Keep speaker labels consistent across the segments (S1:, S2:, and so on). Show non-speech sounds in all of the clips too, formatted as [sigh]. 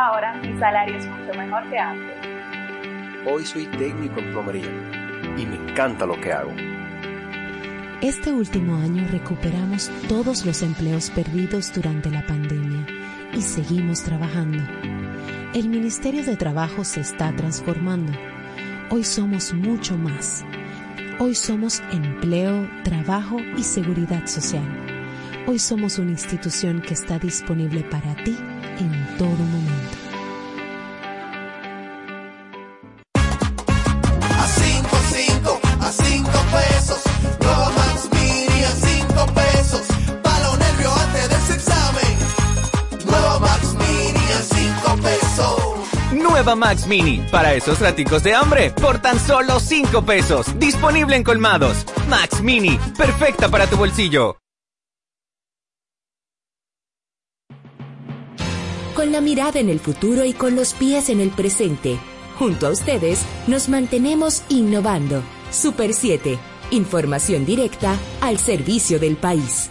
S1: Ahora mi salario es mucho mejor que antes.
S2: Hoy soy técnico en plomería y me encanta lo que hago.
S3: Este último año recuperamos todos los empleos perdidos durante la pandemia y seguimos trabajando. El Ministerio de Trabajo se está transformando. Hoy somos mucho más. Hoy somos empleo, trabajo y seguridad social. Hoy somos una institución que está disponible para ti en todo momento.
S4: Max Mini,
S5: para esos raticos de hambre, por tan solo 5 pesos. Disponible en colmados. Max Mini, perfecta para tu bolsillo.
S6: Con la mirada en el futuro y con los pies en el presente. Junto a ustedes, nos mantenemos innovando. Super 7. Información directa al servicio del país.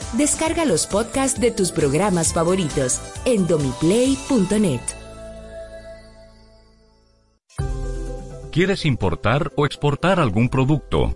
S6: Descarga los podcasts de tus programas favoritos en domiplay.net.
S7: ¿Quieres importar o exportar algún producto?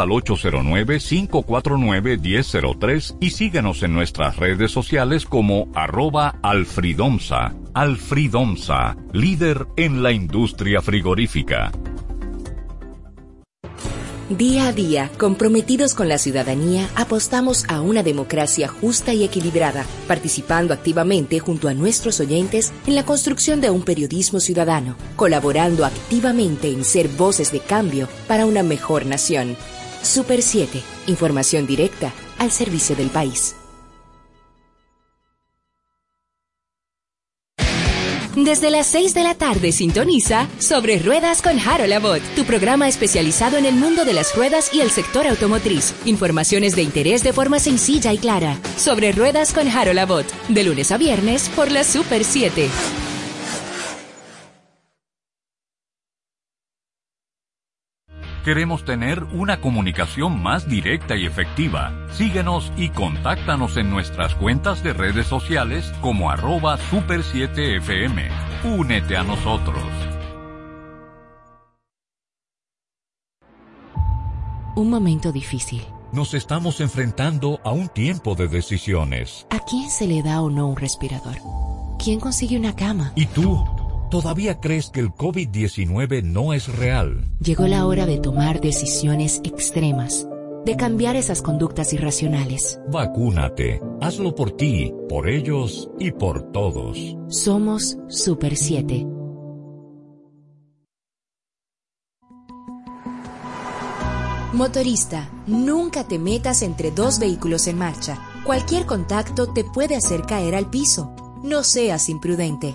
S7: al 809-549-1003 y síguenos en nuestras redes sociales como arroba alfridomsa. Alfridomsa, líder en la industria frigorífica.
S6: Día a día, comprometidos con la ciudadanía, apostamos a una democracia justa y equilibrada, participando activamente junto a nuestros oyentes en la construcción de un periodismo ciudadano, colaborando activamente en ser voces de cambio para una mejor nación. Super 7, información directa al servicio del país. Desde las 6 de la tarde sintoniza Sobre Ruedas con Harold Abbott, tu programa especializado en el mundo de las ruedas y el sector automotriz. Informaciones de interés de forma sencilla y clara. Sobre Ruedas con Harold Abbott, de lunes a viernes por la Super 7.
S7: Queremos tener una comunicación más directa y efectiva. Síguenos y contáctanos en nuestras cuentas de redes sociales como arroba super7fm. Únete a nosotros.
S6: Un momento difícil.
S7: Nos estamos enfrentando a un tiempo de decisiones.
S6: ¿A quién se le da o no un respirador? ¿Quién consigue una cama?
S7: ¿Y tú? ¿Todavía crees que el COVID-19 no es real?
S6: Llegó la hora de tomar decisiones extremas, de cambiar esas conductas irracionales.
S7: Vacúnate. Hazlo por ti, por ellos y por todos.
S6: Somos Super 7. Motorista, nunca te metas entre dos vehículos en marcha. Cualquier contacto te puede hacer caer al piso. No seas imprudente.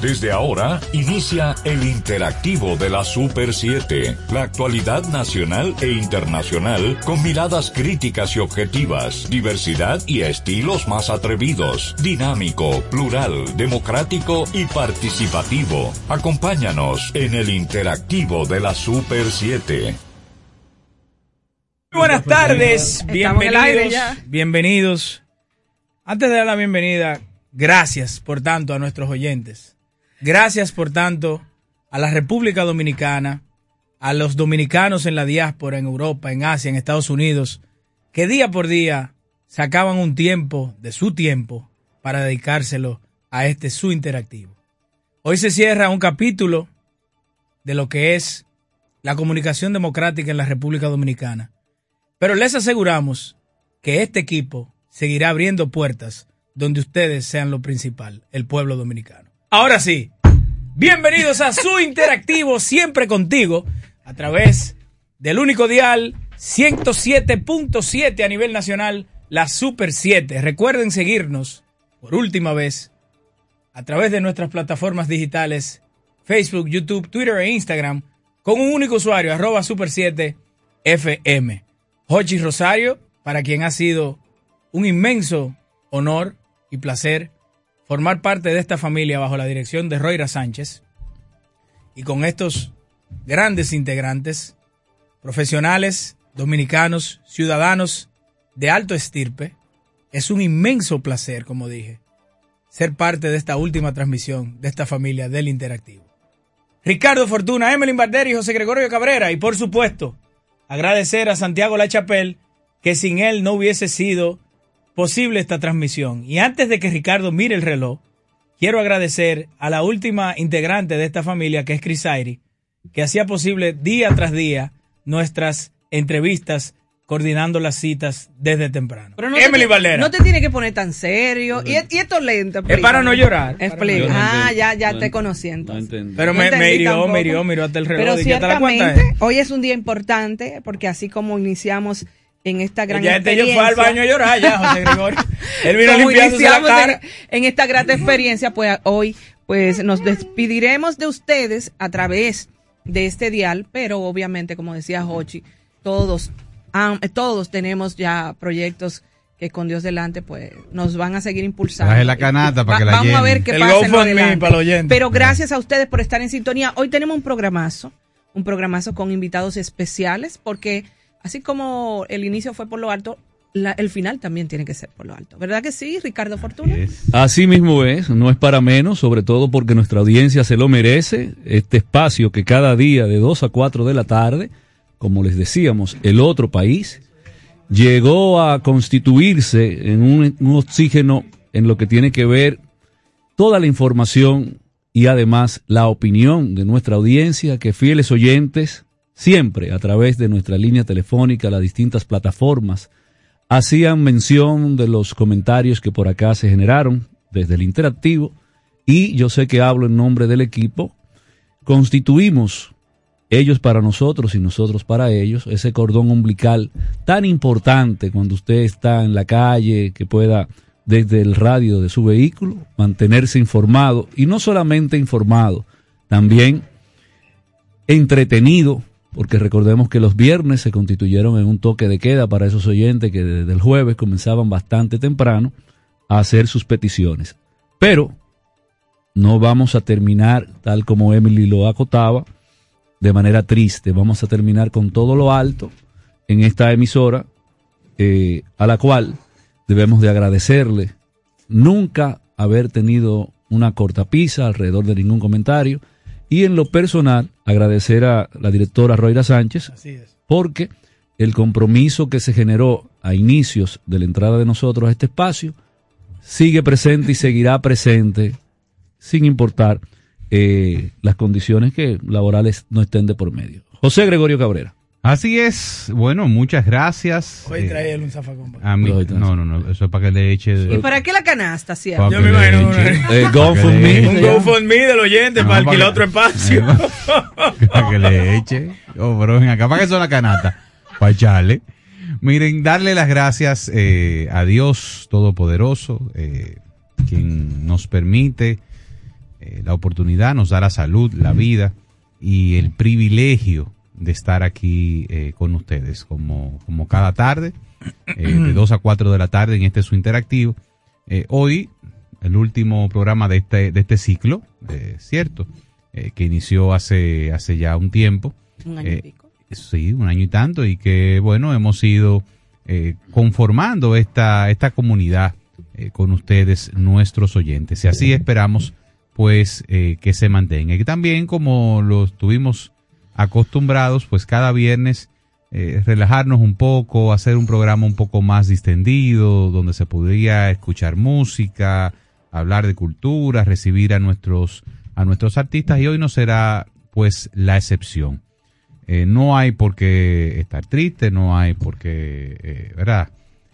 S7: Desde ahora inicia el interactivo de la Super 7, la actualidad nacional e internacional con miradas críticas y objetivas, diversidad y estilos más atrevidos, dinámico, plural, democrático y participativo. Acompáñanos en el interactivo de la Super 7.
S8: Buenas tardes, bienvenidos, bienvenidos. Antes de dar la bienvenida, gracias por tanto a nuestros oyentes. Gracias por tanto a la República Dominicana, a los dominicanos en la diáspora, en Europa, en Asia, en Estados Unidos, que día por día sacaban un tiempo de su tiempo para dedicárselo a este su interactivo. Hoy se cierra un capítulo de lo que es la comunicación democrática en la República Dominicana. Pero les aseguramos que este equipo seguirá abriendo puertas donde ustedes sean lo principal, el pueblo dominicano. Ahora sí, bienvenidos a su interactivo siempre contigo a través del único dial 107.7 a nivel nacional, la Super 7. Recuerden seguirnos por última vez a través de nuestras plataformas digitales Facebook, YouTube, Twitter e Instagram con un único usuario, arroba Super 7 FM. Hochi Rosario, para quien ha sido un inmenso honor y placer formar parte de esta familia bajo la dirección de Royra Sánchez y con estos grandes integrantes, profesionales, dominicanos, ciudadanos de alto estirpe. Es un inmenso placer, como dije, ser parte de esta última transmisión de esta familia del Interactivo. Ricardo Fortuna, Barderi y José Gregorio Cabrera. Y por supuesto, agradecer a Santiago Lachapel, que sin él no hubiese sido posible esta transmisión. Y antes de que Ricardo mire el reloj, quiero agradecer a la última integrante de esta familia, que es Chris Airi, que hacía posible día tras día nuestras entrevistas coordinando las citas desde temprano.
S9: Pero no
S8: Emily
S9: te,
S8: Valera.
S9: No te tiene que poner tan serio. Y, y esto lento.
S8: Es para no llorar.
S9: Explica.
S10: No
S9: ah, ya, ya
S10: No
S9: te conocí entonces.
S10: No entendí.
S8: Pero me, me hirió,
S9: tampoco.
S8: me hirió, miró hasta el reloj.
S9: Pero
S8: ¿y qué te la cuenta es?
S9: hoy es un día importante porque así como iniciamos en esta gran
S8: Ya este yo fue al
S9: experiencia-
S8: baño a llorar ya, José [laughs] Gregorio. Él vino limpiándose la cara.
S9: En, en esta grata experiencia, pues hoy pues nos despediremos de ustedes a través de este dial, pero obviamente, como decía Hochi, todos, todos tenemos ya proyectos que con Dios delante, pues nos van a seguir impulsando.
S10: Baje la canasta para que la
S9: Vamos a ver qué
S8: El
S9: pasa en adelante.
S8: para.
S9: Pero gracias a ustedes por estar en sintonía. Hoy tenemos un programazo, un programazo con invitados especiales, porque así como el inicio fue por lo alto, la- el final también tiene que ser por lo alto. ¿Verdad que sí, Ricardo Fortuna?
S10: Así mismo es, no es para menos, sobre todo porque nuestra audiencia se lo merece. Este espacio que cada día de 2 a 4 de la tarde, como les decíamos, el otro país, llegó a constituirse en un, un oxígeno en lo que tiene que ver toda la información y además la opinión de nuestra audiencia, que fieles oyentes, siempre a través de nuestra línea telefónica, las distintas plataformas, hacían mención de los comentarios que por acá se generaron desde el interactivo. Y yo sé que hablo en nombre del equipo, constituimos ellos para nosotros y nosotros para ellos, ese cordón umbilical tan importante cuando usted está en la calle, que pueda desde el radio de su vehículo mantenerse informado y no solamente informado, también entretenido, porque recordemos que los viernes se constituyeron en un toque de queda para esos oyentes que desde el jueves comenzaban bastante temprano a hacer sus peticiones. Pero no vamos a terminar tal como Emily lo acotaba, de manera triste. Vamos a terminar con todo lo alto en esta emisora, eh, a la cual debemos de agradecerle nunca haber tenido una cortapisa alrededor de ningún comentario y en lo personal agradecer a la directora Roira Sánchez
S8: Así es.
S10: porque el compromiso que se generó a inicios de la entrada de nosotros a este espacio sigue presente y seguirá presente sin importar eh, las condiciones que laborales no estén de por medio. José Gregorio Cabrera.
S11: Así es. Bueno, muchas gracias.
S8: Hoy
S11: Eh,
S8: trae él un zafacón.
S11: a mí- no, no, no. Eso es para que le eche.
S9: ¿Y para qué la canasta, cierto?
S8: Yo me imagino.
S10: Eh, GoFundMe.
S8: Un GoFundMe del oyente
S11: No,
S8: para alquilar
S11: que-
S8: otro espacio. [laughs]
S11: para que le eche. Oh, pero ven acá, ¿para qué son la canasta? Para echarle. Miren, darle las gracias eh, a Dios Todopoderoso, eh, quien nos permite eh, la oportunidad, nos da la salud, la vida y el privilegio de estar aquí eh, con ustedes, como, como cada tarde, [clears throat] eh, de 2 a 4 de la tarde en este su interactivo. Eh, hoy, el último programa de este, de este ciclo, cierto, eh, que inició hace, hace ya un tiempo.
S4: Un año y pico.
S11: Sí, un año y tanto, y que bueno, hemos ido conformando esta, esta comunidad con ustedes, nuestros oyentes. Y así esperamos pues que se mantenga. Y también como lo estuvimos acostumbrados, pues cada viernes eh, relajarnos un poco, hacer un programa un poco más distendido, donde se podría escuchar música, hablar de cultura, recibir a nuestros, a nuestros artistas y hoy no será pues la excepción. Eh, no hay por qué estar triste, no hay por qué, eh, ¿verdad?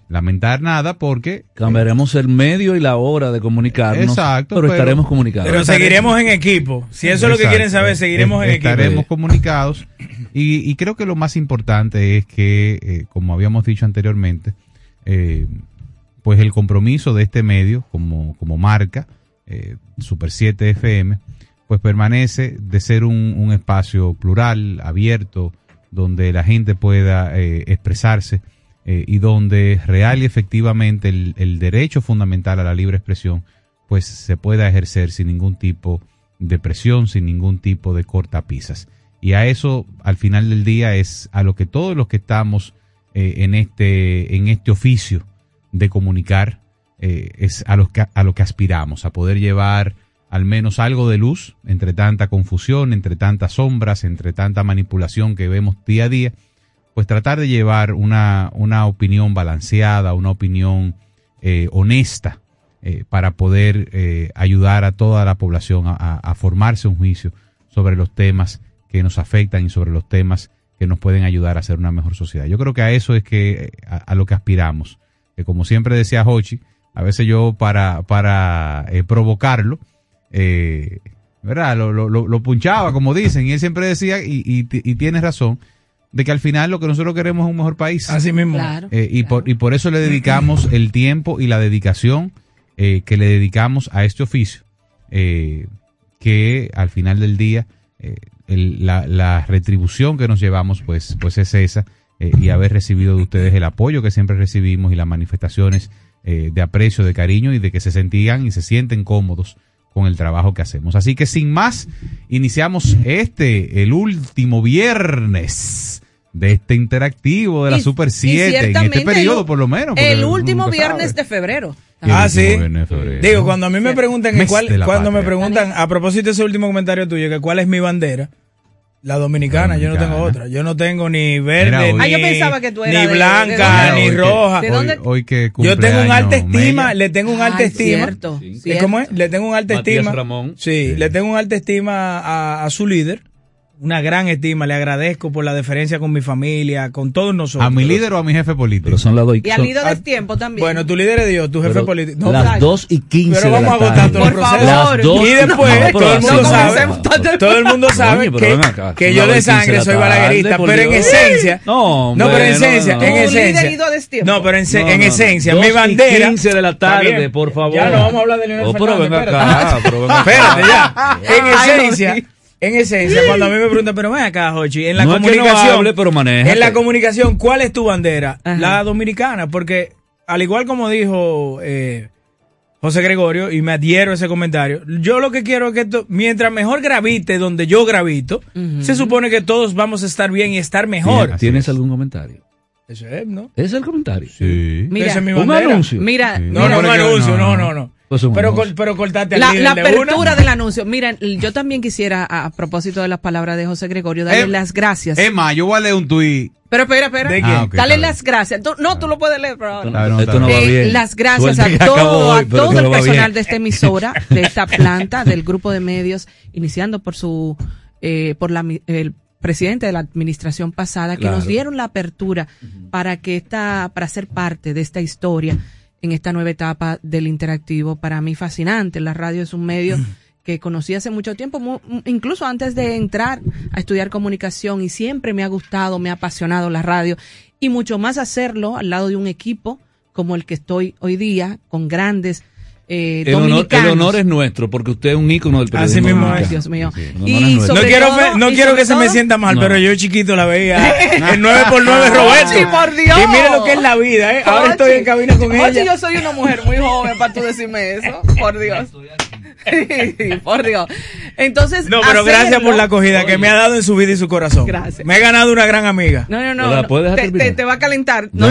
S11: Lamentar nada porque...
S10: Cambiaremos el medio y la hora de comunicarnos.
S11: Exacto,
S10: Pero,
S11: pero-
S10: estaremos comunicados.
S8: Pero seguiremos en equipo. Si eso es lo que quieren saber, seguiremos en equipo.
S11: Estaremos comunicados. Y, y creo que lo más importante es que, eh, como habíamos dicho anteriormente, eh, pues el compromiso de este medio como, como marca, eh, Super 7 FM, pues permanece de ser un, un espacio plural, abierto, donde la gente pueda eh, expresarse eh, y donde real y efectivamente el, derecho fundamental a la libre expresión pues se pueda ejercer sin ningún tipo de presión, sin ningún tipo de cortapisas. Y a eso, al final del día, es a lo que todos los que estamos eh, en, este, en este oficio de comunicar, eh, es a lo, que, a lo que aspiramos, a poder llevar al menos algo de luz entre tanta confusión, entre tantas sombras, entre tanta manipulación que vemos día a día, pues tratar de llevar una, una opinión balanceada, una opinión eh, honesta, eh, para poder eh, ayudar a toda la población a, formarse un juicio sobre los temas que nos afectan y sobre los temas que nos pueden ayudar a ser una mejor sociedad. Yo creo que a eso es que eh, a, lo que aspiramos. Que como siempre decía Hochi, a veces yo para, para provocarlo, ¿verdad? Lo, lo, lo- punchaba, como dicen, y él siempre decía, y, y, y tiene razón, de que al final lo que nosotros queremos es un mejor país.
S8: Así mismo.
S4: Claro.
S11: Eh, y, por, y por eso le dedicamos el tiempo y la dedicación eh, que le dedicamos a este oficio, eh, que al final del día eh, el- la, la retribución que nos llevamos pues, pues es esa eh, y haber recibido de ustedes el apoyo que siempre recibimos y las manifestaciones eh, de aprecio, de cariño y de que se sentían y se sienten cómodos con el trabajo que hacemos. Así que sin más, iniciamos este, el último viernes de este interactivo de la
S4: Y-
S11: Super
S4: y
S11: 7, en este periodo
S4: el-
S11: por lo menos.
S4: El último viernes
S11: sabe.
S4: de febrero.
S8: Ah, sí.
S11: de febrero.
S8: Digo, cuando a mí me preguntan que cuál,
S11: de
S8: cuando me
S11: patria.
S8: preguntan, a propósito de ese último comentario tuyo, que cuál es mi bandera, la dominicana,
S11: La
S8: yo no tengo
S11: dominicana.
S8: otra. Yo no tengo ni verde,
S11: Mira, hoy-
S8: ni,
S4: Ah, que tú eras
S8: ni
S4: de-
S8: blanca,
S4: ¿de dónde
S8: ni
S4: eres?
S8: roja.
S4: ¿De
S11: Hoy, hoy que
S8: Yo tengo un alta estima, le tengo un alta
S4: Ay,
S8: estima.
S4: cierto,
S8: ¿Eh,
S4: cierto.
S8: ¿Cómo es? Le tengo un alta
S10: Matías
S8: estima.
S10: Ramón.
S8: Sí, le tengo un alta estima a, a su líder. Una gran estima. Le agradezco por la deferencia con mi familia, con todos nosotros.
S11: ¿A mi líder o a mi jefe político?
S10: Pero son las dos
S4: Y al
S10: son-
S4: líder del tiempo también.
S8: Bueno, tu líder es Dios, tu jefe
S10: pero
S8: político. No,
S10: las
S8: pero-
S10: 2 y 15
S8: pero
S10: de
S8: vamos
S10: la
S8: a agotar
S10: tarde.
S8: todo el
S4: Por
S8: proceso.
S4: favor.
S10: Las dos-
S8: Y después,
S10: No,
S8: todo el mundo
S10: no
S8: sabe, todo el mundo sabe
S10: ven
S8: que,
S10: acá,
S8: que yo de
S10: 15 de
S8: sangre
S10: la
S8: soy balaguerista, pero en esencia,
S10: No,
S8: no, pero en
S10: hombre, no,
S8: esencia,
S10: no, no.
S8: en esencia,
S4: y
S8: no, pero en, se-
S10: No,
S8: en
S10: no, no.
S8: esencia, mi
S10: y
S8: bandera,
S10: 15 de la tarde, por favor.
S8: Ya no vamos a hablar de Leonel
S10: Oh, pero ven
S8: Fernández,
S10: acá, pero ven acá.
S8: Espérate ya. En esencia. En esencia, cuando a mí me preguntan, pero ven acá, Jochi, en la
S10: No es que no
S8: comunicación,
S10: hable, pero manéjate.
S8: en la comunicación, ¿cuál es tu bandera?
S4: Ajá.
S8: La dominicana, porque al igual como dijo eh, José Gregorio, y me adhiero a ese comentario, yo lo que quiero es que esto- mientras mejor gravite donde yo gravito, se supone que todos vamos a estar bien y estar mejor.
S10: ¿Tienes algún comentario?
S8: Eso es, ¿no?
S10: ¿Ese es el comentario?
S11: Sí.
S4: Mira,
S8: es mi
S10: ¿Un anuncio?
S4: Mira,
S11: Sí.
S8: No,
S4: mira,
S8: no, un anuncio,
S11: no,
S8: no,
S11: no.
S10: Pues
S8: pero, col- pero cortate al
S4: la,
S8: líder
S4: la
S8: de
S4: apertura
S8: una.
S4: del anuncio. Miren, yo también quisiera, a, a propósito de las palabras de José Gregorio, darle
S11: Eh,
S4: las gracias.
S11: Emma, yo voy a leer un tuit.
S4: pero espera, espera.
S8: ¿De
S11: quién? Ah,
S4: Dale las gracias. Tú- no, tú lo puedes leer, pero ahora.
S11: Bien,
S10: Esto no va
S4: Eh,
S10: bien.
S4: las gracias a todo,
S10: hoy,
S4: a todo el personal de esta emisora, de esta [laughs] planta, del grupo de medios, iniciando por su, eh, por la, mi- el presidente de la administración pasada, que
S10: Claro.
S4: nos dieron la apertura para que esta, para ser parte de esta historia en esta nueva etapa del interactivo. Para mí fascinante. La radio es un medio que conocí hace mucho tiempo, mu- incluso antes de entrar a estudiar comunicación y siempre me ha gustado, me ha apasionado la radio y mucho más hacerlo al lado de un equipo como el que estoy hoy día, con grandes eh,
S10: El honor, el es nuestro, porque usted es un ícono del periodismo.
S8: Así mismo es.
S4: Dios mío.
S10: Sí, el
S4: Y.
S8: No quiero,
S4: todo-
S8: fe- no
S4: y
S8: quiero
S4: sobre
S8: que se me sienta mal,
S10: No.
S8: pero yo chiquito la veía [laughs] en 9 por 9 [laughs] Roberto.
S4: Por Dios.
S8: Y mire lo que es la vida, ¿eh? Ahora estoy en cabina con
S4: Ochi,
S8: ella.
S4: yo soy una mujer muy joven para tú decirme eso. Por Dios. [laughs] por Dios. Entonces.
S8: No, pero gracias por la acogida que me ha dado en su vida y su corazón.
S4: Gracias.
S8: Me he ganado una gran amiga.
S4: No, no, no.
S10: ¿La
S4: no. Te, te- te va a calentar.
S10: No,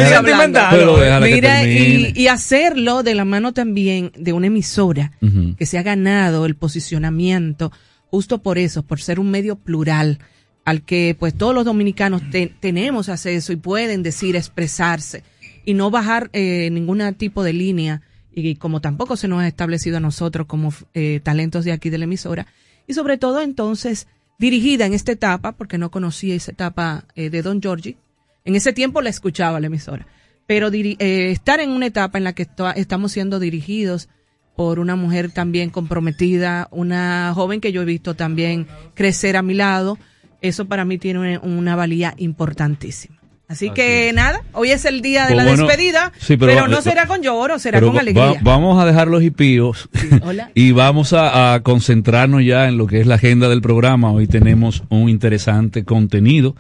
S4: No.
S10: Pero
S4: Mira, y, y hacerlo de la mano también de una emisora que se ha ganado el posicionamiento justo por eso, por ser un medio plural al que pues todos los dominicanos te- tenemos acceso y pueden decir, expresarse y no bajar eh, ningún tipo de línea y como tampoco se nos ha establecido a nosotros como eh, talentos de aquí de la emisora y sobre todo entonces dirigida en esta etapa porque no conocía esa etapa eh, de Don Giorgi en ese tiempo la escuchaba la emisora pero eh, estar en una etapa en la que estamos siendo dirigidos por una mujer también comprometida, una joven que yo he visto también crecer a mi lado, eso para mí tiene una valía importantísima. Así, que nada, hoy es el día de
S10: Pues
S4: la
S10: bueno,
S4: despedida,
S10: sí,
S4: pero,
S10: pero-
S4: no será con lloro, será con
S10: va-
S4: alegría.
S10: vamos a dejar los hipíos [laughs] y vamos a, a concentrarnos ya en lo que es la agenda del programa. Hoy tenemos un interesante contenido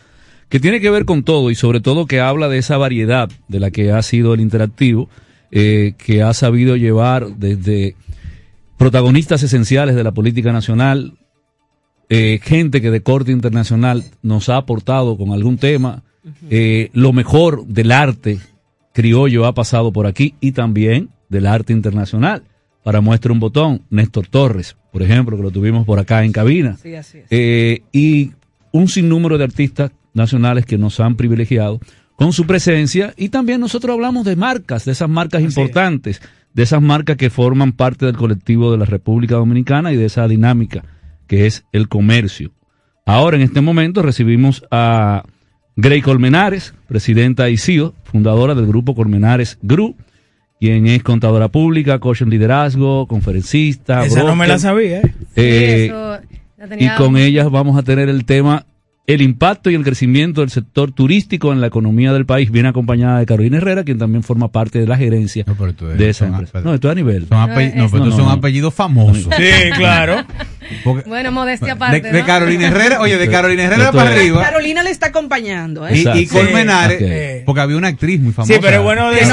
S10: que tiene que ver con todo y sobre todo que habla de esa variedad de la que ha sido el interactivo, eh, que ha sabido llevar desde protagonistas esenciales de la política nacional, eh, gente que de corte internacional nos ha aportado con algún tema, eh, lo mejor del arte criollo ha pasado por aquí y también del arte internacional. Para muestra un botón, Néstor Torres, por ejemplo, que lo tuvimos por acá en cabina.
S4: Sí, así es.
S10: Eh, y un sinnúmero de artistas nacionales que nos han privilegiado con su presencia y también nosotros hablamos de marcas, de esas marcas
S8: Así es.
S10: importantes, de esas marcas que forman parte del colectivo de la República Dominicana y de esa dinámica que es el comercio. Ahora, en este momento, recibimos a Grey Colmenares, presidenta ICIO, fundadora del grupo Colmenares GRU, quien es contadora pública, coach en liderazgo, conferencista.
S8: Esa no me la sabía, ¿eh?
S10: Eh,
S12: eso la
S10: y con ellas vamos a tener el tema el impacto y el crecimiento del sector turístico en la economía del país, bien acompañada de Carolina Herrera, quien también forma parte de la gerencia
S11: No, pero tú eres-
S10: de esa empresa. No, esto es a nivel.
S11: Son ape- no, pero
S10: No,
S11: estos
S10: no,
S11: son
S10: no.
S11: apellidos famosos.
S8: Sí, claro. [laughs]
S11: Porque-
S12: Bueno, modestia
S11: de,
S12: aparte.
S11: de
S12: ¿no?
S11: Carolina Herrera, oye, de Carolina Herrera para
S10: es-
S11: arriba.
S4: Carolina le está acompañando, ¿eh?
S11: Y, y Colmenares,
S10: Sí.
S8: Ok.
S11: porque había una actriz muy famosa.
S8: Sí, pero es bueno decir,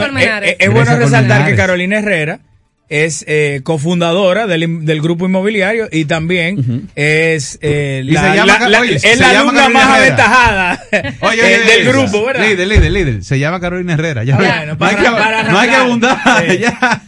S12: Colmenares.
S8: eh, eh, es bueno resaltar
S11: Colmenares.
S8: que Carolina Herrera es eh, cofundadora del, del grupo inmobiliario y también es eh,
S11: Y
S8: la,
S11: se llama
S8: la-
S11: Ca-
S8: la-
S11: oye,
S8: es la alumna más aventajada [laughs]
S11: Oye, oye,
S8: del grupo, ¿verdad?
S11: Líder, líder, líder. Se llama Carolina Herrera. Ya,
S8: Bueno,
S11: no, hay
S8: para-
S11: que,
S8: para
S11: no hay que abundar.
S8: Sí. [laughs]
S11: Ya.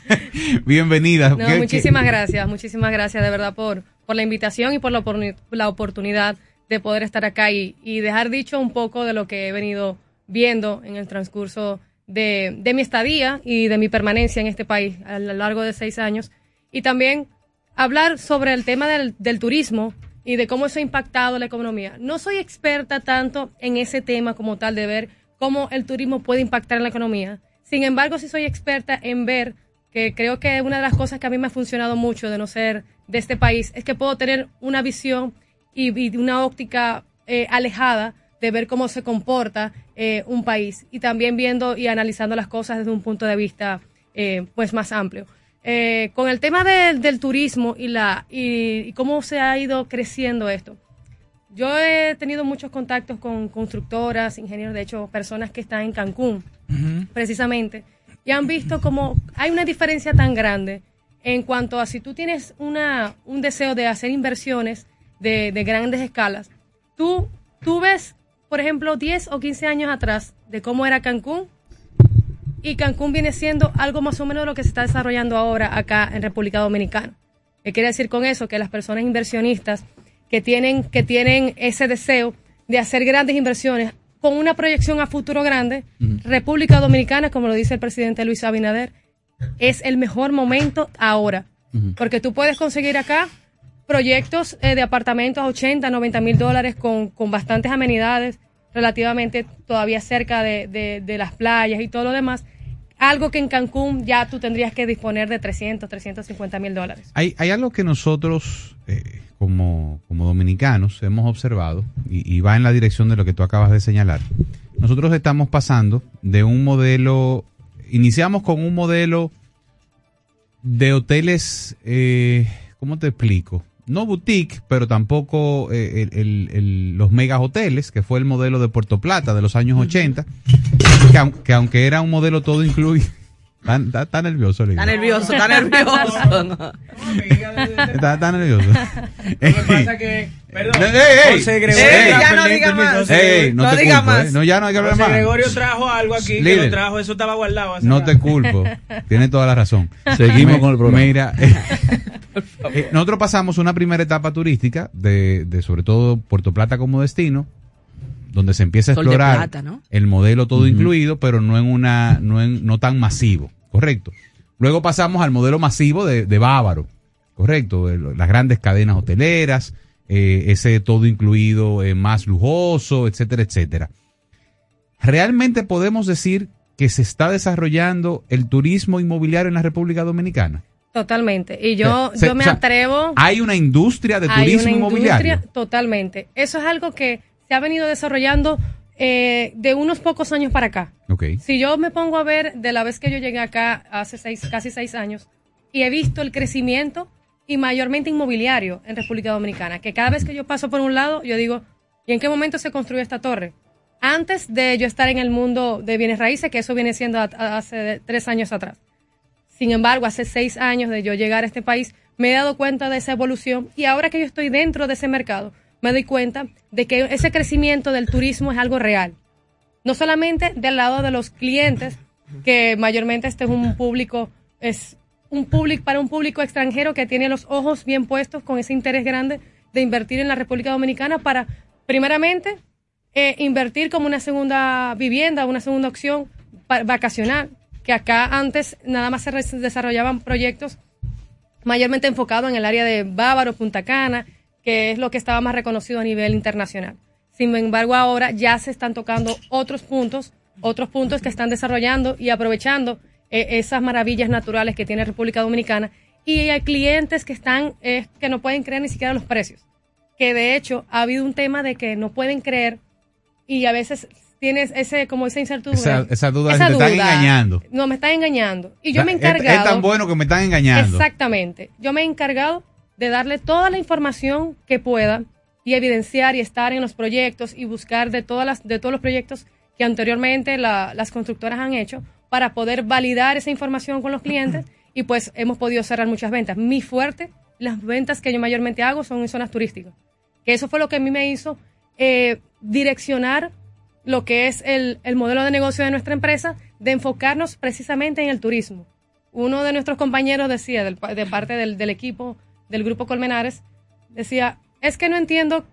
S11: Bienvenida.
S12: No,
S11: ¿Qué- qué-
S12: muchísimas gracias, muchísimas gracias de verdad por, por la invitación y por la, oporni- la oportunidad de poder estar acá y, y dejar dicho un poco de lo que he venido viendo en el transcurso de, de mi estadía y de mi permanencia en este país a lo largo de seis años. Y también hablar sobre el tema del, del turismo y de cómo eso ha impactado la economía. No soy experta tanto en ese tema como tal de ver cómo el turismo puede impactar en la economía. Sin embargo, sí soy experta en ver que creo que una de las cosas que a mí me ha funcionado mucho de no ser de este país es que puedo tener una visión y, una óptica eh, alejada de ver cómo se comporta eh, un país y también viendo y analizando las cosas desde un punto de vista eh, pues más amplio. Eh, con el tema del- del turismo y, la, y, y cómo se ha ido creciendo esto, yo he tenido muchos contactos con constructoras, ingenieros, de hecho, personas que están en Cancún, precisamente, y han visto como hay una diferencia tan grande en cuanto a si tú tienes una, un deseo de hacer inversiones de, de grandes escalas, tú, tú ves, por ejemplo, 10 o 15 años atrás de cómo era Cancún y Cancún viene siendo algo más o menos de lo que se está desarrollando ahora acá en República Dominicana. ¿Qué quiere decir con eso? Que las personas inversionistas que tienen, que tienen ese deseo de hacer grandes inversiones con una proyección a futuro grande, República Dominicana, como lo dice el presidente Luis Abinader, es el mejor momento ahora. Porque tú puedes conseguir acá proyectos eh, de apartamentos a 80, 90 mil dólares con, con bastantes amenidades, relativamente todavía cerca de, de- las playas y todo lo demás. Algo que en Cancún ya tú tendrías que disponer de 300, 350 mil dólares.
S11: Hay, hay algo que nosotros, eh, como, como dominicanos, hemos observado, y, y va en la dirección de lo que tú acabas de señalar. Nosotros estamos pasando de un modelo, iniciamos con un modelo de hoteles, eh, ¿cómo te explico? No boutique, pero tampoco eh, el- el- el- los mega hoteles, que fue el modelo de Puerto Plata de los años 80, que, que aunque era un modelo todo incluido. Está, está- está nervioso, Olivia.
S9: Está nervioso, está nervioso.
S11: Está, está nervioso.
S8: Lo que pasa que, perdón,
S11: Ey,
S8: José Gregorio,
S11: ey,
S9: ya no diga más.
S8: micrófono.
S11: Ey, no,
S9: No
S11: te
S9: diga
S11: culpo,
S9: más.
S11: ¿eh? No, ya no hay que hablar
S8: José
S11: más.
S8: Gregorio trajo algo aquí que
S11: Líder.
S8: lo trajo, eso estaba guardado. hace
S11: No
S8: rato.
S11: te culpo. [laughs] Tienes toda la razón.
S10: Seguimos
S11: Me-
S10: con el programa.
S11: Mira, [laughs] eh, nosotros pasamos una primera etapa turística de, de sobre todo Puerto Plata como destino, donde se empieza a
S9: Sol
S11: explorar
S9: plata, ¿no?
S11: el modelo todo incluido, pero no en una, no en, no tan masivo, correcto. Luego pasamos al modelo masivo de, de Bávaro, correcto, las grandes cadenas hoteleras, eh, ese todo incluido eh, más lujoso, etcétera, etcétera. ¿Realmente podemos decir que se está desarrollando el turismo inmobiliario en la República Dominicana?
S12: Totalmente. Y yo,
S11: Se-
S12: yo me
S11: o sea,
S12: atrevo.
S11: Hay una industria de
S12: Hay
S11: turismo inmobiliario.
S12: totalmente. Eso es algo que se ha venido desarrollando eh, de unos pocos años para acá. Si yo me pongo a ver de la vez que yo llegué acá hace seis, casi seis años y he visto el crecimiento y mayormente inmobiliario en República Dominicana, que cada vez que yo paso por un lado, yo digo, ¿y en qué momento se construyó esta torre? Antes de yo estar en el mundo de bienes raíces, que eso viene siendo a- a- hace tres años atrás. Sin embargo, hace seis años de yo llegar a este país, me he dado cuenta de esa evolución y ahora que yo estoy dentro de ese mercado, me doy cuenta de que ese crecimiento del turismo es algo real. No solamente del lado de los clientes, que mayormente este es un público, es un público para un público extranjero que tiene los ojos bien puestos con ese interés grande de invertir en la República Dominicana para, primeramente, eh, invertir como una segunda vivienda, una segunda opción vacacional, que acá antes nada más se desarrollaban proyectos mayormente enfocados en el área de Bávaro, Punta Cana, que es lo que estaba más reconocido a nivel internacional. Sin embargo, ahora ya se están tocando otros puntos, otros puntos que están desarrollando y aprovechando eh, esas maravillas naturales que tiene República Dominicana. Y hay clientes que están, eh, que no pueden creer ni siquiera los precios. Que de hecho ha habido un tema de que no pueden creer y a veces tienes ese, como esa incertidumbre.
S11: Esa, esa duda
S12: Esa
S11: te están
S12: duda.
S11: engañando.
S12: No, me están engañando. Y yo
S11: O sea,
S12: me he
S11: es-
S12: encargado.
S11: Es, tan bueno que me están engañando.
S12: Exactamente. Yo me he encargado de darle toda la información que pueda y evidenciar y estar en los proyectos y buscar de todas las de todos los proyectos que anteriormente la- las constructoras han hecho para poder validar esa información con los clientes [clears throat] y pues hemos podido cerrar muchas ventas. Mi fuerte, las ventas que yo mayormente hago son en zonas turísticas. Que eso fue lo que a mí me hizo eh, direccionar lo que es el, el modelo de negocio de nuestra empresa, de enfocarnos precisamente en el turismo. Uno de nuestros compañeros decía, del de parte del, del equipo del Grupo Colmenares, decía, es que no entiendo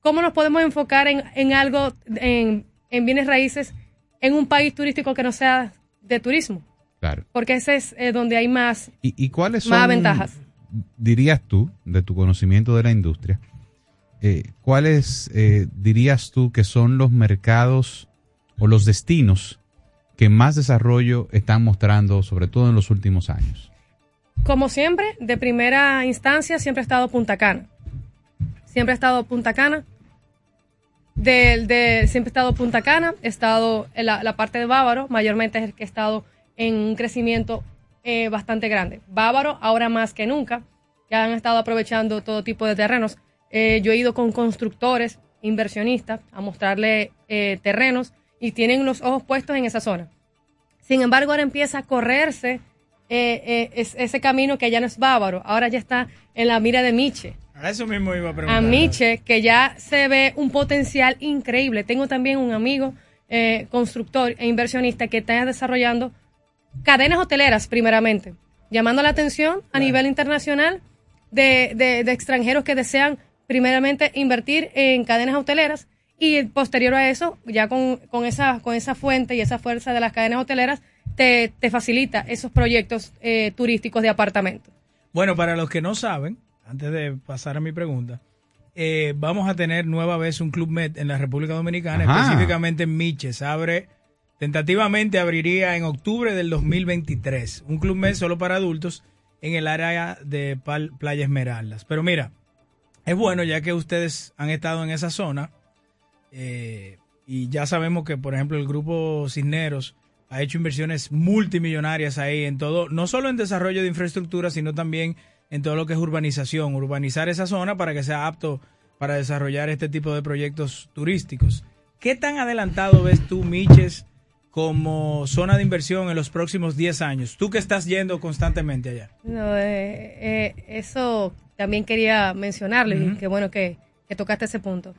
S12: cómo nos podemos enfocar en, en algo, en, en bienes raíces, en un país turístico que no sea de turismo.
S11: Claro.
S12: Porque ese es eh, donde hay más,
S11: ¿Y, y cuáles son,
S12: más ventajas.
S11: dirías tú, de tu conocimiento de la industria, eh, cuáles eh, dirías tú que son los mercados o los destinos que más desarrollo están mostrando, sobre todo en los últimos años?
S12: Como siempre, de primera instancia, siempre ha estado Punta Cana. Siempre ha estado Punta Cana. Siempre ha estado Punta Cana, he estado en la, parte de Bávaro, mayormente es el que ha estado en un crecimiento eh, bastante grande. Bávaro, ahora más que nunca, ya han estado aprovechando todo tipo de terrenos. Eh, yo he ido con constructores, inversionistas, a mostrarle eh, terrenos y tienen los ojos puestos en esa zona. Sin embargo, ahora empieza a correrse eh, eh, es- ese camino que ya no es bávaro, ahora ya está en la mira de Miche.
S8: A eso mismo iba a preguntar.
S12: A Miche, que ya se ve un potencial increíble. Tengo también un amigo eh, constructor e inversionista que está desarrollando cadenas hoteleras, primeramente, llamando la atención a nivel internacional de, de- de extranjeros que desean, primeramente, invertir en cadenas hoteleras y posterior a eso, ya con, con esa, con esa fuente y esa fuerza de las cadenas hoteleras, te, te facilita esos proyectos eh, turísticos de apartamentos.
S8: Bueno, para los que no saben, antes de pasar a mi pregunta, eh, vamos a tener nueva vez un Club Med en la República Dominicana,
S11: Ajá.
S8: específicamente en Miches. Abre, tentativamente abriría en octubre del 2023. Un Club Med solo para adultos en el área de Pal- Playa Esmeraldas. Pero mira, es bueno ya que ustedes han estado en esa zona eh, y ya sabemos que, por ejemplo, el grupo Cisneros ha hecho inversiones multimillonarias ahí en todo, no solo en desarrollo de infraestructura, sino también en todo lo que es urbanización, urbanizar esa zona para que sea apto para desarrollar este tipo de proyectos turísticos. ¿Qué tan adelantado ves tú, Miches, como zona de inversión en los próximos 10 años? Tú que estás yendo constantemente allá.
S12: No, eh, eh, eso también quería mencionarle, y qué bueno que, que tocaste ese punto.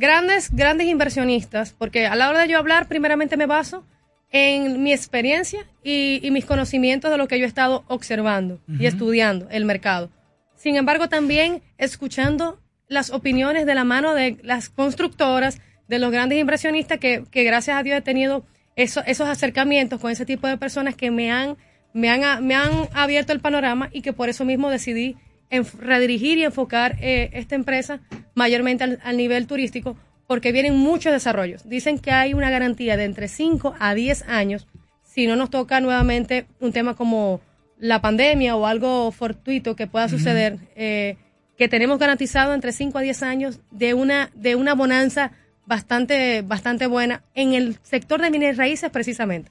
S12: Grandes, grandes inversionistas, porque a la hora de yo hablar, primeramente me baso en mi experiencia y, y mis conocimientos de lo que yo he estado observando y estudiando el mercado. Sin embargo, también escuchando las opiniones de la mano de las constructoras, de los grandes inversionistas que, que gracias a Dios he tenido eso- esos acercamientos con ese tipo de personas que me han, me han, me han abierto el panorama y que por eso mismo decidí enf- redirigir y enfocar eh, esta empresa mayormente al, al nivel turístico porque vienen muchos desarrollos. Dicen que hay una garantía de entre 5 a 10 años si no nos toca nuevamente un tema como la pandemia o algo fortuito que pueda suceder, eh, que tenemos garantizado entre 5 a 10 años de una, de una bonanza bastante, bastante buena en el sector de bienes raíces precisamente.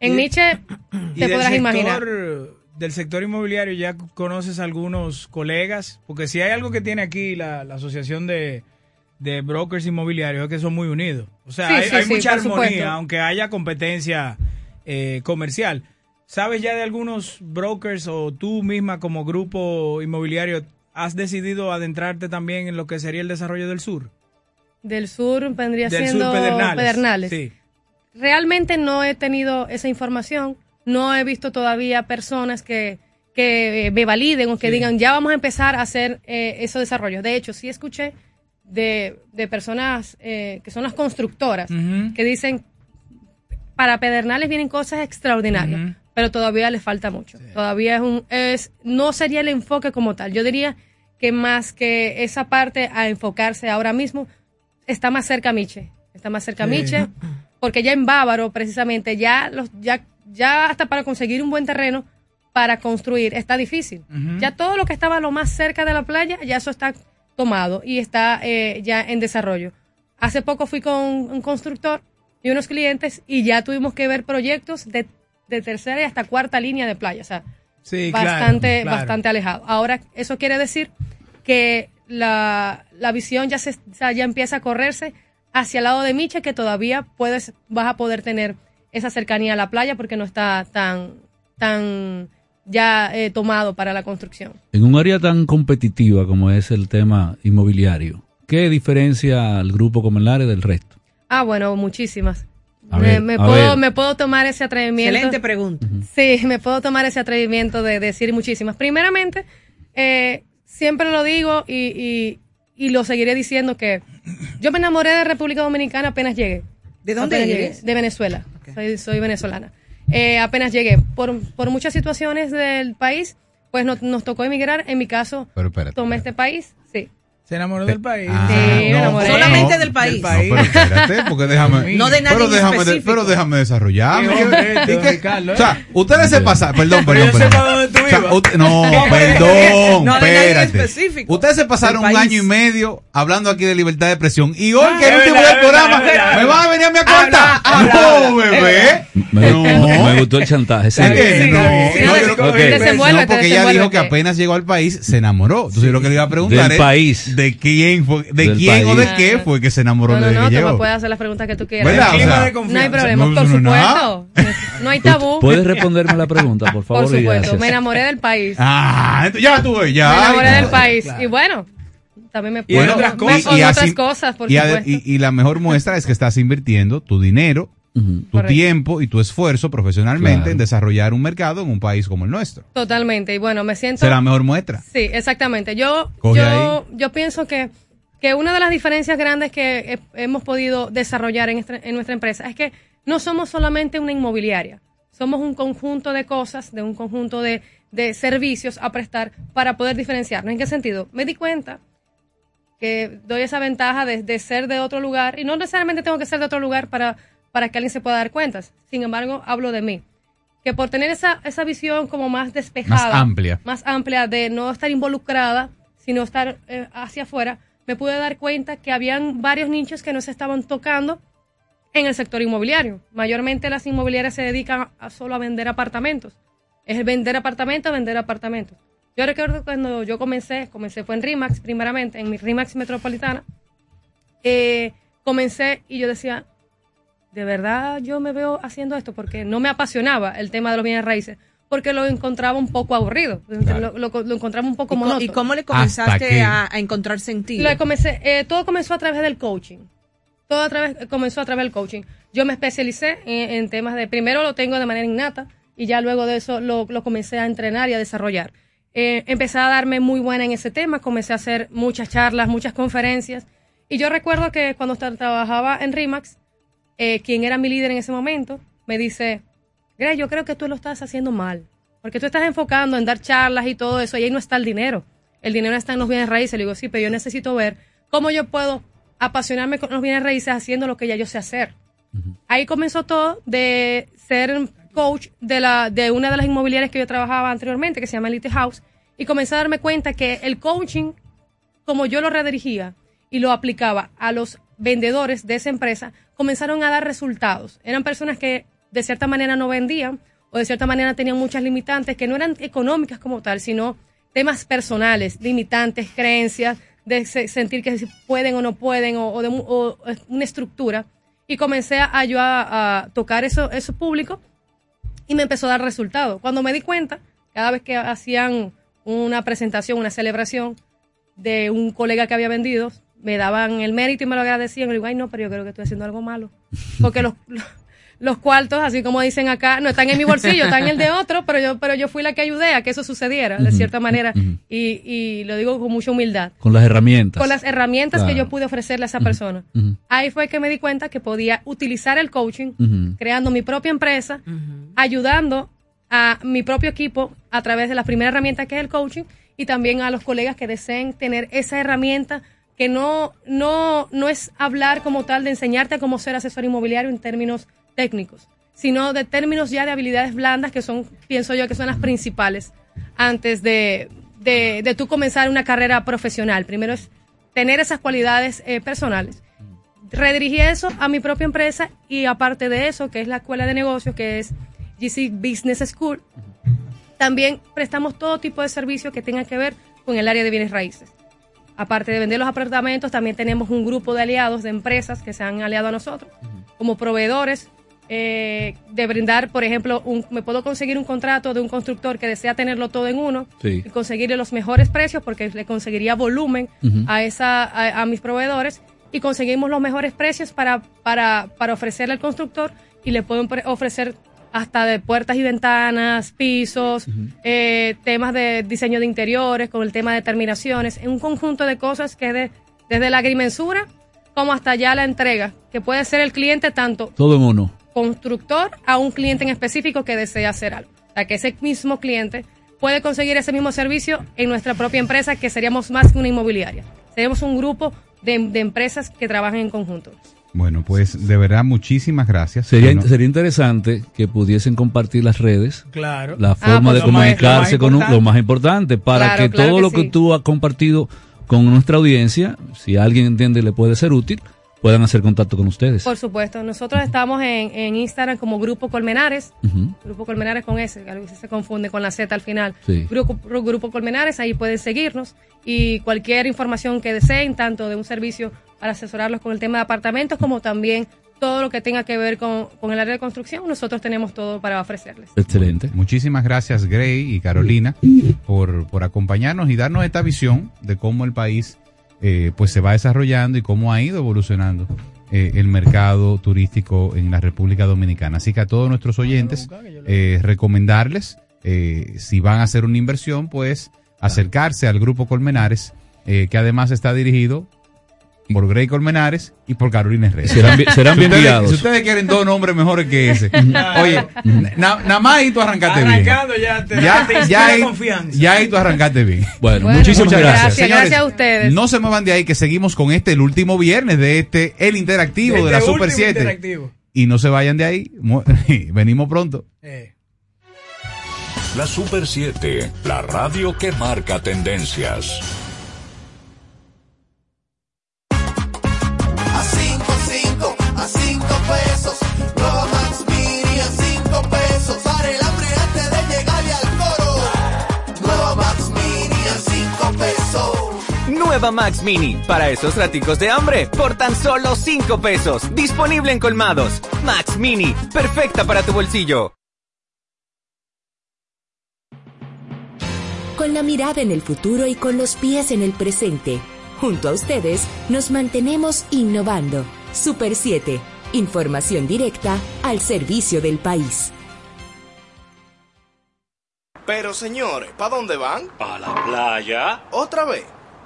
S12: En
S8: Y [coughs]
S12: te podrás imaginar.
S8: Del sector inmobiliario ya conoces algunos colegas, porque si hay algo que tiene aquí la, la Asociación de, de Brokers Inmobiliarios es que son muy unidos. O sea,
S12: Sí,
S8: hay,
S12: sí,
S8: hay
S12: sí,
S8: mucha armonía,
S12: supuesto.
S8: aunque haya competencia eh, comercial. ¿Sabes ya de algunos brokers o tú misma como grupo inmobiliario has decidido adentrarte también en lo que sería el desarrollo del sur?
S12: Del sur vendría
S8: Del
S12: siendo
S8: sur Pedernales.
S12: Pedernales.
S8: Sí.
S12: Realmente no he tenido esa información, no he visto todavía personas que, que eh, me validen o que
S13: Sí.
S12: digan ya vamos a empezar a hacer eh, esos desarrollos. De hecho, sí escuché de, de personas eh, que son las constructoras que dicen para Pedernales vienen cosas extraordinarias, pero todavía les falta mucho. Todavía es un es no sería el enfoque como tal. Yo diría que más que esa parte a enfocarse ahora mismo está más cerca Miche, está más cerca
S13: Sí.
S12: Miche, porque ya en Bávaro precisamente ya los ya ya hasta para conseguir un buen terreno para construir está difícil. Ya todo lo que estaba lo más cerca de la playa ya eso está tomado y está eh, ya en desarrollo. Hace poco fui con un constructor y unos clientes y ya tuvimos que ver proyectos de, de tercera y hasta cuarta línea de playa, o sea,
S8: Sí,
S12: bastante,
S8: claro.
S12: bastante alejado. Ahora, eso quiere decir que la, la visión ya se ya empieza a correrse hacia el lado de Miche, que todavía puedes, vas a poder tener esa cercanía a la playa porque no está tan, tan ya eh, tomado para la construcción.
S10: En un área tan competitiva como es el tema inmobiliario, ¿qué diferencia al grupo Comenlares del resto?
S12: Ah, bueno, muchísimas.
S10: A
S12: me,
S10: ver,
S12: me
S10: a
S12: puedo,
S10: ver.
S12: me puedo tomar ese atrevimiento.
S9: Excelente pregunta.
S12: Sí, [laughs] me puedo tomar ese atrevimiento de decir muchísimas. Primeramente, eh, siempre lo digo y, y- y lo seguiré diciendo que yo me enamoré de República Dominicana apenas llegué.
S9: ¿De dónde eres?
S12: llegué, De Venezuela. Soy, soy venezolana. Eh, apenas llegué. Por, por muchas situaciones del país, pues no- nos tocó emigrar. En mi caso,
S11: Pero espérate.
S12: tomé este país. Sí.
S8: Se enamoró del país.
S11: Ah,
S12: Sí, me enamoré.
S9: Solamente del país.
S11: No, pero espérate, [laughs] porque déjame.
S9: No de nadie
S11: pero déjame, de- pero déjame desarrollarme.
S8: Qué hombre,
S11: ¿Y
S8: esto,
S11: qué?
S8: Ricardo, ¿eh?
S11: O sea, ustedes se pasaron. Perdón,
S8: Pero
S11: perdón,
S8: yo
S11: perdón. O sea, no,
S8: No,
S11: perdón,
S9: no de
S11: espérate.
S9: específico.
S11: Ustedes se pasaron un año y medio hablando aquí de libertad de expresión. Y hoy,
S8: Ah,
S11: que es el último
S8: verdad,
S11: del programa,
S8: verdad.
S11: ¿me van a venir a mi cuenta? No, bebé.
S10: Me,
S11: No.
S10: me gustó el chantaje. sí.
S11: Es que
S8: Sí,
S11: no,
S8: sí,
S11: no, yo que- no, porque ella dijo que apenas llegó al país se enamoró. Entonces yo lo que le iba a preguntar
S10: Del
S11: es
S10: país.
S11: de quién fue, de
S10: Del
S11: quién o
S10: país.
S11: de qué fue que se enamoró
S12: No, no, no,
S11: llegó.
S12: puedes hacer las preguntas que tú quieras.
S11: O
S8: de
S12: No hay problema,
S11: no,
S12: por
S11: no,
S12: supuesto. No hay tabú.
S10: ¿Puedes responderme la pregunta, por favor?
S12: Por supuesto, me enamoré del país.
S11: Ah, entonces ya tú ves, ya.
S12: me enamoré
S11: Ay,
S12: del país.
S8: claro.
S12: Y bueno, también me
S8: Y
S12: puedo-
S8: otras cosas.
S11: y
S12: otras cosas, por
S11: y,
S12: supuesto.
S11: y- y la mejor muestra es que estás invirtiendo tu dinero, tu
S12: Correcto.
S11: tiempo y tu esfuerzo profesionalmente
S10: Claro.
S11: en desarrollar un mercado en un país como el nuestro.
S12: Totalmente. Y bueno, me siento.
S11: Será la mejor muestra.
S12: Sí, exactamente. Yo,
S11: Coge
S12: yo, yo pienso que, que una de las diferencias grandes que he- hemos podido desarrollar en, esta- en nuestra empresa es que no somos solamente una inmobiliaria, somos un conjunto de cosas, de un conjunto de, de servicios a prestar para poder diferenciarnos. ¿En qué sentido? Me di cuenta que doy esa ventaja de, de ser de otro lugar y no necesariamente tengo que ser de otro lugar para, para que alguien se pueda dar cuenta. Sin embargo, hablo de mí. Que por tener esa, esa visión como más despejada,
S11: Más amplia.
S12: más amplia de no estar involucrada, sino estar eh, hacia afuera, me pude dar cuenta que habían varios nichos que no se estaban tocando en el sector inmobiliario. Mayormente las inmobiliarias se dedican a solo a vender apartamentos. Es el vender apartamentos, vender apartamentos. Yo recuerdo cuando yo comencé, comencé fue en RIMAX primeramente, en mi RIMAX Metropolitana, eh, comencé y yo decía, de verdad yo me veo haciendo esto porque no me apasionaba el tema de los bienes raíces, porque lo encontraba un poco aburrido, lo, lo- lo encontraba un poco
S9: ¿Y,
S12: monótono.
S9: y cómo le comenzaste a, a encontrar sentido?
S12: Lo comencé, eh, todo comenzó a través del coaching. Todo a través, comenzó a través del coaching. Yo me especialicé en, en temas de, primero lo tengo de manera innata y ya luego de eso lo, lo comencé a entrenar y a desarrollar. Eh, empecé a darme muy buena en ese tema, comencé a hacer muchas charlas, muchas conferencias. Y yo recuerdo que cuando tra- trabajaba en RIMAX, eh, quien era mi líder en ese momento, me dice, Greg, yo creo que tú lo estás haciendo mal, porque tú estás enfocando en dar charlas y todo eso, y ahí no está el dinero. El dinero está en los bienes raíces. Le digo, sí, pero yo necesito ver cómo yo puedo apasionarme con los bienes raíces haciendo lo que ya yo sé hacer. Ahí comenzó todo de ser coach de, la, de una de las inmobiliarias que yo trabajaba anteriormente, que se llama Elite House, y comencé a darme cuenta que el coaching, como yo lo redirigía y lo aplicaba a los vendedores de esa empresa, comenzaron a dar resultados. Eran personas que de cierta manera no vendían o de cierta manera tenían muchas limitantes que no eran económicas como tal, sino temas personales, limitantes, creencias, de se- sentir que pueden o no pueden o, de eh, una estructura. Y comencé a, yo a tocar eso, eso público y me empezó a dar resultados. Cuando me di cuenta, cada vez que hacían una presentación, una celebración de un colega que había vendido, me daban el mérito y me lo agradecían. Y digo, ay, no, pero yo creo que estoy haciendo algo malo. Porque los, los cuartos, así como dicen acá, no están en mi bolsillo, están en el de [laughs] otro, pero yo, pero yo fui la que ayudé a que eso sucediera, de cierta manera. Y, y lo digo con mucha humildad.
S10: Con las herramientas.
S12: Con las herramientas que yo pude ofrecerle a esa persona. Ahí fue que me di cuenta que podía utilizar el coaching, creando mi propia empresa, ayudando a mi propio equipo a través de la primera herramienta que es el coaching y también a los colegas que deseen tener esa herramienta que no, no, no es hablar como tal de enseñarte cómo ser asesor inmobiliario en términos técnicos, sino de términos ya de habilidades blandas que son, pienso yo, que son las principales antes de, de, de tú comenzar una carrera profesional. Primero es tener esas cualidades eh, personales redirigí eso a mi propia empresa y aparte de eso, que es la escuela de negocios, que es GC Business School, también prestamos todo tipo de servicios que tengan que ver con el área de bienes raíces. Aparte de vender los apartamentos, también tenemos un grupo de aliados de empresas que se han aliado a nosotros como proveedores eh, de brindar, por ejemplo, un- me puedo conseguir un contrato de un constructor que desea tenerlo todo en uno
S10: Sí.
S12: y conseguirle los mejores precios porque le conseguiría volumen a, esa, a, a mis proveedores y conseguimos los mejores precios para, para, para ofrecerle al constructor y le pueden pre- ofrecer hasta de puertas y ventanas, pisos, eh, temas de diseño de interiores, con el tema de terminaciones, en un conjunto de cosas que de, desde la agrimensura como hasta ya la entrega, que puede ser el cliente tanto
S10: Todo en uno.
S12: Constructor a un cliente en específico que desea hacer algo. O sea, que ese mismo cliente puede conseguir ese mismo servicio en nuestra propia empresa, que seríamos más que una inmobiliaria. Seríamos un grupo de, de empresas que trabajan en conjunto.
S11: Bueno, pues de verdad muchísimas gracias.
S10: Sería,
S11: Bueno,
S10: sería interesante que pudiesen compartir las redes,
S8: Claro.
S10: la
S8: Ah,
S10: forma
S8: pues
S10: de comunicarse
S8: más
S10: con un- lo más importante, para
S12: Claro,
S10: que
S12: claro
S10: todo
S12: que
S10: lo que tú has compartido con nuestra audiencia, si alguien entiende le puede ser útil, puedan hacer contacto con ustedes.
S12: Por supuesto, nosotros estamos en, en Instagram como Grupo Colmenares. Grupo Colmenares con S, que a veces se confunde con la Z al final.
S10: Sí.
S12: Grupo, Grupo Colmenares, ahí pueden seguirnos y cualquier información que deseen, tanto de un servicio para asesorarlos con el tema de apartamentos, como también todo lo que tenga que ver con, con el área de construcción, nosotros tenemos todo para ofrecerles.
S10: Excelente.
S11: Muchísimas gracias, Gray y Carolina, por, por acompañarnos y darnos esta visión de cómo el país eh, pues se va desarrollando y cómo ha ido evolucionando eh, el mercado turístico en la República Dominicana. Así que a todos nuestros oyentes, eh, recomendarles, eh, si van a hacer una inversión, pues acercarse al Grupo Colmenares, eh, que además está dirigido por Gray Colmenares y por Carolina Herrera.
S10: Serán bien- serán guiados.
S11: Si ustedes quieren dos nombres mejores que ese, [laughs] oye, na- nada más ahí tú arrancaste bien.
S8: Ya te-
S11: Ya,
S8: te
S11: ya,
S8: inspira
S11: ahí,
S8: confianza.
S11: ya ahí tú arrancaste bien.
S10: Bueno,
S12: Bueno,
S10: muchísimas gracias.
S12: gracias. Gracias a ustedes.
S11: No se muevan de ahí que seguimos con este, el último viernes de este, el interactivo de,
S8: Este
S11: la Super
S8: último
S11: 7.
S8: interactivo.
S11: Y no se vayan de ahí. [laughs] Venimos pronto.
S8: Eh.
S7: La Super 7, la radio que marca tendencias.
S5: Nueva Max Mini, para esos raticos de hambre, por tan solo 5 pesos. Disponible en colmados. Max Mini, perfecta para tu bolsillo.
S6: Con la mirada en el futuro y con los pies en el presente. Junto a ustedes, nos mantenemos innovando. Super 7. Información directa al servicio del país.
S13: Pero señores, ¿para dónde van?
S14: ¿Para la playa?
S13: ¿Otra vez?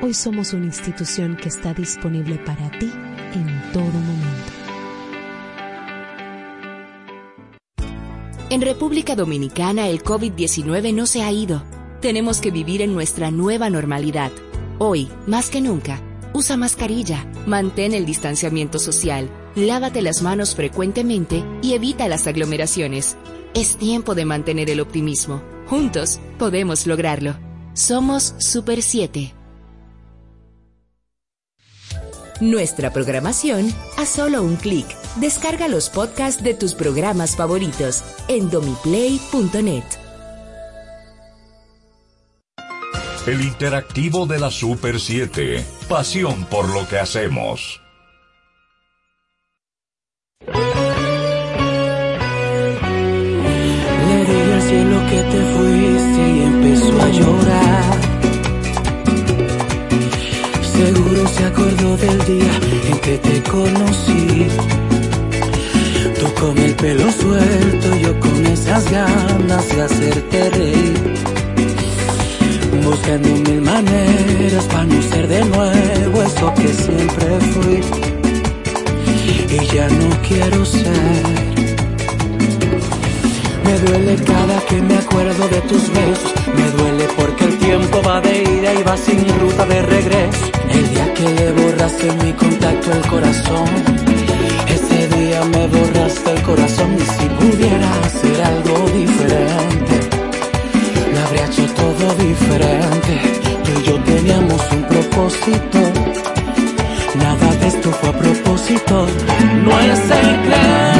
S3: Hoy somos una institución que está disponible para ti en todo momento.
S6: En República Dominicana el COVID-19 no se ha ido. Tenemos que vivir en nuestra nueva normalidad. Hoy, más que nunca, usa mascarilla, mantén el distanciamiento social, lávate las manos frecuentemente y evita las aglomeraciones. Es tiempo de mantener el optimismo. Juntos podemos lograrlo. Somos Super 7. Nuestra programación a solo un clic. Descarga los podcasts de tus programas favoritos en domiplay.net.
S7: El interactivo de la Super 7. Pasión por lo que hacemos.
S15: Le dije al cielo que te fuiste y empezó a llorar. Seguro se acordó del día en que te conocí. Tú con el pelo suelto, yo con esas ganas de hacerte reír. Buscando mil maneras para no ser de nuevo eso que siempre fui. Y ya no quiero ser. Me duele cada que me acuerdo de tus besos. Me duele tiempo de ida y va sin ruta de regreso. El día que le borraste mi contacto el corazón. Ese día me borraste el corazón y si pudiera hacer algo diferente, lo habría hecho todo diferente. Tú y yo teníamos un propósito. Nada de esto fue a propósito. No es secreto. Perdóname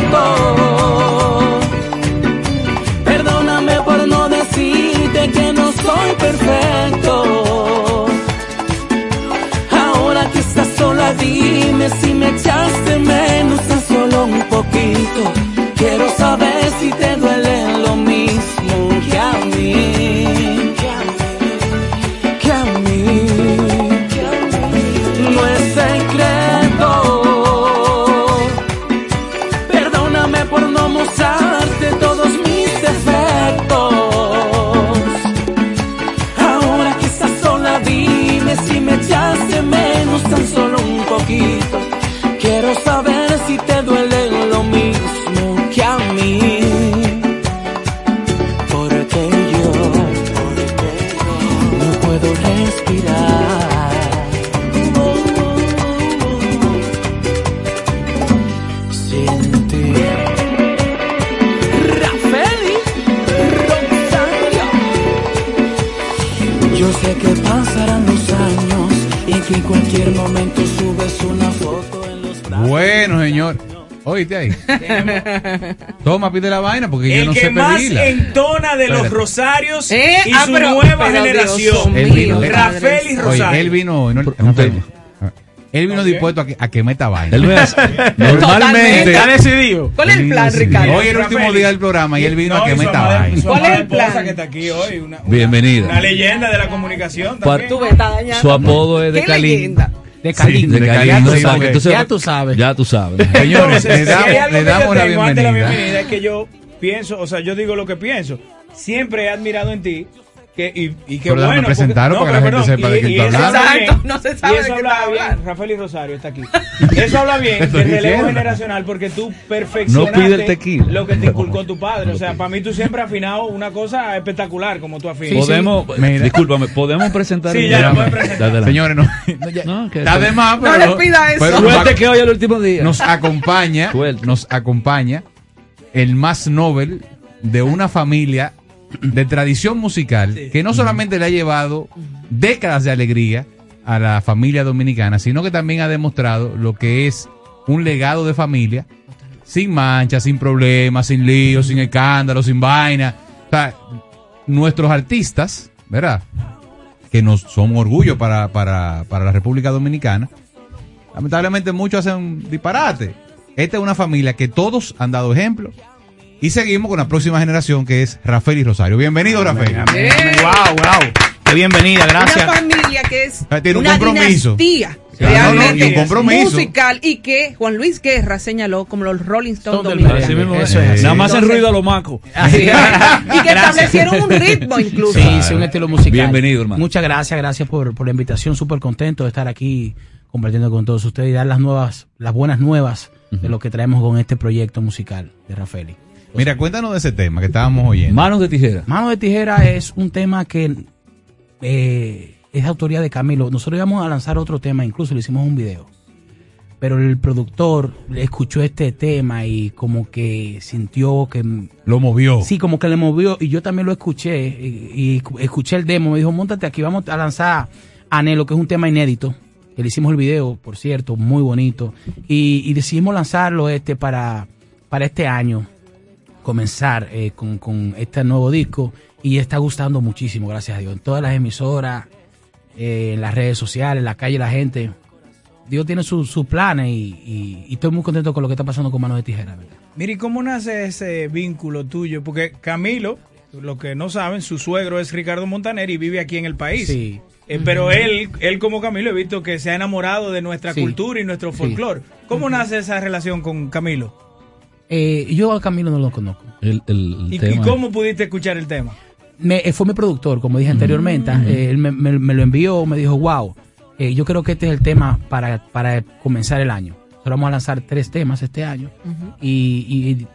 S11: Ahí. Toma, pide la vaina porque yo
S8: El
S11: no
S8: que
S11: sé
S8: más
S11: pedirla.
S8: entona de los
S11: Espérate.
S8: rosarios
S9: Eh,
S8: y
S9: ah,
S8: su
S9: pero-
S8: nueva
S9: pero
S8: generación.
S11: Él vino, él-
S8: Rafael y Rosario.
S11: Oye, él vino, hoy, no- Rafael, él vino dispuesto a que, a que meta vaina.
S10: Él no normalmente-. Está decidido.
S9: ¿Cuál es el plan. Ricardo?
S11: Hoy es el último día del programa y él vino
S8: No,
S11: a que meta vaina.
S9: ¿Cuál es el plan?
S8: que está aquí hoy, una, una
S10: Bienvenida.
S8: leyenda de la comunicación también.
S9: Tú me estás dañando.
S10: Su apodo es de
S9: ¿Qué
S10: Calín.
S9: leyenda?
S16: De
S10: Sí,
S16: Calín.
S10: de
S11: de
S10: Calín,
S11: sí,
S10: entonces-
S16: Ya tú sabes.
S10: Ya tú sabes. [laughs]
S11: Señores, le damos, le damos la
S8: de la
S11: bienvenida.
S8: bienvenida es que yo pienso, o sea, yo digo lo que pienso. Siempre he admirado en ti que, y, y que
S11: Pero
S8: bueno.
S11: presentarlo para que la
S8: pero
S11: gente sepa de quién está
S8: eso
S11: hablando.
S8: habla bien,
S9: Exacto, no se sabe
S8: y eso habla
S9: está
S8: bien. Rafael y Rosario está aquí. [laughs] Eso habla bien del relevo
S11: diciendo.
S8: generacional porque tú perfeccionaste
S10: No pide el tequila.
S8: lo que te inculcó tu padre. O sea, para mí tú siempre has afinado una cosa espectacular como tú afinas.
S10: podemos,
S11: Mira.
S10: discúlpame, podemos presentar
S8: Sí,
S10: el
S8: ya lo presentar.
S11: Señores, [laughs] no, ya-
S10: No, que
S11: está
S10: eso-
S11: de más,
S9: No
S11: pero,
S9: le pida eso.
S11: pero
S10: Suerte que hoy es el último día.
S11: nos acompaña, [laughs] nos acompaña el más Nobel de una familia de tradición musical que no solamente le ha llevado décadas de alegría a la familia dominicana, sino que también ha demostrado lo que es un legado de familia sin manchas, sin problemas, sin líos, sin escándalos, sin vaina. O sea, nuestros artistas, ¿verdad? Que nos son orgullo para, para, para la República Dominicana. Lamentablemente muchos hacen disparate. Esta es una familia que todos han dado ejemplo. Y seguimos con la próxima generación que es Rafael y Rosario. Bienvenido, Rafael.
S16: Wow, wow. Qué bienvenida, gracias.
S9: Una familia que es
S11: Ah, tiene un
S9: una
S11: compromiso.
S9: dinastía
S11: Sí, no, no,
S9: realmente
S11: y compromiso.
S9: musical y que Juan Luis Guerra señaló como los Rolling Stones dominicanos.
S10: Eso es. Nada más
S9: Entonces-
S10: ruido a los macos.
S9: Sí. [laughs] y que establecieron un ritmo incluso.
S16: Sí, sí, un estilo musical.
S10: Bienvenido, hermano.
S16: Muchas gracias, gracias por, por la invitación. Súper contento de estar aquí compartiendo con todos ustedes y dar las nuevas, las buenas nuevas de lo que traemos con este proyecto musical de Rafaeli.
S11: Mira, cuéntanos de ese tema que estábamos oyendo.
S10: Manos de tijera.
S16: Mano de Tijera es un tema que eh, es de autoría de Camilo. Nosotros íbamos a lanzar otro tema, incluso le hicimos un video. Pero el productor escuchó este tema y como que sintió que...
S11: Lo movió.
S16: Sí, como que le movió y yo también lo escuché y, y escuché el demo. Me dijo, montate aquí, vamos a lanzar Anhelo, que es un tema inédito. Que le hicimos el video, por cierto, muy bonito. Y, y decidimos lanzarlo este para, para este año comenzar eh, con, con este nuevo disco y está gustando muchísimo, gracias a Dios. En todas las emisoras, eh, en las redes sociales, en la calle, la gente. Dios tiene sus sus planes y, y- y estoy muy contento con lo que está pasando con Manos de Tijera. ¿verdad?
S8: Mira, ¿y cómo nace ese vínculo tuyo? Porque Camilo, lo que no saben, su suegro es Ricardo Montaner y vive aquí en el país.
S16: Sí.
S8: Eh, pero él, él como Camilo, he visto que se ha enamorado de nuestra
S16: Sí.
S8: cultura y nuestro
S16: Sí.
S8: folclore. ¿Cómo nace esa relación con Camilo?
S16: Eh, yo a Camilo no lo conozco.
S10: El, el- el
S8: ¿Y, cómo pudiste escuchar el tema?
S16: Me, eh, fue mi productor, como dije anteriormente. Eh, él me, me- me lo envió, me dijo, wow, eh, yo creo que este es el tema para, para comenzar el año. Nosotros vamos a lanzar tres temas este año. y, y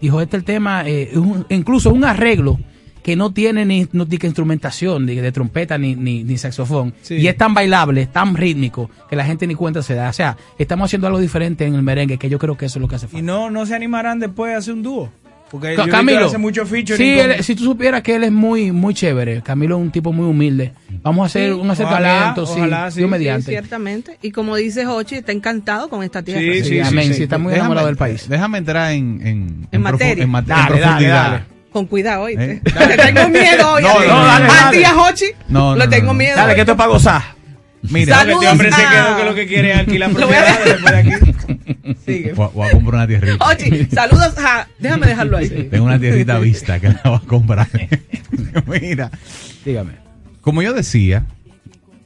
S16: dijo, este es el tema, eh, un- incluso un arreglo que no tiene ni, no tiene instrumentación de, de trompeta ni, ni, ni saxofón.
S8: Sí.
S16: Y es tan bailable, es tan rítmico, que la gente ni cuenta se da. O sea, estamos haciendo algo diferente en el merengue, que yo creo que eso es lo que hace falta.
S8: Y no, no se animarán después a hacer un dúo. Porque yo
S16: Camilo,
S8: hace mucho
S16: sí, él- si tú supieras que él es muy muy chévere, Camilo es un tipo muy humilde. Vamos a hacer
S9: Sí.
S16: un acercamiento,
S8: Ojalá,
S16: sí,
S8: ojalá, sí,
S16: Dios
S8: sí,
S16: mediante.
S9: Sí, ciertamente. Y como dice Hochi, está encantado con esta tierra.
S16: Sí, sí, amén, sí, está muy
S11: Déjame-
S16: enamorado del país.
S11: Déjame entrar en, en,
S9: En materia.
S11: en
S16: Dale, dale,
S11: profundidad.
S16: dale.
S9: Con cuidado, oíste.
S11: ¿Eh? [laughs]
S9: Le tengo miedo hoy.
S11: No,
S9: a
S11: no, dale,
S9: a ti, a Hochi,
S11: No, no,
S9: le tengo miedo.
S16: Dale, que esto es para gozar.
S11: Mira,
S8: este hombre se
S9: Saludos
S8: quedó
S9: a-
S8: que lo que quiere es alquilar
S9: Lo voy a
S8: propiedades después de aquí. Sigue.
S11: voy, a- voy a comprar una tierrita.
S9: Hochi, saludos a... Déjame dejarlo ahí.
S11: Tengo una tierrita vista que la voy a comprar. [laughs] Mira,
S16: Dígame.
S11: como yo decía,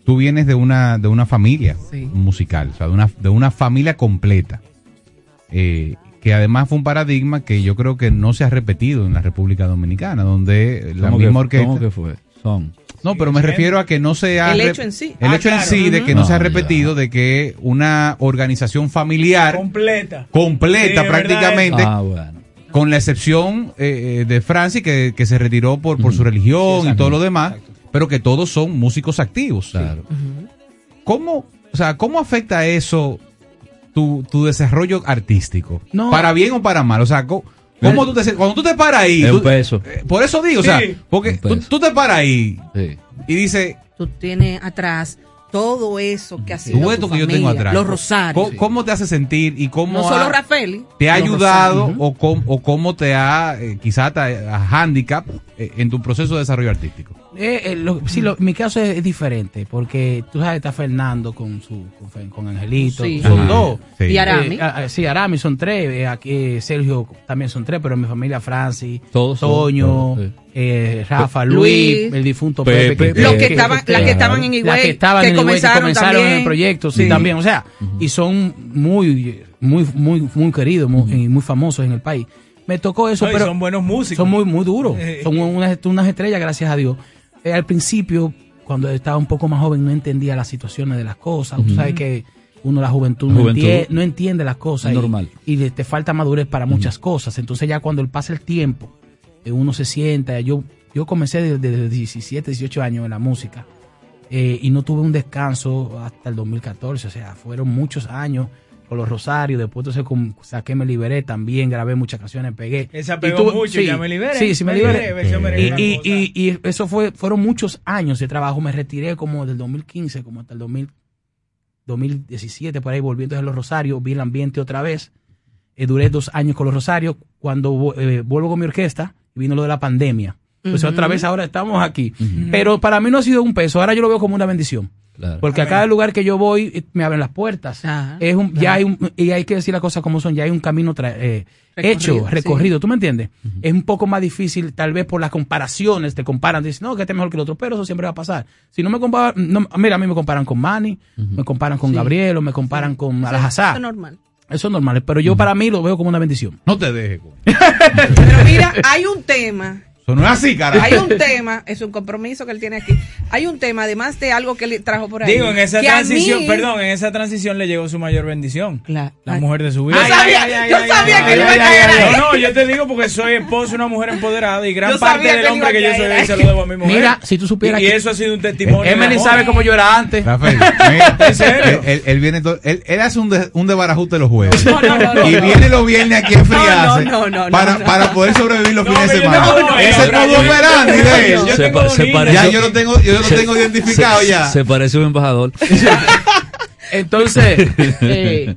S11: tú vienes de una, de una familia
S9: Sí.
S11: musical, o sea, de una, de una familia completa. Eh, que además fue un paradigma que yo creo que no se ha repetido en la República Dominicana, donde la
S10: ¿Cómo que-
S11: misma orquesta...
S10: cómo que fue? Son.
S11: No, pero me refiero a que no se ha...
S9: El hecho en sí.
S11: El
S9: Ah,
S11: hecho en
S9: claro.
S11: sí de que no, se ha repetido, de que una organización familiar
S8: Completa.
S11: completa
S8: Sí,
S11: prácticamente,
S10: Ah, bueno.
S11: con la excepción eh, eh, de Francis, que, que se retiró por, por su religión y todo lo demás, pero que todos son músicos activos. ¿Cómo, o sea, ¿Cómo afecta eso tu, tu desarrollo artístico?
S16: No.
S11: ¿Para bien o para mal? O sea, ¿cómo tú te, cuando tú te paras ahí?
S10: Es un peso.
S11: eh, por eso digo, o sea, porque tú, tú te paras ahí
S10: Sí.
S11: y dices,
S9: Tú tienes atrás todo eso que ha sido tu
S11: esto que yo tengo atrás.
S9: los rosarios.
S11: ¿Cómo, cómo te hace sentir y cómo
S9: no solo
S11: ha-
S9: Rafael.
S11: te ha ayudado
S9: rosarios.
S11: o, cómo, o cómo te ha, eh, quizá te ha handicap eh, en tu proceso de desarrollo artístico?
S16: Eh, eh, lo- sí, lo- mi caso es, es diferente, porque tú sabes, está Fernando con su con, Angelito,
S9: Sí.
S16: son
S11: Ajá,
S16: dos.
S11: sí.
S9: Y Arami.
S16: Eh, sí, Arami son tres, eh, aquí, eh, Sergio también son tres, pero en mi familia Francis,
S10: Todos son,
S16: Toño,
S10: todos,
S16: eh, Rafa,
S9: Luis.
S16: Luis, el difunto Pepe.
S10: Pepe,
S9: Los que estaban- las que estaban en
S16: las
S9: Higüey,
S16: que estaban
S9: que
S16: en Higüey,
S9: comenzaron
S16: comenzaron
S9: también.
S16: en el proyecto, sí,
S9: Sí.
S16: también, o sea, y son muy, muy, muy, muy queridos, muy, y muy famosos en el país. Me tocó eso,
S8: No,
S16: pero
S8: son buenos músicos.
S16: son muy, muy duros. Son unas, unas estrellas, gracias a Dios. Eh, al principio, cuando estaba un poco más joven, no entendía las situaciones de las cosas. Tú
S10: Ujú.
S16: sabes que uno, la juventud, no,
S10: Juventud.
S16: entie- no entiende las cosas. Y-
S10: normal.
S16: Y, le- te falta madurez para muchas cosas. Entonces, ya cuando pasa el tiempo, eh, uno se sienta. Yo, yo comencé desde desde 17, 18 años en la música. eh, y no tuve un descanso hasta el 2014. O sea, fueron muchos años con los Rosarios. Después entonces con- saqué Me Liberé también, grabé muchas canciones, pegué.
S8: Esa
S16: Y
S8: pegó mucho, ya Me Liberé,
S16: Sí, sí, me,
S8: Me
S16: liberé. Y, y- y- y eso fue, fueron muchos años de trabajo. Me retiré como del 2015, como hasta el 2000, 2017, por ahí volviendo a los Rosarios, vi el ambiente otra vez. Eh, duré dos años con los Rosarios. Cuando eh, vuelvo con mi orquesta, vino lo de la pandemia. Entonces
S10: Ujú.
S16: otra vez ahora estamos aquí. Pero para mí no ha sido un peso, ahora yo lo veo como una bendición. Porque a cada lugar que yo voy eh, me abren las puertas. es un, ya hay un, y hay que decir las cosas como son, ya hay un camino tra- eh,
S9: Recorrido,
S16: hecho,
S9: sí.
S16: recorrido, ¿tú me entiendes? Es un poco más difícil, tal vez por las comparaciones, te comparan, dicen, no, que este es mejor que el otro, pero eso siempre va a pasar. Si no me comparan, no, mira, a mí me comparan con Manny, me comparan con
S9: Sí.
S16: Gabriel o me comparan con
S9: Eso-
S16: Alajazá.
S9: eso es normal.
S16: Eso es normal, pero yo para mí lo veo como una bendición.
S11: No te dejes.
S9: Pero mira, hay un tema.
S11: Eso no es así, carajo.
S9: Hay un tema, es un compromiso que él tiene aquí. Hay un tema, además de algo que él trajo por ahí.
S8: Digo, en esa transición,
S9: mí-
S8: perdón, en esa transición le llegó su mayor bendición. La mujer de su vida.
S9: Yo sabía, yo sabía que
S8: Ay,
S9: iba a caer.
S8: No, no, yo te digo porque soy esposo de una mujer empoderada y gran
S9: Yo
S8: parte del hombre que yo soy se lo debo a mi mujer.
S16: Mira, si tú supieras
S8: Y, eso ha sido un testimonio.
S16: Emily sabe cómo yo era antes.
S11: Rafael, [laughs] mira,
S8: ¿En serio?
S11: Él, viene él, él hace un, de, un los jueves.
S9: No, no, no,
S11: y
S9: no.
S11: viene los viernes aquí a enfriarse
S9: No, no, no, no,
S11: para,
S9: no.
S11: para poder sobrevivir los
S8: No,
S11: fines de semana. Ese
S8: yo-
S11: modo operandi
S8: yo-
S11: de él.
S8: yo
S10: Se,
S8: tengo
S10: se parece,
S11: Ya yo lo tengo, yo lo
S10: se-
S11: tengo identificado
S10: se-
S11: ya.
S10: Se parece un embajador. [laughs]
S16: Entonces, [laughs] eh,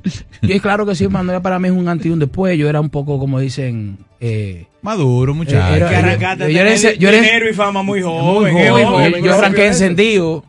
S16: claro que sí, Manuel para mí es un antes y un después. Yo era un poco, como dicen, eh,
S11: Maduro, muchacho.
S16: era-
S8: Que arrancaste a
S16: yo era yo era-
S8: dinero y fama muy
S16: muy
S8: joven.
S16: yo-
S8: joven,
S16: yo,
S8: qué
S16: arranqué encendido.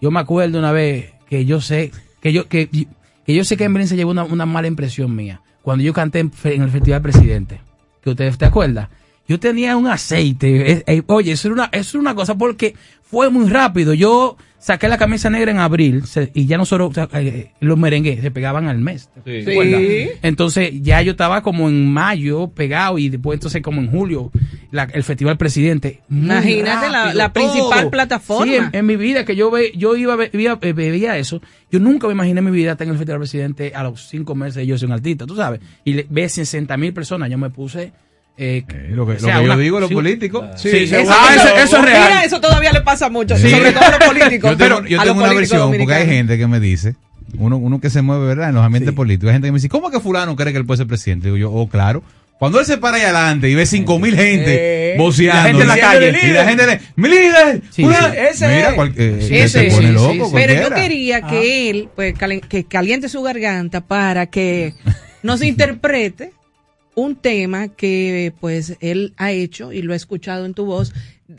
S16: Yo me acuerdo una vez que yo sé que yo que, que yo sé que Embrin se llevó una, una mala impresión mía cuando yo canté en, en el Festival Presidente. Que ustedes te acuerdan. Yo tenía un aceite. eh, eh, oye, eso era, una, eso era una cosa porque fue muy rápido. Yo saqué la camisa negra en abril se- y ya nosotros, o sea, eh, los merengues se pegaban al mes. ¿te
S9: Sí.
S16: Entonces ya yo estaba como en mayo pegado y después entonces como en julio la- el Festival Presidente. Muy
S9: Imagínate la-
S16: rápido,
S9: la principal
S16: todo.
S9: plataforma.
S16: Sí, en, en mi vida que yo ve, yo iba eh, veía eso, yo nunca me imaginé mi vida estar en el Festival Presidente a los cinco meses yo soy un artista, tú sabes, y le, ve 60 mil personas, yo me puse eh,
S11: lo que,
S16: o sea,
S11: lo que yo
S16: una-
S11: digo, los
S16: sí,
S11: políticos.
S16: Sí,
S9: Eso,
S16: ah, eso,
S9: eso-
S16: eso es
S9: Mira,
S16: real.
S9: eso todavía le pasa mucho,
S11: Sí.
S9: sobre todo a los políticos. [laughs]
S11: Yo tengo,
S9: pero
S11: yo
S9: a
S11: tengo
S9: los
S11: una
S9: políticos
S11: versión porque hay gente que me dice, uno, uno que se mueve, ¿verdad? En los ambientes políticos, hay gente que me dice, ¿cómo que fulano cree que él puede ser presidente? Digo yo, oh, claro. Cuando él se para ahí adelante y ve cinco mil gente
S16: Eh,
S11: voceando.
S16: la gente en la calle.
S11: Y la gente le, ¡mi líder!
S16: Sí,
S11: fulano".
S16: sí.
S8: Ese
S11: Mira,
S8: es.
S11: cual- eh,
S16: Sí, ese
S11: se pone
S16: sí,
S11: loco
S16: sí, sí.
S9: Pero yo quería que él, pues, que caliente su garganta para que [laughs] nos interprete un tema que, pues, él ha hecho y lo he escuchado en tu voz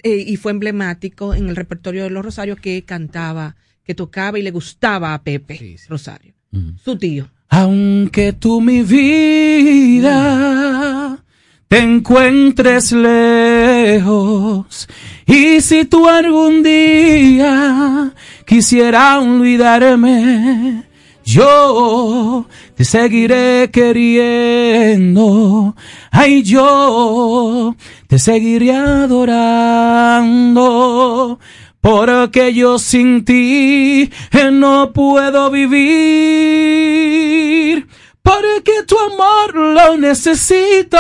S9: eh, y fue emblemático en el repertorio de los Rosarios que cantaba, que tocaba y le gustaba a Pepe Rosario, su tío.
S16: Aunque tú mi vida te encuentres lejos y si tú algún día quisiera olvidarme, yo te seguiré queriendo. Ay, yo te seguiré adorando. Porque yo sin ti eh, no puedo vivir. Porque tu amor lo necesito.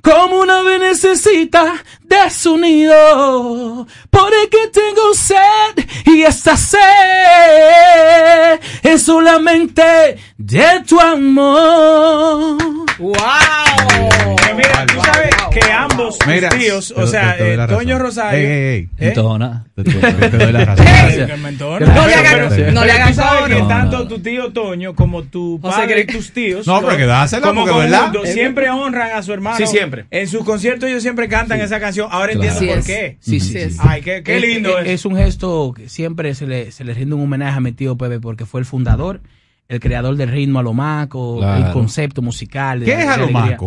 S16: Como una ave necesita de su nido. Porque tengo sed y esta sed es solamente de tu amor.
S8: ¡Wow! mira, tú sabes que ambos tus
S11: Mira,
S8: tíos,
S11: te-
S8: o sea,
S11: te
S8: eh, Toño. Rosario.
S11: Ey, ey, ey.
S8: ¿eh?
S10: Entona.
S11: Te, doy la razón.
S8: Que.
S11: No le hagas- no le
S8: sabes que tanto tu tío Toño como tu padre y tus tíos
S11: No, pero que dásela,
S8: como
S11: porque verdad.
S8: siempre honran a su hermano.
S16: Sí, siempre.
S8: En sus conciertos ellos siempre cantan esa canción. Ahora
S16: Claro.
S8: entiendo por
S16: es.
S8: qué.
S16: Sí, sí, sí.
S8: Ay, qué, qué
S16: Es-
S8: lindo
S16: es,
S8: es.
S16: es un gesto que siempre se le, se le rinde un homenaje a mi tío Pepe porque fue el fundador, el creador del ritmo Alomaco,
S11: Claro.
S16: el concepto musical. de
S11: ¿Qué es
S16: de la alegría.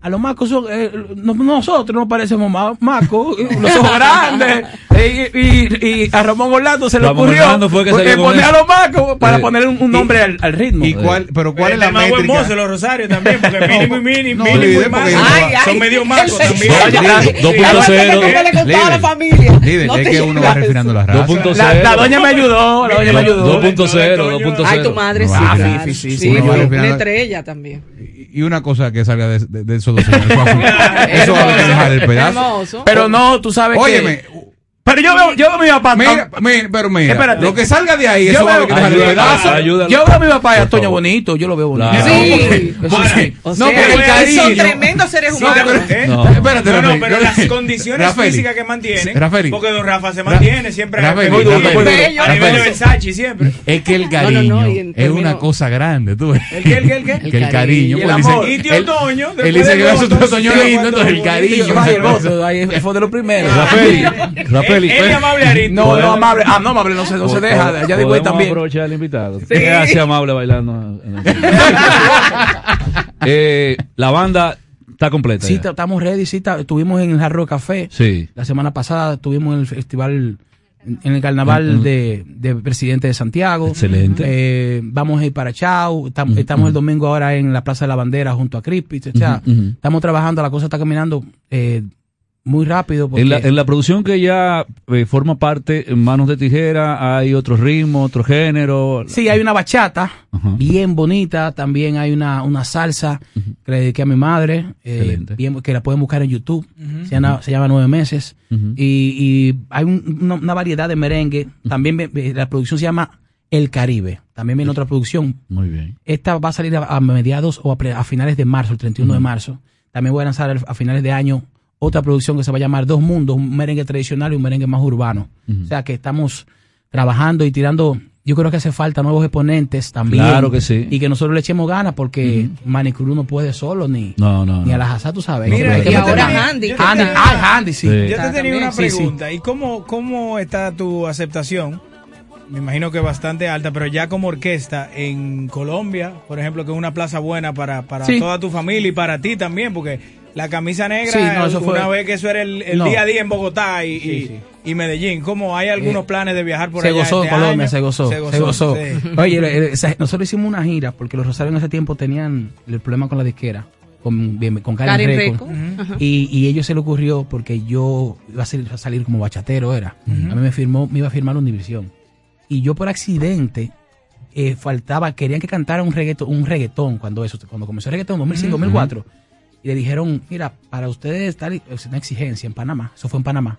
S16: A los macos son, eh, no- nosotros nos parecemos ma- macos, [laughs] los ojos grandes. eh, y, y- y a Ramón Orlando se le
S10: Ramón
S16: ocurrió
S10: fue que
S16: porque
S10: salió con
S16: poner a los macos para
S10: Eh,
S16: poner un, un nombre al, al ritmo.
S11: ¿Y cuál, pero cuál es la
S8: El más buen
S11: métrica?
S8: mozo, los Rosarios también, porque mínimo y
S11: no,
S8: mínimo y
S11: no-
S8: Son medio macos también.
S16: Oye, la-
S11: Líder,
S16: la doña me-
S11: líder,
S16: me le contaba a la
S11: líder.
S16: familia.
S11: Líder,
S16: No
S11: es
S16: te
S11: que uno va refinando las razas.
S10: 2.0.
S16: La, doña me ayudó, la doña me ayudó.
S10: 2.0, 2.0.
S9: Ay, tu madre sí,
S11: Ah,
S16: sí,
S9: Sí,
S16: sí,
S9: una estrella también.
S11: Y una cosa que salga de, de- de esos dos señores. [laughs] Eso va a dejar el pedazo.
S16: Pero no, tú sabes
S11: Óyeme,
S16: que... Pero yo veo, yo veo a mi papá...
S11: mira, mira, pero mira,
S16: Espérate.
S11: lo que salga de ahí,
S16: Yo
S11: eso va a
S16: veo-
S11: haber que.
S16: Yo veo a mi papá y a Toño bonito, yo lo veo bonito.
S10: Claro.
S9: Sí.
S16: Eso sí.
S9: O
S11: No,
S9: sea,
S11: porque el cariño-
S9: son [laughs] tremendos seres humanos.
S8: ¿eh?
S10: No. [laughs]
S11: Espérate,
S8: No, no, pero las condiciones
S11: Rafael.
S8: físicas que mantienen.
S11: Rafael.
S8: Porque don Rafa se mantiene siempre.
S11: Rafael.
S8: A nivel de. Versace siempre.
S11: Es que el
S9: no,
S11: cariño
S9: no,
S11: es una cosa grande, tú ves.
S8: ¿El qué, el qué, el qué?
S11: Que el cariño,
S8: Y
S11: pues
S8: el
S11: dice-
S8: amor. Y tío Toño,
S11: Él dice que es su
S8: votos,
S11: Toño lindo, entonces el cariño.
S16: Ahí fue de los primeros.
S10: Rafael, Rafael,
S8: Él es amable Arito.
S16: No, no, amable. Ah, no, amable, no se, no se deja. Ya digo también.
S10: aprovechar al invitado. ¿Qué hace amable bailando? en el- [laughs] eh, la banda está completa.
S16: Sí,
S10: ya.
S16: estamos ready. Sí, ta- estuvimos en el Jarro Café.
S10: Sí.
S16: La semana pasada estuvimos en el festival, en el carnaval
S10: Ujú.
S16: de, de Presidente de Santiago.
S10: Excelente.
S16: Eh, vamos a ir para Chao. Tam- Estamos el domingo ahora en la Plaza de la Bandera junto a Crispy. O sea, estamos trabajando, la cosa está caminando eh, muy rápido. Porque
S10: En la, en la producción que ya eh, forma parte en Manos de Tijera, hay otro ritmo, otro género.
S16: Sí, hay una bachata
S10: Ajá.
S16: bien bonita, también hay una, una salsa que le dediqué a mi madre, eh, bien- que la pueden buscar en YouTube, se, llama, se llama Nueve Meses, y, y hay un- una, una variedad de merengue, también la producción se llama El Caribe, también viene otra producción,
S10: Muy bien.
S16: esta va a salir a, a mediados o a, pre- a finales de marzo, el 31 de marzo, también voy a lanzar al- a finales de año otra producción que se va a llamar Dos Mundos, un merengue tradicional y un merengue más urbano, o sea que estamos trabajando y tirando. Yo creo que hace falta nuevos exponentes también.
S10: Claro que sí.
S16: Y que nosotros le echemos ganas porque Manicruz no puede solo ni,
S10: No, no,
S16: ni
S10: no.
S16: a la Hazá, tú sabes.
S8: Mira, y ahora.
S9: Handy,
S16: Handy, ah, Handy, sí.
S10: Sí.
S8: Yo te tenía una
S16: Sí, sí.
S8: pregunta. ¿Y cómo, cómo está tu aceptación? Me imagino que bastante alta, pero ya como orquesta en Colombia, por ejemplo, que es una plaza buena para, para
S16: Sí.
S8: toda tu familia y para ti también, porque la camisa negra,
S16: Sí, no, eso fue-
S8: una vez que eso era el, el
S16: No.
S8: día a día en Bogotá y,
S16: Sí,
S8: y-
S16: sí.
S8: y Medellín, ¿cómo hay algunos
S16: Eh,
S8: planes de viajar por
S16: se
S8: allá
S16: gozó
S8: este
S16: Colombia,
S8: año?
S16: se gozó, se gozó.
S8: sí. [laughs]
S16: Oye, le- le- esa- nosotros hicimos una gira porque los Rosarios en ese tiempo tenían el problema con la disquera, con, con Karen,
S9: Karen
S16: Reco. Y, y ellos se le ocurrió porque yo iba a salir, a salir como bachatero, era. A mí me firmó, me iba a firmar una división. Y yo por accidente eh, faltaba, querían que cantara un reggaetón, un reggaetón cuando eso, cuando comenzó el reggaetón, 2005, 2004. Y le dijeron, mira, para ustedes tal es una exigencia en Panamá. Eso fue en Panamá.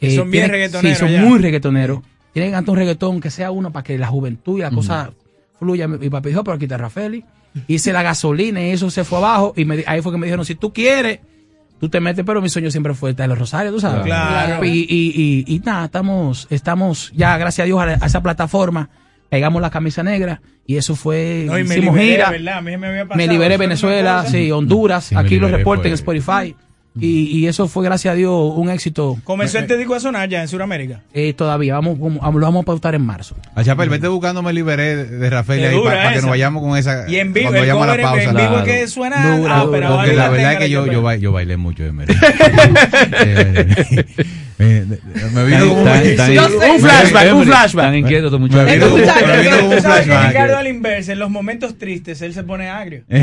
S8: Son bien
S16: tienen-
S8: reggaetoneros
S16: Sí, son
S8: ya.
S16: muy reggaetoneros. Tienen que cantar un reggaetón que sea uno para que la juventud y la cosa fluya. Mi papi dijo, pero aquí está Rafaeli. Hice la gasolina y eso se fue abajo. Y me di- ahí fue que me dijeron, si tú quieres, tú te metes, pero mi sueño siempre fue estar en los Rosarios, tú sabes.
S8: Claro.
S16: Y, y, y, y nada, estamos, estamos ya, gracias a Dios, a, a esa plataforma. Pegamos la camisa negra y eso fue.
S8: No, y me
S16: hicimos
S8: liberé,
S16: gira.
S8: ¿verdad? A mí me había pasado
S16: Me liberé Venezuela, sí, Honduras.
S11: Sí,
S16: aquí los reportes en Spotify. Y, y eso fue, gracias a Dios, un éxito.
S8: Comenzó este disco a sonar ya en Sudamérica.
S16: Eh, todavía, vamos, vamos- lo vamos a pautar en marzo.
S11: A Chapel, vete buscando Me Liberé de, Rafael ahí para que nos vayamos con esa.
S8: Y en vivo,
S11: cuando
S8: el
S11: vayamos a
S8: cover
S11: la
S8: en-
S11: pausa.
S8: en vivo
S11: Claro.
S8: que suena
S11: Dura,
S8: ah, pero
S11: porque la verdad es que yo, yo, ba- yo bailé mucho [laughs] de [laughs] Eh, me vino como
S10: Tan- [laughs] tan-
S16: Yo sé. Un flashback, un flashback.
S10: Tan inquieto estos
S11: Me
S10: muchachos.
S11: vino como- me vino como un flashback.
S8: Ricardo a la inversa, en los momentos tristes, él se pone agrio. [laughs]
S9: Pero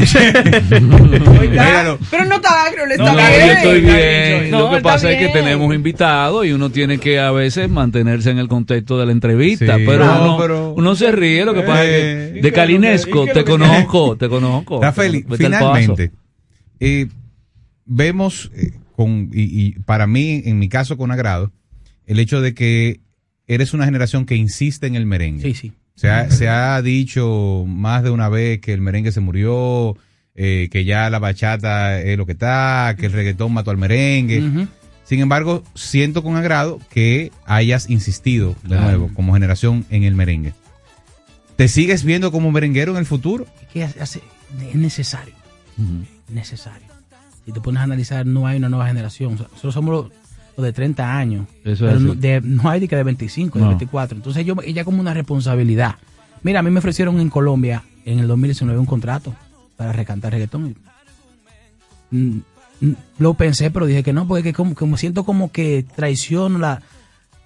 S9: no está agrio, le
S10: No,
S9: está
S10: no,
S9: bien.
S10: yo estoy bien.
S9: No,
S10: Lo que pasa es que tenemos invitados y uno tiene que a veces mantenerse en el contexto de la entrevista.
S11: Sí,
S10: pero,
S11: no,
S10: uno,
S11: pero-
S10: uno se ríe. Lo que pasa
S11: Eh,
S10: es que de Calinesco te conozco, te conozco.
S11: Rafael,
S10: al
S11: finalmente, eh, vemos eh, con, y, y para mí, en mi caso con agrado, el hecho de que eres una generación que insiste en el merengue.
S16: Sí, sí.
S11: Se ha, se ha dicho más de una vez que el merengue se murió, eh, que ya la bachata es lo que está, que el reggaetón mató al merengue. Sin embargo, siento con agrado que hayas insistido de
S10: Claro.
S11: nuevo como generación en el merengue. ¿Te sigues viendo como merenguero en el futuro?
S16: Es que hace- hace- es necesario. Necesario. Si te pones a analizar, no hay una nueva generación. O sea, Nosotros somos los, los de 30 años.
S10: Eso
S16: pero
S10: es
S16: no,
S10: así.
S16: de- no hay de que de 25, de
S10: No.
S16: 24. Entonces yo ella como una responsabilidad. Mira, a mí me ofrecieron en Colombia en el 2019 un contrato para recantar reggaetón. Mm, mm, Lo pensé, pero dije que no, porque que como, como siento como que traiciono la,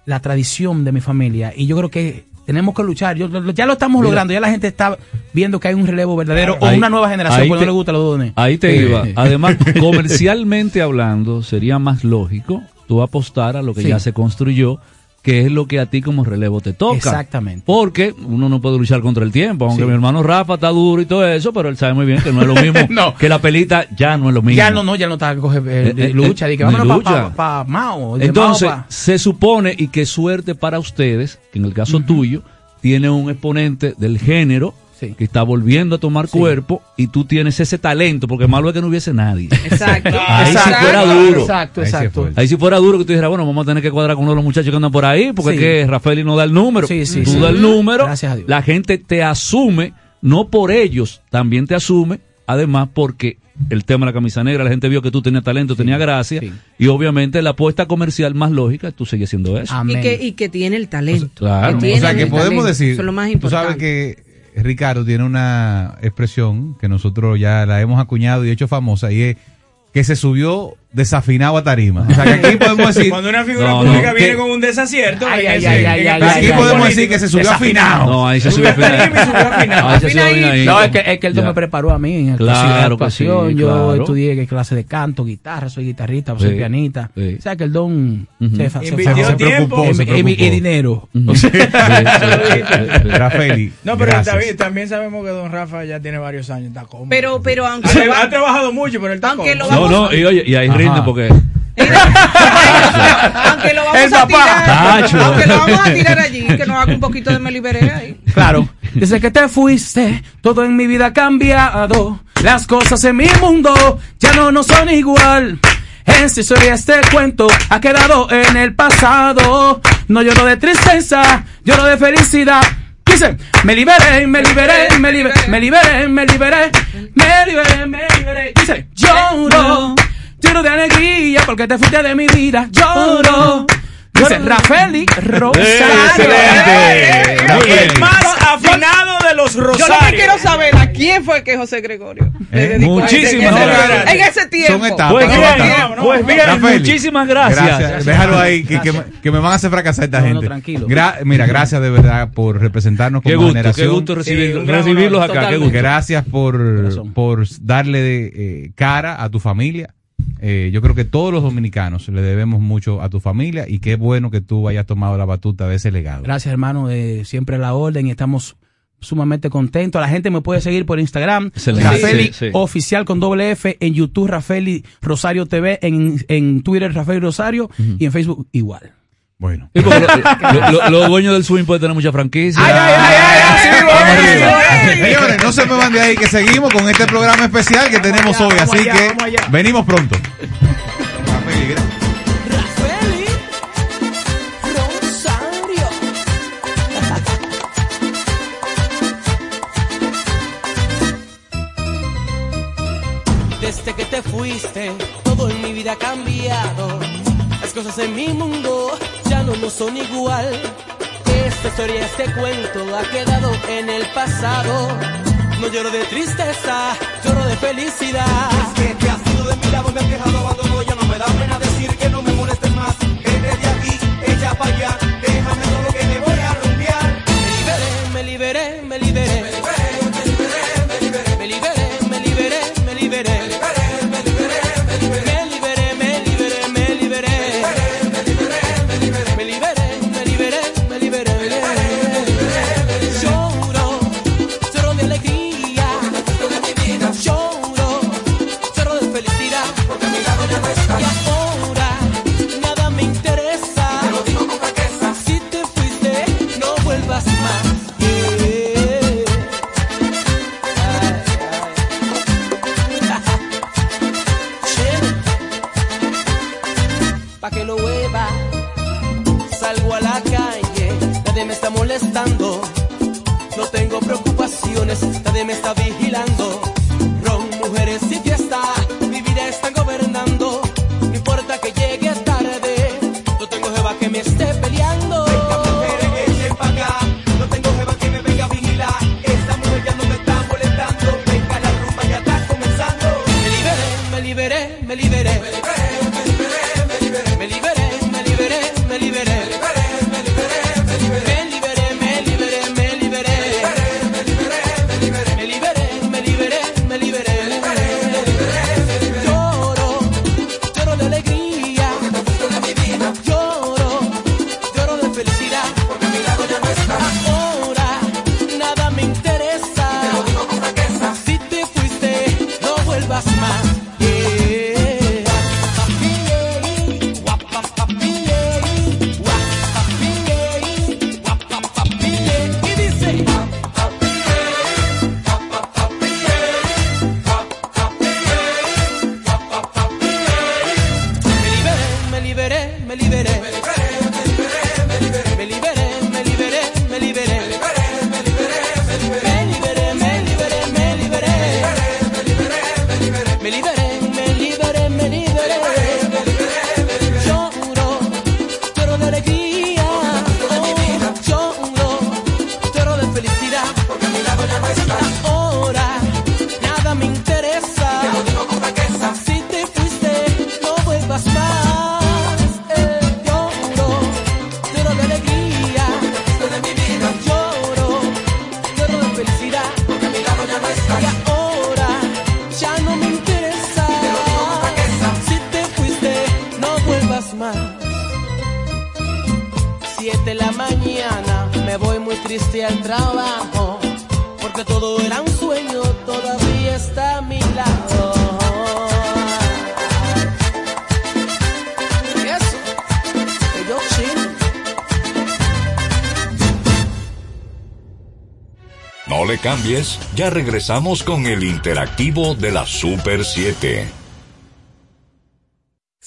S16: la tradición de mi familia. Y yo creo que tenemos que luchar. Yo, lo- ya lo estamos
S10: Mira.
S16: logrando. Ya la gente está viendo que hay un relevo verdadero o una nueva generación,
S10: te-
S16: no le gusta los dones.
S10: Ahí te
S16: Eh,
S10: iba. Además, [laughs] comercialmente hablando, sería más lógico tú apostar a lo que
S16: Sí.
S10: ya se construyó, que es lo que a ti como relevo te toca.
S16: Exactamente.
S10: Porque uno no puede luchar contra el tiempo, aunque
S16: Sí.
S10: mi hermano Rafa está duro y todo eso, pero él sabe muy bien que no es lo mismo. [laughs]
S16: No.
S10: Que la pelita ya no es lo mismo.
S16: Ya no, no, ya no está coge eh,
S10: Eh, eh,
S16: lucha,
S10: eh,
S16: de que
S10: ni
S16: vámonos para pa, pa Mao. de
S10: Entonces,
S16: Mao pa-
S10: se supone, y qué suerte para ustedes, que en el caso tuyo, tiene un exponente del género
S16: Sí.
S10: que está volviendo a tomar cuerpo y tú tienes ese talento, porque malo es que no hubiese nadie.
S9: Exacto. [laughs]
S10: Ahí
S16: Exacto,
S10: si fuera duro.
S16: Exacto,
S11: sí
S16: exacto.
S10: Ahí si fuera duro que tú dijeras, bueno, vamos a tener que cuadrar con uno de los muchachos que andan por ahí, porque
S16: Sí.
S10: es que Rafael no da el número.
S16: Sí, sí,
S10: tú
S16: sí.
S10: das el número,
S16: Gracias a Dios.
S10: la gente te asume, no por ellos, también te asume, además porque el tema de la camisa negra, la gente vio que tú tenías talento, tenías gracia,
S16: sí.
S10: y obviamente la apuesta comercial más lógica, tú sigues siendo eso.
S16: Amén.
S9: Y que, y que tiene el talento.
S10: claro.
S9: Que
S11: O sea, que podemos
S9: talento.
S11: decir,
S9: Eso es lo más
S11: tú
S9: importante.
S11: sabes que Ricardo tiene una expresión que nosotros ya la hemos acuñado y hecho famosa y es que se subió desafinado a tarima. O sea, que aquí podemos decir,
S8: Cuando una figura
S10: No,
S8: pública
S10: no,
S8: viene
S11: que-
S8: con un desacierto,
S16: Ay, ay, ay,
S11: aquí podemos decir que se subió afinado.
S10: No, ahí se
S8: Subió afinado.
S10: Se.
S16: No, es que, es que él me preparó a mí en
S10: Claro
S16: actuación.
S10: sí,
S16: Yo
S10: claro.
S16: estudié clase de canto, guitarra, soy guitarrista, soy
S10: Sí,
S16: pianista.
S10: sí.
S16: O sea que el don se, fa- se, fa- se
S8: tiempo.
S16: preocupó,
S11: se
S16: y- y- dinero. [laughs]
S11: Rafaeli,
S8: No, pero también, sabemos que don Rafa ya tiene varios años, está cómodo.
S9: Pero, pero aunque
S8: ha, ha trabajado mucho, pero él está cómodo.
S10: No, no, y oye, y ahí
S11: Ajá.
S10: rinde porque [laughs]
S9: aunque lo vamos
S16: El
S9: a
S16: papá.
S9: tirar,
S10: Tacho.
S9: aunque lo vamos a tirar allí, que nos haga un poquito de me liberé ahí.
S16: Claro. Desde que te fuiste, todo en mi vida ha cambiado. Las cosas en mi mundo ya no, no son igual. Esta historia, este cuento ha quedado en el pasado. No lloro de tristeza, lloro de felicidad. Dice, me liberé, me liberé, me liberé, me liberé, me liberé, me liberé, me liberé. Dice, lloro, lloro de alegría porque te fuiste de mi vida. Lloro. Dice, Rafaeli Rosario.
S10: Excelente.
S8: Y el más afinado de los
S9: Yo lo que
S8: rosarios.
S9: quiero saber a quién fue que José Gregorio
S11: Eh,
S10: muchísimas
S9: ese-
S10: gracias.
S9: En ese tiempo.
S11: Son etapas.
S10: Pues bien,
S11: etapas.
S10: pues bien,
S11: Rafaeli,
S10: muchísimas gracias.
S11: Déjalo ahí, que, que, me- que me van a hacer fracasar esta
S16: No, no,
S11: gente.
S16: tranquilo.
S11: Gra- mira, gracias de verdad por representarnos
S10: Qué
S11: como
S10: gusto, qué
S11: generación.
S10: gusto recibir-
S8: Sí,
S10: recibirlos acá, qué gusto.
S11: Gracias por, por darle eh, cara a tu familia. Eh, yo creo que todos los dominicanos le debemos mucho a tu familia y qué bueno que tú hayas tomado la batuta de ese legado.
S16: Gracias, hermano. eh, siempre a la orden y estamos sumamente contentos. La gente me puede seguir por Instagram. Rafeli
S10: Sí, sí.
S16: Oficial con doble F. En YouTube, Rafeli Rosario TV. En, en Twitter, Rafeli Rosario. Y en Facebook, igual.
S11: Bueno.
S10: Sí, porque lo- [laughs] lo- lo- los dueños del swing pueden tener mucha franquicia.
S11: Señores, [laughs] no se me van de ahí, que seguimos con este programa especial que tenemos
S16: allá,
S11: hoy. Así
S16: allá,
S11: que venimos pronto.
S17: Desde que te
S18: fuiste, todo en mi vida ha cambiado. Las cosas en mi mundo no son igual. Esta historia, este cuento ha quedado en el pasado. No lloro de tristeza, lloro de felicidad.
S4: Es que te has ido de mi lado, me has dejado abandonado, ya no me da pena decir que no me molestes más. Vete de aquí, ella para allá,
S18: 7 de la mañana me voy muy triste al trabajo, porque todo era un sueño, todavía está a mi lado.
S7: No le cambies, ya regresamos con el interactivo de la Super 7.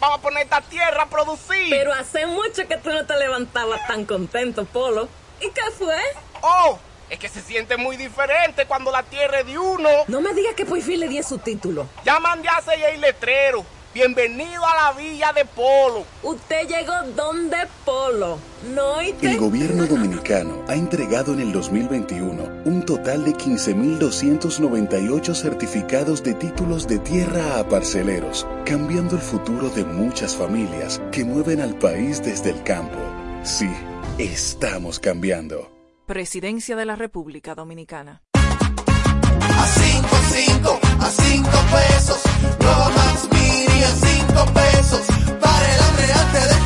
S19: Vamos a poner esta tierra a producir.
S20: Pero hace mucho que tú no te levantabas tan contento, Polo. ¿Y qué fue?
S19: ¡Oh! Es que se siente muy diferente cuando la tierra es de uno.
S20: No me digas que por fin le di su título.
S19: Ya mandé a hacer el letrero. Bienvenido a la villa de Polo.
S20: Usted llegó donde Polo, ¿no? ¿Y
S21: El gobierno dominicano ha entregado en el 2021 un total de 15.298 certificados de títulos de tierra a parceleros, cambiando el futuro de muchas familias que mueven al país desde el campo. Sí, estamos cambiando.
S22: Presidencia de la República Dominicana.
S4: A 5, 5, a 5 pesos. Nueva A 5 pesos. Para el hambre antes del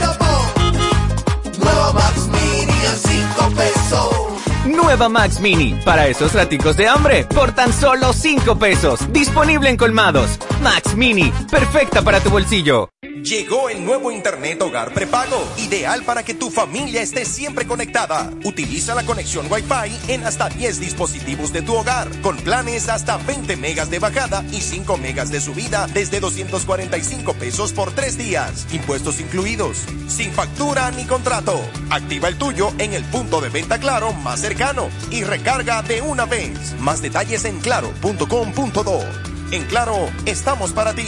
S4: Nueva Max Mini,
S23: para esos raticos de hambre, por tan solo 5 pesos. Disponible en colmados. Max Mini, perfecta para tu bolsillo.
S24: Llegó el nuevo Internet Hogar Prepago, ideal para que tu familia esté siempre conectada. Utiliza la conexión Wi-Fi en hasta 10 dispositivos de tu hogar, con planes hasta 20 megas de bajada y 5 megas de subida desde 245 pesos por 3 días, impuestos incluidos, sin factura ni contrato. Activa el tuyo en el punto de venta Claro más cercano y recarga de una vez. Más detalles en claro.com.do. En Claro, estamos para ti.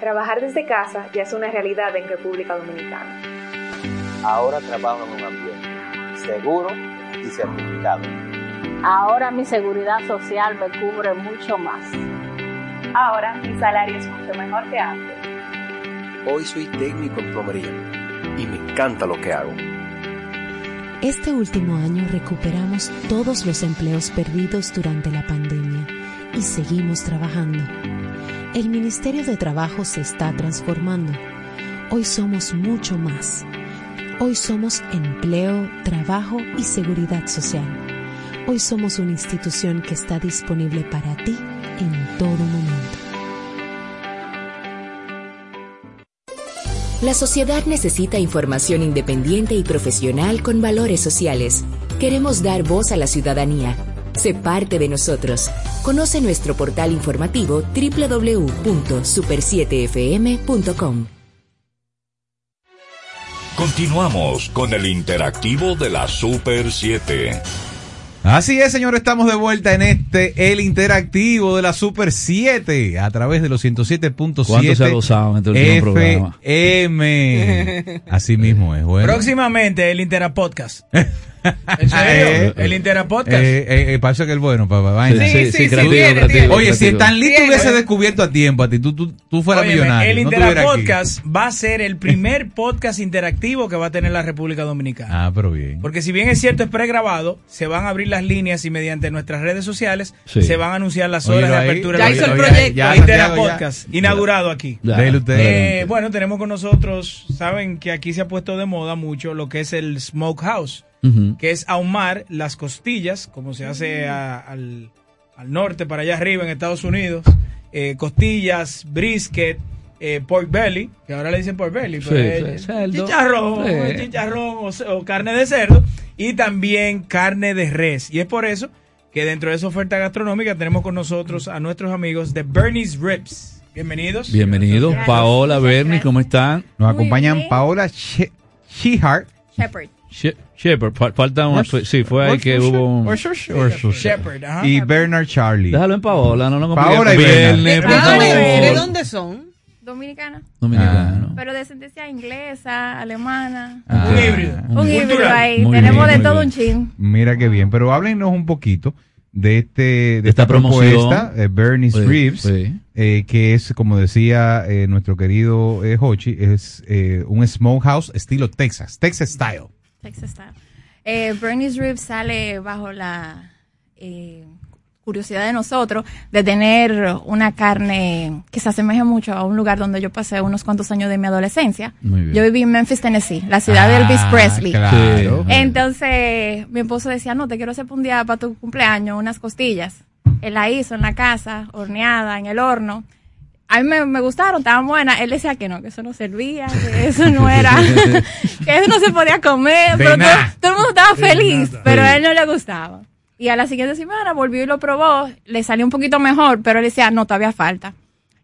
S1: Trabajar desde casa ya es una realidad en República Dominicana.
S25: Ahora trabajo en un ambiente seguro y certificado.
S26: Ahora mi seguridad social me cubre mucho más.
S1: Ahora mi salario es mucho mejor que antes.
S2: Hoy soy técnico en plomería y me encanta lo que hago.
S3: Este último año recuperamos todos los empleos perdidos durante la pandemia y seguimos trabajando. El Ministerio de Trabajo se está transformando. Hoy somos mucho más. Hoy somos empleo, trabajo y seguridad social. Hoy somos una institución que está disponible para ti en todo momento.
S6: La sociedad necesita información independiente y profesional con valores sociales. Queremos dar voz a la ciudadanía. Sé parte de nosotros. Conoce nuestro portal informativo www.super7fm.com.
S7: Continuamos con el interactivo de la Super 7.
S11: Así es, señor, estamos de vuelta en este, el interactivo de la Super 7, a través de los 107.7
S10: ¿Cuánto se ha gozado en este último programa?
S11: FM. [laughs] Así mismo es, bueno.
S8: Próximamente el Intera Podcast. [laughs] ¿En serio?
S11: Eh,
S8: el Intera Podcast.
S11: Eh, eh, eh, parece que el bueno, papá. vaina.
S8: Sí, sí, sí, creativo, tiene, creativo, tiene.
S11: Oye, si
S8: creativo.
S11: Stan Lee te
S8: Tiene.
S11: hubiese descubierto a tiempo a ti, tú, tú, tú fueras
S8: Óyeme,
S11: millonario.
S8: el
S11: no
S8: Intera
S11: estuviera aquí.
S8: Podcast va a ser el primer podcast interactivo que va a tener la República Dominicana.
S11: Ah, pero bien.
S8: Porque si bien es cierto es pregrabado, se van a abrir las líneas y mediante nuestras redes sociales
S11: Sí.
S8: se van a anunciar las horas de
S11: ahí.
S8: apertura.
S11: Ya hizo el proyecto. Ya,
S8: El Intera
S11: Santiago, ya.
S8: Podcast, inaugurado aquí. Eh, bueno, tenemos con nosotros, saben que aquí se ha puesto de moda mucho lo que es el smokehouse, Que es ahumar las costillas, como se hace a- al, al norte, para allá arriba en Estados Unidos, eh, costillas, brisket, eh, pork belly, que ahora le dicen pork belly,
S10: Sí,
S8: pero es
S10: sí, cerdo.
S8: chicharrón,
S10: Sí.
S8: chicharrón o, carne de cerdo, y también carne de res. Y es por eso que dentro de esa oferta gastronómica tenemos con nosotros a nuestros amigos de Bernie's Ribs. Bienvenidos.
S10: Bienvenidos, Paola, Bernie, ¿cómo están?
S11: Nos acompañan Paola She- Shehart.
S27: Shepard.
S10: She- Shepard, fa- falta un... Sí, fue ahí que hubo un...
S8: Shepard, ajá.
S11: Y Bernard Charlie.
S10: Déjalo en Paola, no lo.
S11: Paola y
S9: ¿de dónde son?
S27: Dominicana.
S10: Dominicano.
S27: Pero de ascendencia inglesa, alemana.
S11: Ah,
S8: Un híbrido.
S27: Un híbrido
S11: Cultural.
S27: ahí.
S11: Muy
S27: Tenemos
S11: bien,
S27: de todo
S11: bien.
S27: un chin.
S11: Mira qué bien, pero háblenos un poquito de este de esta,
S10: esta
S11: propuesta, eh, Bernie's
S10: Sí, sí.
S11: eh, que es, como decía eh, nuestro querido eh, Hochi, es eh, un smokehouse estilo Texas, Texas style.
S27: Texas style. Eh, Bernie's Ribs sale bajo la eh, curiosidad de nosotros de tener una carne que se asemeje mucho a un lugar donde yo pasé unos cuantos años de mi adolescencia. Yo viví en Memphis, Tennessee, la ciudad de
S11: Ah,
S27: Elvis Presley.
S11: claro.
S27: Entonces, mi esposo decía, no, te quiero hacer un día para tu cumpleaños unas costillas. Él la hizo en la casa, horneada, en el horno. A mí me, me gustaron, estaban buenas. Él decía que no, que eso no servía, que [laughs] eso no era, que eso no se podía comer.
S28: De
S27: Pero todo, todo el mundo estaba
S28: De
S27: feliz,
S28: nada.
S27: pero a él no le gustaba. Y a la siguiente semana volvió y lo probó, le salió un poquito mejor, pero él decía, no, todavía falta.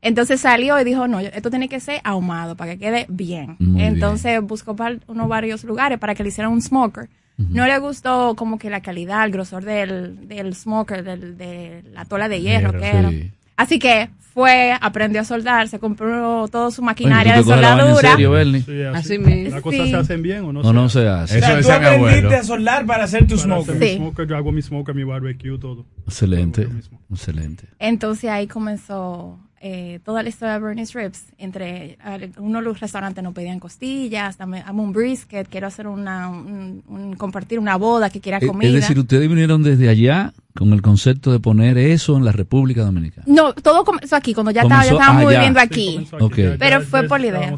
S27: Entonces salió y dijo, no, esto tiene que ser ahumado para que quede bien.
S28: Muy
S27: Entonces buscó unos varios lugares para que le hicieran un smoker. No le gustó como que la calidad, el grosor del, del smoker, del, de la tola de hierro,
S10: Hierro,
S27: que era.
S10: Sí.
S27: Así que fue, aprendió a soldar, se compró toda su
S10: Oye,
S27: maquinaria
S10: ¿tú
S27: de
S10: vaina en
S27: soldadura.
S10: serio, Bernie?
S29: Sí, así.
S27: Así mismo.
S29: ¿Las cosas
S27: Sí.
S29: se hacen bien o no,
S10: O no se hace.
S8: O sea, tú aprendiste a soldar para hacer tu
S29: Para
S8: smoker.
S29: hacer mi
S27: Sí.
S29: smoker, yo hago mi smoker, mi barbecue, todo.
S10: Excelente. Excelente.
S27: Entonces ahí comenzó eh, toda la historia de Bernie's Ribs. Entre unos de los restaurantes nos pedían costillas, también amo un brisket, quiero hacer una, un, un- compartir una boda que quiera
S10: Eh,
S27: comida.
S10: Es decir, ustedes vinieron desde allá con el concepto de poner eso en la República Dominicana.
S27: no, todo comenzó aquí, cuando ya, estaba, ya estábamos
S10: allá.
S27: viviendo aquí.
S10: aquí,
S27: Pero fue por la idea.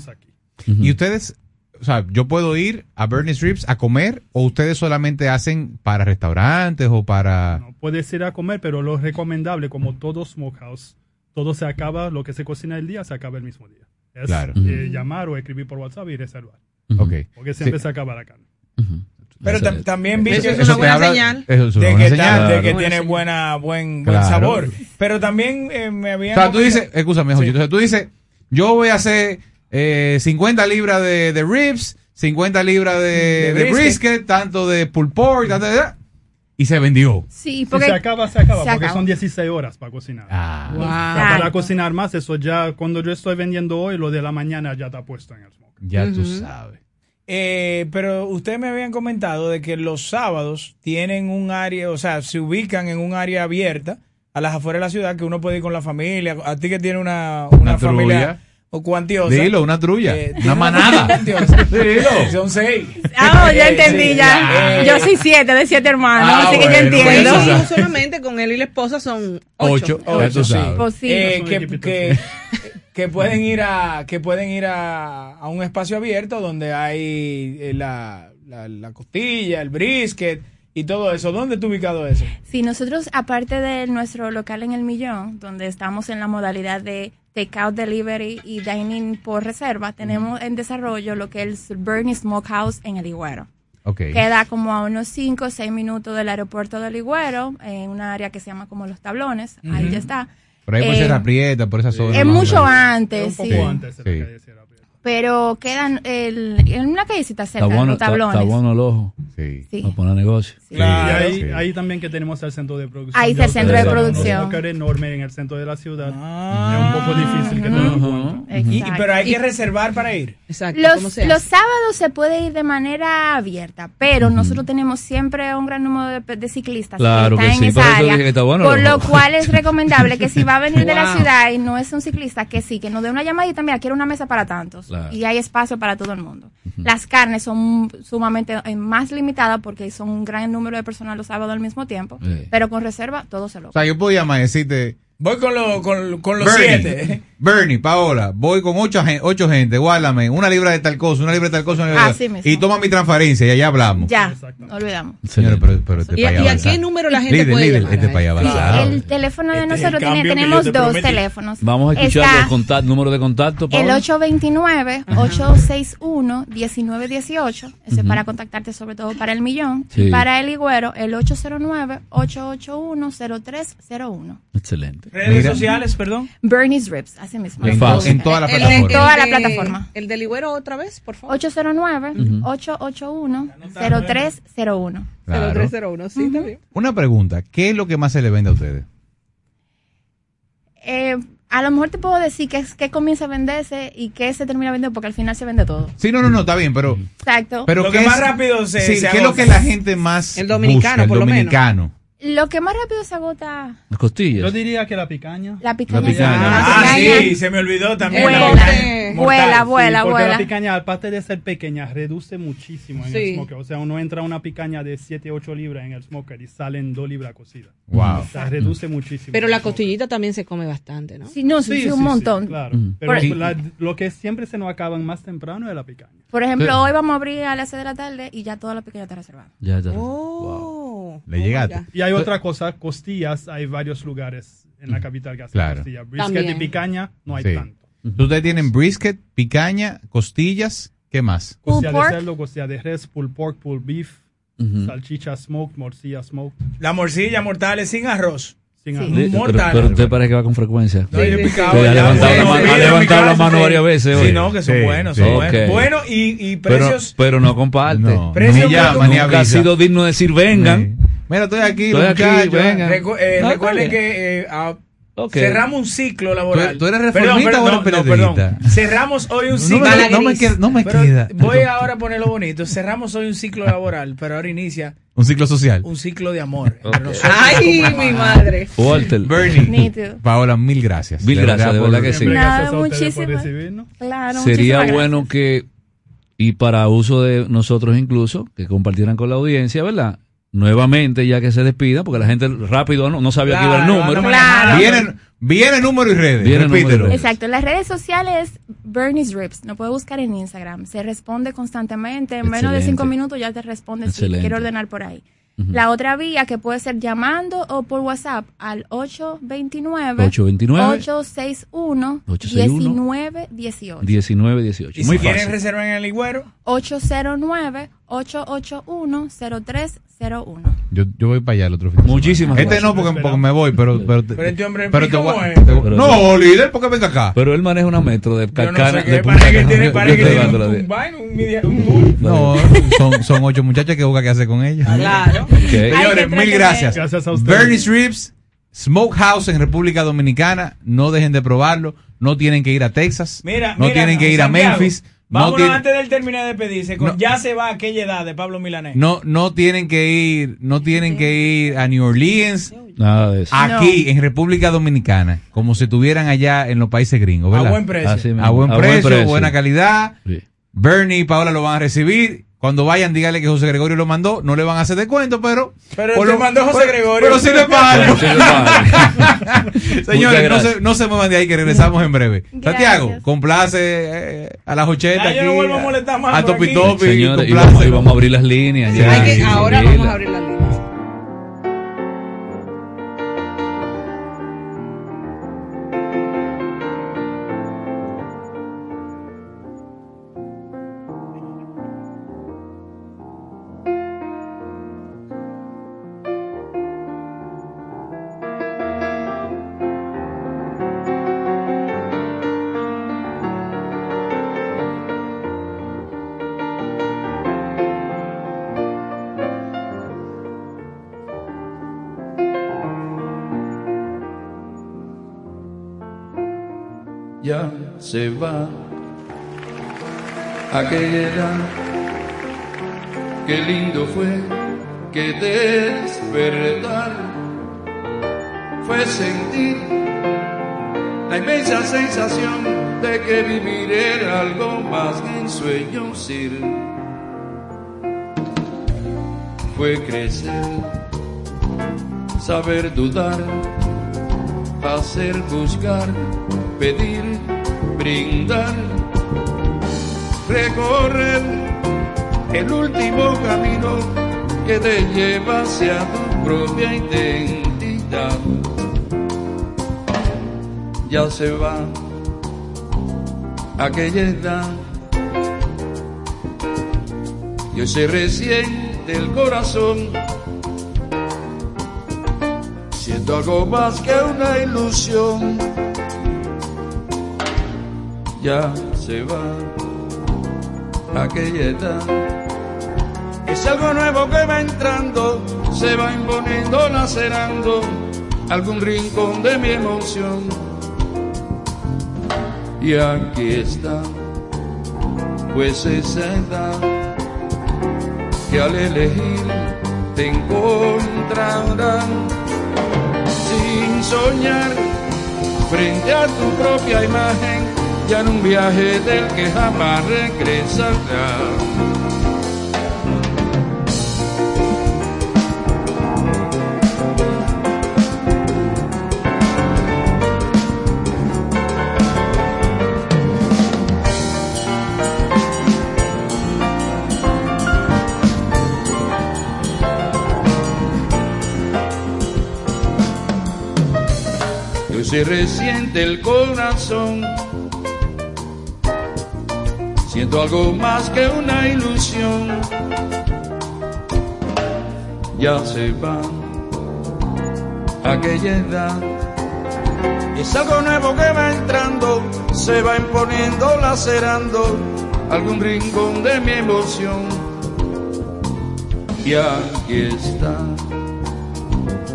S11: Y ustedes, o sea, yo puedo ir a Bernie's Ribs a comer o ustedes solamente hacen para restaurantes o para...
S29: Puedes ir a comer, pero lo recomendable, como todo smokehouse, todo se acaba, lo que se cocina el día se acaba el mismo día. Es
S11: Claro.
S29: eh, llamar o escribir por WhatsApp y reservar.
S11: Ok.
S29: Porque siempre
S11: Sí.
S29: se acaba la carne.
S8: Pero tam- también vi
S11: Eso-
S8: que
S11: es una
S8: de
S11: buena
S8: que,
S11: señal.
S8: de que
S11: Claro.
S8: tiene buena, buen, buen sabor. Pero también eh, me
S11: O
S8: habían...
S11: sea, tú dices, escúchame, entonces tú dices, yo voy a hacer eh, 50 libras de, de ribs, 50 libras de,
S8: De
S11: de brisket.
S8: brisket.
S11: tanto de pulled pork, tanto de... Y se vendió.
S27: Sí,
S29: Si se acaba, se acaba,
S27: se
S29: porque
S27: acaba.
S29: son 16 horas para cocinar.
S11: Ah.
S27: Exacto.
S29: para cocinar más, eso ya, cuando yo estoy vendiendo hoy, lo de la mañana ya está puesto en el smoke.
S11: Ya tú
S8: Ujú.
S11: sabes.
S8: Eh, pero ustedes me habían comentado de que los sábados tienen un área, o sea, se ubican en un área abierta a las afueras de la ciudad que uno puede ir con la familia. A ti que tiene una, una,
S11: Una
S8: familia. O cuantiosa.
S11: Dilo, una trulla.
S8: Eh,
S11: una manada. [laughs] [laughs] Dilo.
S8: Son seis.
S27: Ah, ya
S8: Eh,
S27: entendí,
S8: sí,
S27: ya.
S8: eh,
S27: Yo soy siete de siete hermanos,
S11: Ah,
S27: así que
S11: bueno,
S27: yo entiendo.
S11: pues,
S9: no solamente con él y la esposa son ocho.
S11: Ocho, tú
S8: sí.
S27: Pues.
S8: Eh, que, que, que pueden ir a que pueden ir a, a un espacio abierto donde hay la, la, la costilla, el brisket y todo eso. ¿Dónde está ubicado eso?
S27: Sí, nosotros, aparte de nuestro local en El Millón, donde estamos en la modalidad de takeout, delivery y dining por reserva, tenemos en desarrollo lo que es el Bernie Smokehouse en El Higüero.
S11: Ok.
S27: Queda como a unos 5 o 6 minutos del aeropuerto del Higüero, en una área que se llama como Los Tablones. Ahí ya está.
S11: Por ahí por
S27: Eh,
S11: Sierra Prieta, por esa zona.
S27: Es mucho antes,
S29: Un
S27: sí.
S29: poco antes de la
S11: Sí.
S29: calle Sierra.
S27: Pero quedan el, en una callecita cerca
S10: Está
S27: de
S10: bueno,
S27: Los
S10: está,
S27: Tablones.
S10: está bueno el ojo.
S11: Sí.
S27: Sí.
S10: Para poner negocio.
S8: Claro.
S29: y ahí,
S11: sí.
S29: ahí también que tenemos el centro de producción.
S27: Ahí está el centro de producción.
S29: Un enorme en el centro de la ciudad.
S8: Ah.
S29: es un poco difícil que encuentres.
S8: Y- pero hay que
S27: Y-
S8: reservar para ir.
S9: Exacto. ¿cómo
S27: Los, los sábados se puede ir de manera abierta, pero nosotros tenemos siempre un gran número de, de ciclistas
S10: Claro
S27: que
S10: que
S27: están
S10: sí,
S27: en
S10: por
S27: esa
S10: eso
S27: área.
S10: dije que está bueno,
S27: por lo cual es recomendable que si va a venir de la [laughs] ciudad y no es un ciclista, que sí, que nos dé una llamadita, mira, quiero una mesa para tantos.
S10: Claro.
S27: Y hay espacio para todo el mundo. Las carnes son sumamente eh, más limitadas porque son un gran número de personas los sábados al mismo tiempo,
S10: Sí.
S27: pero con reserva todo se
S11: O
S27: logra.
S11: sea, yo llamar y decirte,
S8: Voy con, lo, con, con los
S11: Bernie,
S8: siete.
S11: Bernie, Paola, voy con ocho, ocho gente, guárdame una libra de tal cosa, una libra de tal cosa, una libra de-
S27: Así mismo.
S11: y toma mi transferencia y allá hablamos.
S27: Ya, no olvidamos.
S11: Señores, pero, pero este
S9: ¿Y, y a qué número la gente
S11: Líder,
S9: puede
S11: líder,
S9: llamar?
S11: este
S9: a
S11: pa' allá
S9: eso?
S27: Sí,
S11: avanzar.
S27: el teléfono de
S8: Este es el
S27: nosotros tiene, tenemos
S8: te
S27: dos
S8: prometí.
S27: teléfonos.
S10: Vamos a escuchar
S27: Está-
S10: los contactos, número de contacto.
S27: El
S10: Paola.
S27: 829-861-1918. Ese es para contactarte sobre todo para el millón.
S10: Sí.
S27: Y para el Higüero, el 809-881-0301.
S10: Excelente.
S8: Redes
S11: Mira.
S8: sociales, perdón.
S27: Bernie's Ribs, así mismo.
S11: En,
S10: Fácil.
S11: to- en toda la
S9: El- el-
S11: plataforma.
S9: el
S27: Toda la plataforma.
S9: El del Ligüero otra vez, por favor.
S27: 809-881-0301.
S11: Claro.
S9: 0301, sí, está bien.
S11: Una pregunta, ¿qué es lo que más se le vende a ustedes?
S27: Eh, a lo mejor te puedo decir que, es- que comienza a venderse y que se termina vendiendo porque al final se vende todo.
S11: Sí, no, no, no, está bien, pero...
S27: Exacto.
S11: pero
S8: Lo
S11: ¿qué
S8: que más
S11: es-
S8: rápido se-
S11: sí,
S8: se
S11: ¿Qué es lo que la gente más
S9: El dominicano,
S11: busca,
S9: por
S11: el
S9: lo menos.
S27: Lo que más rápido se agota,
S10: Las costillas.
S29: Yo diría que la picaña.
S27: la picaña.
S10: picaña.
S27: La
S8: Ah,
S27: picaña
S8: sí, se me olvidó también.
S27: Vuela,
S8: La picaña mortal.
S27: vuela, vuela,
S29: Sí, porque
S27: vuela.
S29: la picaña, aparte de ser pequeña, reduce muchísimo en
S9: Sí.
S29: el smoker. O sea, uno entra una picaña de 7, 8 libras en el smoker y salen 2 libras cocidas.
S11: Wow.
S29: O sea, reduce muchísimo.
S9: Pero la costillita también se come bastante, ¿no?
S27: Sí, no, sí, sí, un montón.
S29: claro.
S10: Mm.
S29: Pero
S27: Por-
S29: la- lo que siempre se nos acaban más temprano es la picaña.
S27: Por ejemplo,
S10: Sí.
S27: hoy vamos a abrir a las 6 de la tarde y ya toda la picaña está reservada.
S10: Ya, ya.
S9: Oh.
S11: Le
S9: Oh,
S11: llegaste.
S9: ya.
S29: Y hay otra cosa, costillas, hay varios lugares en la capital que hacen
S11: Claro.
S29: costillas. Brisket
S9: También.
S29: y picaña no hay
S11: Sí.
S29: tanto.
S11: Ustedes tienen brisket, picaña, costillas, ¿qué más?
S29: Costilla de
S27: pork.
S29: cerdo, costilla de res, pulled pork, pulled beef,
S10: Ujú.
S29: salchicha smoked, morcilla smoked.
S8: La morcilla mortales sin arroz.
S29: Sin
S27: Sí.
S10: Pero,
S8: Mortal.
S10: pero usted parece que va con frecuencia.
S8: No, picado
S10: Sí, ha levantado
S8: sí,
S10: la mano-
S8: sí,
S10: ha levantado la mano
S8: sí.
S10: varias veces
S8: Sí,
S10: hoy.
S8: no, que son
S11: Sí,
S8: buenos,
S11: sí.
S8: son buenos.
S10: Ok.
S8: Bueno, y, y
S10: Pero,
S8: precios.
S10: pero no comparte.
S11: No.
S8: Precio
S11: Ni llama, ni
S10: Nunca ha sido digno de decir vengan.
S11: Mira, estoy aquí,
S10: Estoy aquí,
S11: muchachos.
S10: venga.
S8: Recu- eh,
S10: No,
S8: recuerden que eh, a- Cerramos un ciclo laboral.
S11: ¿Tú- eres
S8: Perdón,
S11: reformista
S8: perdón,
S11: o eres
S8: no, no, perdón. Cerramos hoy un
S11: No
S8: ciclo.
S11: me- no me queda- no me queda.
S8: Voy ahora a ponerlo bonito. Cerramos hoy un ciclo laboral, pero ahora inicia
S11: Un ciclo social.
S8: un ciclo de amor.
S9: Ay, mi madre.
S10: Walter.
S11: Bernie.
S27: Nítido.
S11: Paola, mil gracias.
S10: Mil gracias, de verdad que sí.
S27: Nada, muchísimas. Claro,
S10: Sería
S27: muchísimas
S10: bueno que, y para uso de nosotros incluso, que compartieran con la audiencia, ¿verdad? Nuevamente, ya que se despida, porque la gente rápido no, no sabía que iba el
S8: Claro,
S10: número.
S27: Claro.
S11: Viene, viene número y redes.
S10: Viene número y
S11: Repítelo.
S10: redes.
S27: Exacto, en las redes sociales Bernie's Rips, no puede buscar en Instagram, se responde constantemente, en menos de cinco minutos ya te responde si
S10: Excelente.
S27: quiere ordenar por ahí. La otra vía que puede ser llamando o por WhatsApp al 829
S10: 829
S27: 861
S10: 861
S27: 1918
S10: 19, 18.
S8: Y
S10: Muy
S8: si quieren reservar en el Ligüero,
S27: 809 881 0301
S11: Yo, yo voy para allá el otro fin.
S10: Muchísimas
S11: Este
S10: gracias.
S11: no, porque, porque me voy, pero. Pero, te-
S8: Pero este hombre,
S11: pero
S8: ¿y
S11: te voy-
S8: es?
S11: te-
S10: Pero-
S11: no, líder, porque venga acá.
S10: Pero él maneja una metro de
S8: yo no parece que tiene, parece que tiene un.
S11: No, son, son ocho muchachas que busca qué hacer con ellas.
S9: Claro. [laughs]
S10: Ok.
S11: Señores, mil gracias.
S29: Gracias a ustedes.
S11: Bernie's Ribs, Smokehouse en República Dominicana. No dejen de probarlo. No tienen que ir a Texas.
S8: Mira,
S11: no
S8: mira,
S11: tienen que ir a
S8: Santiago,
S11: Memphis. No,
S8: Vámonos
S11: tienen-
S8: antes del término de despedirse. Con
S11: No.
S8: ya se va a aquella edad de Pablo Milanés.
S11: no, no tienen que ir, no tienen que ir a New Orleans.
S10: Nada de eso.
S11: Aquí en República Dominicana, como si estuvieran allá en los países gringos, ¿verdad?
S8: A buen precio.
S11: A buen
S10: A
S11: precio,
S10: buen precio.
S11: buena calidad.
S10: Sí.
S11: Bernie y Paola lo van a recibir. Cuando vayan, dígale que José Gregorio lo mandó. No le van a hacer descuento, pero.
S8: Pero
S11: por lo-
S8: mandó José
S11: pero-
S8: Gregorio.
S11: Pero sí le pago. [laughs] Señores, no se, no se muevan de ahí que regresamos en breve.
S27: Gracias.
S11: Santiago, complace eh, a las 80
S8: Ya
S11: aquí.
S8: yo no vuelvo a molestar más
S11: a Topi. Topi.
S10: Señores, y
S11: complace.
S10: vamos, y vamos a abrir las líneas. ya.
S9: Hay que-
S10: Sí,
S9: ahora vamos a abrir la línea.
S30: Aquella edad. Qué lindo fue que despertar fue sentir la inmensa sensación de que vivir era algo más que un sueño ser. Fue crecer, saber dudar, hacer, buscar, pedir, brindar, recorrer el último camino que te lleva hacia tu propia identidad. Ya se va aquella edad y hoy se resiente el corazón siento algo más que una ilusión. Ya se va aquella edad. Es algo nuevo que va entrando, se va imponiendo, lacerando algún rincón de mi emoción. Y aquí está, pues esa edad que al elegir te encontrarán sin soñar frente a tu propia imagen, ya en un viaje del que jamás regresará. Se resiente el corazón. Siento algo más que una ilusión. Ya se va aquella edad. Es algo nuevo que va entrando, se va imponiendo, lacerando algún rincón de mi emoción. Y aquí está,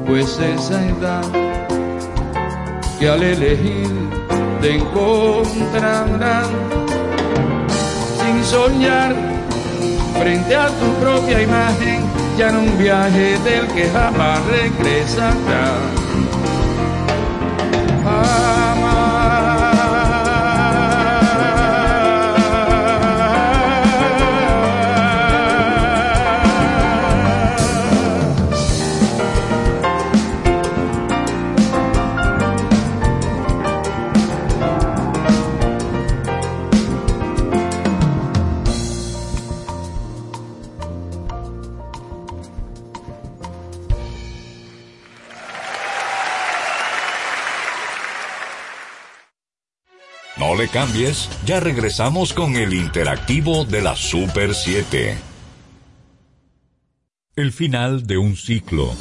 S30: pues esa edad que al elegir te encontrarán soñar frente a tu propia imagen ya en un viaje del que jamás regresará.
S7: Cambies, ya regresamos con el interactivo de la Super 7. El final de un ciclo.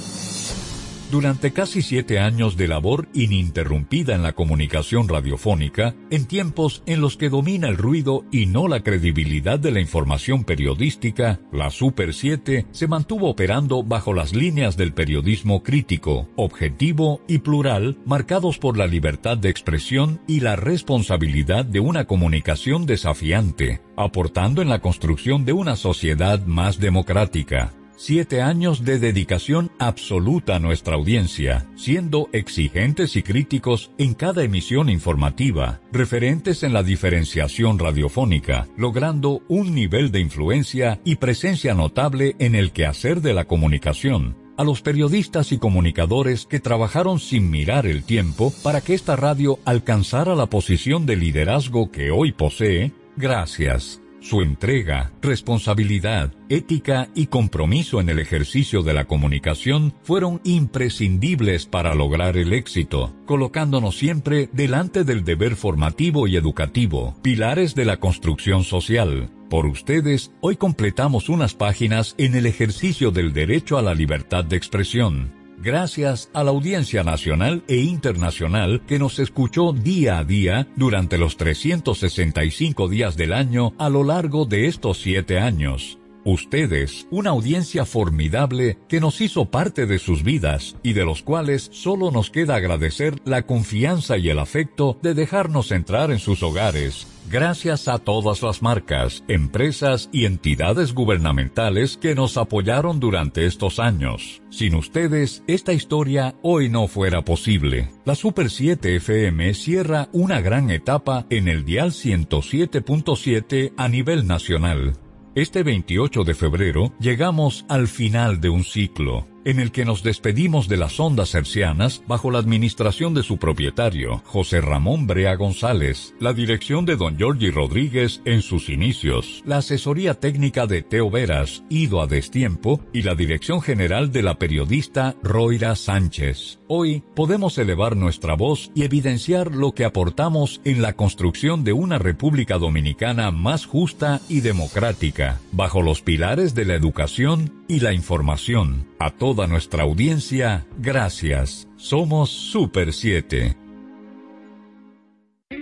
S7: Durante casi siete años de labor ininterrumpida en la comunicación radiofónica, en tiempos en los que domina el ruido y no la credibilidad de la información periodística, la Super 7 se mantuvo operando bajo las líneas del periodismo crítico, objetivo y plural, marcados por la libertad de expresión y la responsabilidad de una comunicación desafiante, aportando en la construcción de una sociedad más democrática. Siete años de dedicación absoluta a nuestra audiencia, siendo exigentes y críticos en cada emisión informativa, referentes en la diferenciación radiofónica, logrando un nivel de influencia y presencia notable en el quehacer de la comunicación. A los periodistas y comunicadores que trabajaron sin mirar el tiempo para que esta radio alcanzara la posición de liderazgo que hoy posee, gracias. Su entrega, responsabilidad, ética y compromiso en el ejercicio de la comunicación fueron imprescindibles para lograr el éxito, colocándonos siempre delante del deber formativo y educativo, pilares de la construcción social. Por ustedes, hoy completamos unas páginas en el ejercicio del derecho a la libertad de expresión gracias a la audiencia nacional e internacional que nos escuchó día a día durante los 365 días del año a lo largo de estos siete años. Ustedes, una audiencia formidable que nos hizo parte de sus vidas y de los cuales solo nos queda agradecer la confianza y el afecto de dejarnos entrar en sus hogares. Gracias a todas las marcas, empresas y entidades gubernamentales que nos apoyaron durante estos años. Sin ustedes, esta historia hoy no fuera posible. La Super 7 FM cierra una gran etapa en el dial 107.7 a nivel nacional. Este 28 de febrero llegamos al final de un ciclo, en el que nos despedimos de las ondas hercianas bajo la administración de su propietario, José Ramón Brea González, la dirección de don Giorgi Rodríguez en sus inicios, la asesoría técnica de Teo Veras, ido a destiempo, y la dirección general de la periodista Roira Sánchez. Hoy podemos elevar nuestra voz y evidenciar lo que aportamos en la construcción de una República Dominicana más justa y democrática, bajo los pilares de la educación y la información. A toda nuestra audiencia, gracias. Somos Super 7.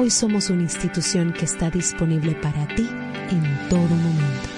S3: Hoy somos una institución que está disponible para ti en todo momento.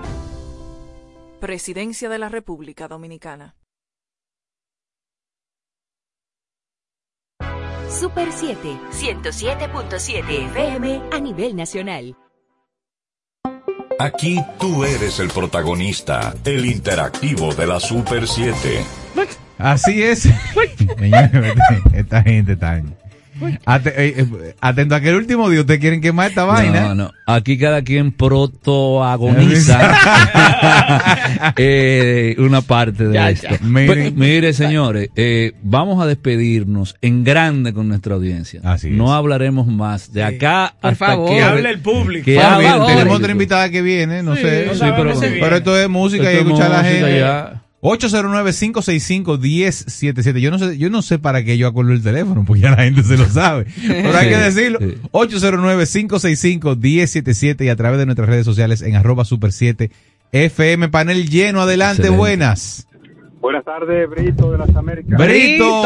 S31: Presidencia de la República Dominicana.
S6: Super 7, 107.7 FM a nivel nacional.
S7: Aquí tú eres el protagonista, el interactivo de la Super 7.
S11: Así es. [laughs] Esta gente tan... Eh, eh, atento a que el último día ustedes quieren quemar esta vaina.
S10: No, no. Aquí cada quien protoagoniza [laughs] [laughs] eh, una parte de
S11: Ya,
S10: esto.
S11: ya.
S10: Mire,
S11: Mire.
S10: señores, eh, vamos a despedirnos en grande con nuestra audiencia. no hablaremos más. De acá
S11: Por
S10: hasta
S11: favor.
S10: que,
S11: hable el
S8: público.
S10: Que el
S11: favor. Tenemos otra invitada que viene, no
S10: Sí,
S11: sé.
S10: no
S11: pero esto es música y
S10: Esto
S11: escuchar a la gente.
S10: ya.
S11: 809-565-1077. Yo no sé, yo no sé para qué yo acuerdo el teléfono, porque ya la gente se lo sabe. Pero hay que [laughs] decirlo.
S10: sí.
S11: 809-565-1077 y a través de nuestras redes sociales en arroba super 7 FM. Panel lleno, adelante,
S10: Excelente.
S11: buenas.
S32: Buenas tardes, Brito de las Américas.
S11: Brito,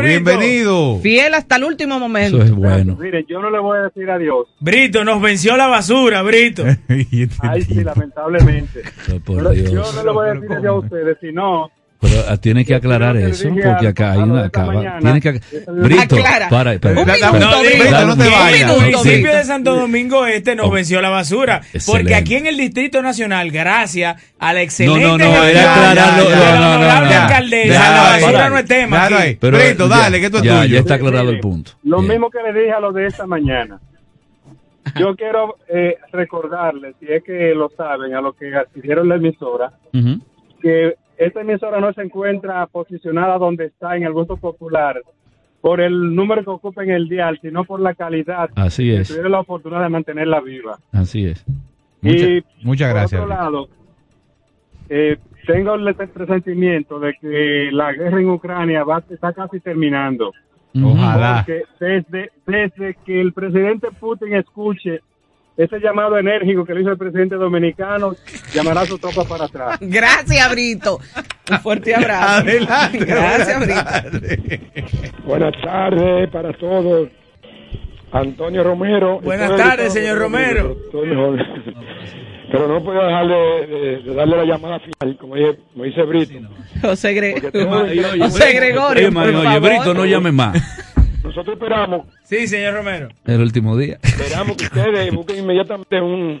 S11: bienvenido.
S4: Fiel hasta el último momento.
S10: Eso es bueno.
S32: Mire, yo no le voy a decir adiós.
S8: Brito, nos venció la basura, Brito. [laughs]
S32: Ay, sí, lamentablemente.
S10: Por Dios.
S32: yo no le voy a decir adiós a ustedes, sino
S10: Pero ah, tienes que aclarar eso, porque acá hay una acaba-. Tienes que Brito,
S32: Aclara.
S10: para.
S32: Un minuto, Brito, no te vayas.
S8: El municipio
S10: sí.
S8: de Santo Domingo Este nos venció la basura.
S10: Excelente.
S8: Porque aquí en el Distrito Nacional, gracias a la
S10: No,
S8: excelente
S10: no, no,
S8: gestión
S10: era aclararlo.
S8: de
S10: No,
S8: la
S10: no, no,
S8: honorable
S10: no.
S8: alcaldesa, la basura
S10: Para.
S8: no es tema
S11: Déjalo
S8: aquí.
S11: ahí. Brito,
S10: ya-
S11: dale, que esto es
S10: ya,
S11: tuyo.
S10: Ya está aclarado el punto.
S32: lo mismo que le dije a los de esta mañana. Yo [laughs] quiero eh, recordarles, si es que lo saben, a los que adquirieron la emisora,
S10: Ujú.
S32: que
S33: esta emisora no se encuentra posicionada donde está en el gusto popular por el número que ocupa en el dial, sino por la calidad.
S10: Así
S33: que
S10: es.
S33: tuvieron la oportunidad de mantenerla viva.
S10: Así es.
S33: y
S11: muchas
S33: por
S11: gracias.
S33: otro lado, eh, tengo el presentimiento de que la guerra en Ucrania va, está casi terminando.
S11: Ojalá.
S33: Porque desde, desde que el presidente Putin escuche ese llamado enérgico que le hizo el presidente dominicano, llamará a su tropa para atrás. [laughs]
S4: Gracias, Brito. Un fuerte [laughs] abrazo.
S33: Adelante,
S4: Gracias,
S33: buenas
S4: Brito.
S34: Buenas tardes para todos. Antonio Romero.
S8: Buenas tardes, señor Romero.
S34: Estoy mejor. Pero no puedo dejar de, de- de darle la llamada final, como dice, como dice Brito.
S4: José, Gre- José Gregorio.
S10: Oye, man,
S4: por
S10: oye,
S4: favor.
S10: Brito, no llame más.
S34: Nosotros esperamos,
S8: Sí, señor Romero.
S10: El último día.
S34: esperamos que ustedes busquen inmediatamente un,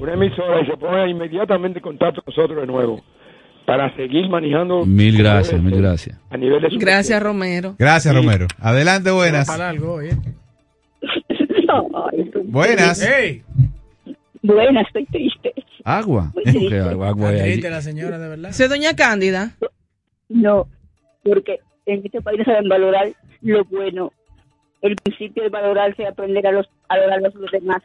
S34: una emisora y se pongan inmediatamente en contacto con nosotros de nuevo para seguir manejando
S10: Mil gracias, mil gracias.
S34: a nivel de
S4: Gracias, Romero.
S11: Gracias, Romero. Adelante, buenas.
S8: Para algo, oye.
S11: Buenas.
S8: Hey.
S35: Buenas, estoy triste.
S10: Agua.
S35: Triste.
S10: ¿Qué agua, agua hay allí?
S8: Triste la señora, de verdad.
S4: ¿Se doña Cándida?
S35: No, porque en este país no saben valorar lo bueno. El principio de valorarse y aprender a, los, a valorar a los demás.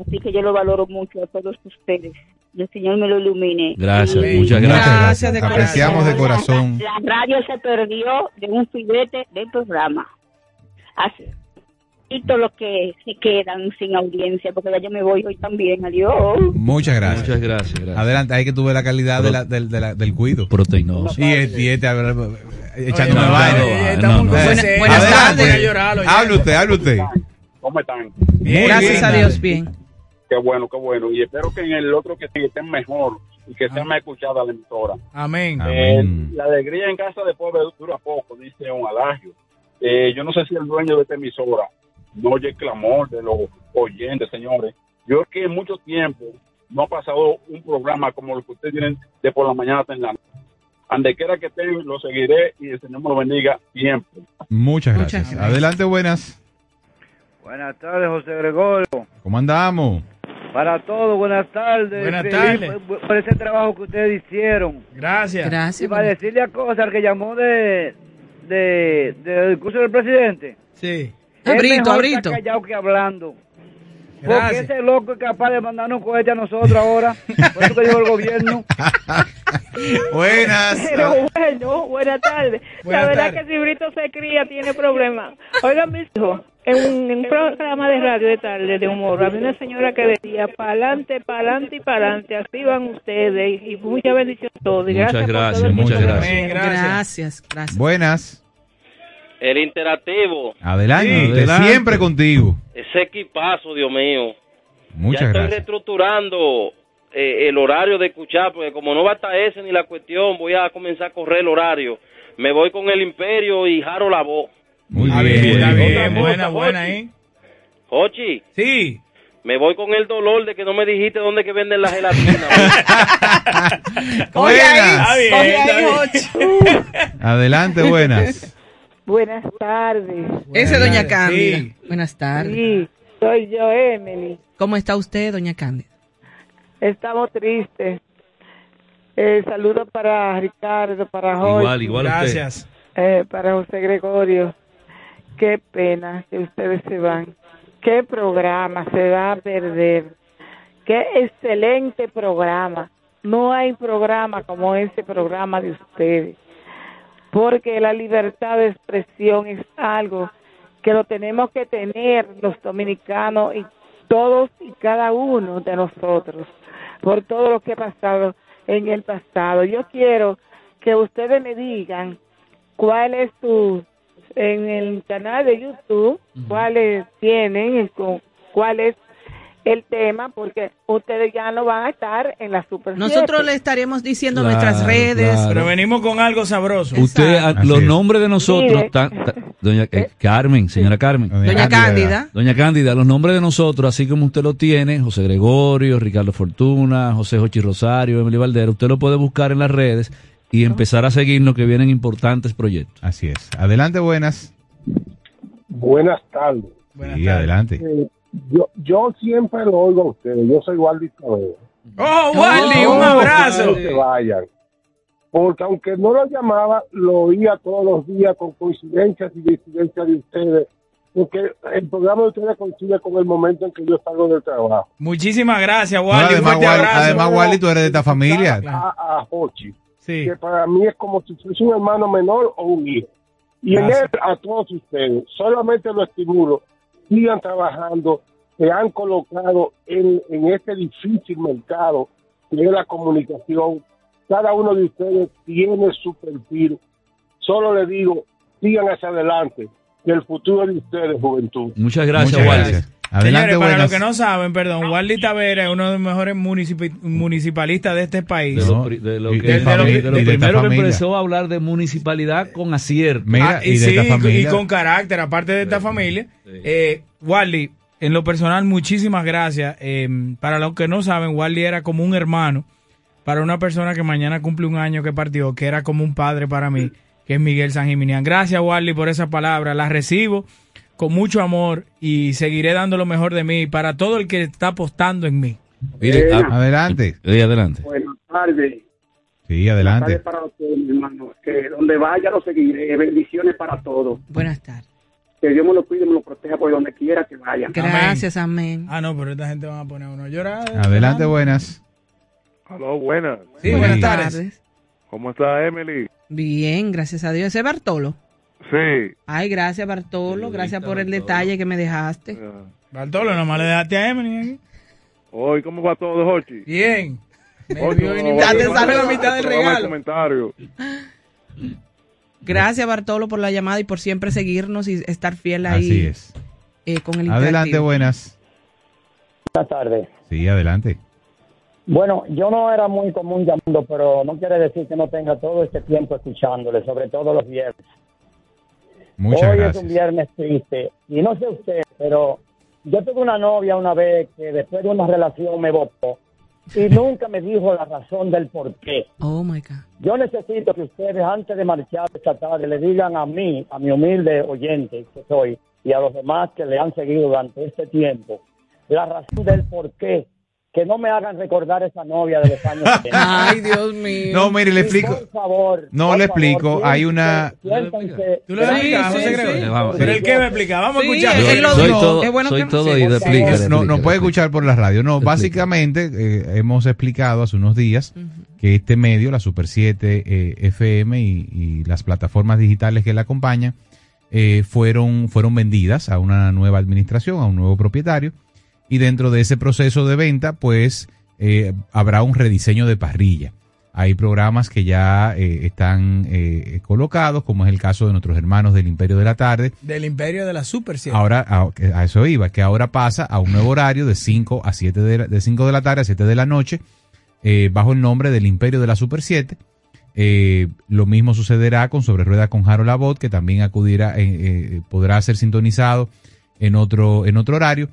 S35: Así que yo lo valoro mucho a todos ustedes. Y el Señor me lo ilumine.
S10: Gracias,
S35: Y-
S10: muchas gracias.
S4: Gracias de.
S11: Apreciamos de corazón.
S35: La, la radio se perdió de un filete del programa. Así. Y todos los que se quedan sin audiencia, porque ya yo me voy hoy también. Adiós.
S11: Muchas gracias.
S10: Muchas gracias, gracias.
S11: Adelante, hay que tuve la calidad de la- del, de la- del cuido.
S10: Proteinoso.
S11: Y, el- y a ver, echándome
S10: no, no,
S11: Eh,
S10: no, no, no.
S4: Buena- buenas
S11: adelante.
S4: tardes.
S11: Hable usted, hable usted.
S33: ¿Cómo están?
S8: Bien,
S4: Gracias
S8: bien,
S4: a. Dios, bien.
S33: Qué bueno, qué bueno. Y espero que en el otro que sí estén mejor y que sea más escuchada la emisora.
S8: Amén.
S33: Eh,
S11: Amén.
S33: la alegría en casa de pobre dura poco, dice un alagio. Eh, yo no sé si el dueño de esta emisora no oye el clamor de los oyentes, señores. Yo es que en mucho tiempo no ha pasado un programa como el que ustedes tienen de por la mañana hasta en la noche. Ande quiera que estén, lo seguiré y el Señor me lo bendiga siempre.
S11: Muchas
S4: Muchas
S11: gracias.
S4: gracias.
S11: Adelante, buenas.
S36: Buenas tardes, José Gregorio.
S11: ¿Cómo andamos?
S36: Para todos, buenas tardes.
S8: Buenas tardes.
S36: Por, por ese trabajo que ustedes hicieron.
S8: Gracias.
S36: Y
S4: Gracias.
S36: para decirle a Cosa, al que llamó de, de, del discurso del presidente.
S8: Sí.
S36: es
S4: Abrito,
S36: mejor
S4: abrito.
S36: estar callado que hablando. Porque
S8: Gracias.
S36: ese loco es capaz de mandarnos cohetes a nosotros ahora. Por eso que dijo el gobierno. [laughs]
S11: Buenas. [laughs]
S37: Pero bueno, buenas tardes.
S8: Buenas
S37: la verdad
S8: tardes.
S37: que si Brito se cría tiene problemas. Oigan, mis hijos, en un, en un programa de radio de tarde, de humor, había una señora que decía, pa'lante, pa'lante y pa'lante, así van ustedes. Y mucha bendición a todos. Y
S10: Muchas gracias, muchas gracias.
S8: Gracias.
S4: Gracias, gracias.
S11: Buenas.
S32: El interactivo,
S11: Adelante.
S10: Sí, adelante.
S11: Siempre contigo.
S32: ese equipazo, Dios mío. ya
S11: Muchas
S32: estoy
S11: gracias.
S32: reestructurando eh, el horario de escuchar, porque como no va a estar ese ni la cuestión, voy a comenzar a correr el horario. Me voy con el Imperio y Jaro la voz.
S11: Muy bien.
S8: bien, bien.
S11: bien.
S8: Buena, buena, ¿eh?
S32: Ochi,
S8: Sí.
S32: me voy con el dolor de que no me dijiste dónde que venden la gelatina. [laughs]
S4: Oye,
S8: Está
S4: ahí.
S11: Adelante, buenas.
S37: Buenas tardes.
S4: Ese es doña
S8: Sí.
S4: Cándida. Buenas tardes.
S37: Sí, soy yo, Emily.
S4: ¿Cómo está usted, doña Cándida?
S37: Estamos tristes. Eh, saludos para Ricardo, para Jorge.
S10: Igual, igual a usted.
S8: Gracias.
S37: Eh, para José Gregorio, qué pena que ustedes se van. Qué programa se va a perder. Qué excelente programa. No hay programa como ese programa de ustedes. Porque la libertad de expresión es algo que lo tenemos que tener los dominicanos y todos y cada uno de nosotros por todo lo que ha pasado en el pasado. Yo quiero que ustedes me digan cuál es tu en el canal de YouTube, cuáles tienen, cuál es el tema, porque ustedes ya no van a estar en la Super
S4: Nosotros
S37: 7.
S4: le estaremos diciendo
S10: Claro,
S4: nuestras redes.
S10: claro.
S8: Pero venimos con algo sabroso.
S10: Usted,
S11: Así
S10: los
S11: es.
S10: nombres de nosotros, doña eh, Carmen, señora Carmen,
S4: Doña Cándida.
S10: doña Cándida, los nombres de nosotros, así como usted lo tiene, José Gregorio, Ricardo Fortuna, José Jochi Rosario, Emily Valdera, usted lo puede buscar en las redes y empezar a seguirnos que vienen importantes proyectos.
S11: Así es. Adelante, buenas.
S38: Buenas tardes.
S8: Buenas
S11: Sí,
S8: tardes.
S11: adelante.
S38: Eh, yo, yo siempre lo oigo a ustedes. Yo soy Waldi Toledo.
S8: Oh, Wally,
S4: Oh,
S8: un abrazo.
S38: Que vayan. porque aunque no lo llamaba, lo oía todos los días con coincidencias y disidencias de ustedes, porque el programa de ustedes coincide con el momento en que yo salgo del trabajo.
S8: Muchísimas gracias, Wally.
S11: Además, Wally, además, Wally, tú eres de esta familia.
S38: A, a Hochi, que para mí es como si fuese un hermano menor o un hijo. Y en él, a todos ustedes, solamente lo estimulo, sigan trabajando, se han colocado en, en este difícil mercado que es la comunicación. Cada uno de ustedes tiene su perfil. Solo le digo, sigan hacia adelante, que el futuro es de ustedes, juventud.
S10: Muchas gracias,
S11: Muchas gracias. Adelante,
S8: Señores, para los que no saben, perdón, Wally Tavera es uno de los mejores municipi- municipalistas de este país.
S10: De lo, de que- de
S11: de
S10: de primero que empezó a hablar de municipalidad con acierto.
S11: Mira,
S8: Ah,
S11: y
S8: sí, y con carácter, aparte de esta familia. Eh, Wally, en lo personal, muchísimas gracias. Eh, para los que no saben, Wally era como un hermano para una persona que mañana cumple un año que partió, que era como un padre para mí, que es Miguel San Gimignán. Gracias, Wally, por esa palabra. La recibo con mucho amor y seguiré dando lo mejor de mí para todo el que está apostando en mí.
S10: Mire,
S38: Eh,
S10: ah,
S11: Adelante.
S10: eh, adelante.
S39: Buenas tardes.
S11: Sí, adelante.
S39: Buenas tardes para ustedes, mi hermano. Que donde vaya lo seguiré. Bendiciones para todos.
S9: Buenas tardes.
S39: Que Dios me lo cuide y me lo proteja por donde quiera que vaya.
S9: Gracias, amén.
S8: Ah, no, pero esta gente va a poner a uno a llorar.
S11: Adelante, buenas.
S36: Aló, buenas.
S8: Sí, buenas tardes.
S36: ¿Cómo está Emily?
S9: Bien, gracias a Dios. ¿Ese es Bartolo?
S36: Sí.
S9: Ay, gracias, Bartolo. Gracias por el detalle que me dejaste.
S8: Bartolo, nomás le dejaste a Emily aquí.
S36: Hoy, ¿cómo va todo, Jorge?
S8: Bien. Me vio
S36: no,
S8: Ya te sale la mitad del regalo.
S36: comentario.
S9: Gracias, Bartolo, por la llamada y por siempre seguirnos y estar fiel ahí
S11: Así es.
S9: eh, con el
S11: Adelante, buenas.
S40: Buenas tardes.
S11: Sí, adelante.
S40: Bueno, yo no era muy común llamando, pero no quiere decir que no tenga todo este tiempo escuchándole, sobre todo los viernes.
S11: Muchas
S40: Hoy
S11: gracias.
S40: es un viernes triste. Y no sé usted, pero yo tuve una novia una vez que después de una relación me votó y [laughs] nunca me dijo la razón del por qué.
S9: Oh my God.
S40: Yo necesito que ustedes antes de marchar esta tarde le digan a mí, a mi humilde oyente que soy, y a los demás que le han seguido durante este tiempo, la razón del por qué. Que no me hagan recordar esa novia de los años 70.
S9: Ay, Dios mío.
S11: No, mire, le explico.
S40: Por favor.
S11: No,
S40: por
S11: le
S40: favor,
S11: explico. Hay una.
S40: siéntense.
S8: ¿Tú le vas a explicar, José Gregorio?
S10: Vamos,
S8: Pero el que me explica, vamos
S9: Sí,
S8: a escuchar.
S10: soy todo,
S9: Es bueno
S10: soy
S9: que-
S10: todo
S9: sí.
S10: Explícale,
S11: No, no puede escuchar por la radio. No,
S10: Explica.
S11: básicamente eh, hemos explicado hace unos días que este medio, la Super 7 eh, FM y, y las plataformas digitales que la acompañan, eh, fueron, fueron vendidas a una nueva administración, a un nuevo propietario. Y dentro de ese proceso de venta, pues eh, habrá un rediseño de parrilla. Hay programas que ya eh, están eh, colocados, como es el caso de nuestros hermanos del Imperio de la Tarde,
S8: Del imperio de la Super 7.
S11: Ahora, a, a eso iba, que ahora pasa a un nuevo horario de 5 a 7 de, la- de 5 de la tarde a 7 de la noche, eh, bajo el nombre del Imperio de la Super 7. Eh, lo mismo sucederá con Sobre Ruedas con Harold Labot, que también acudirá, podrá ser sintonizado en otro, en otro horario.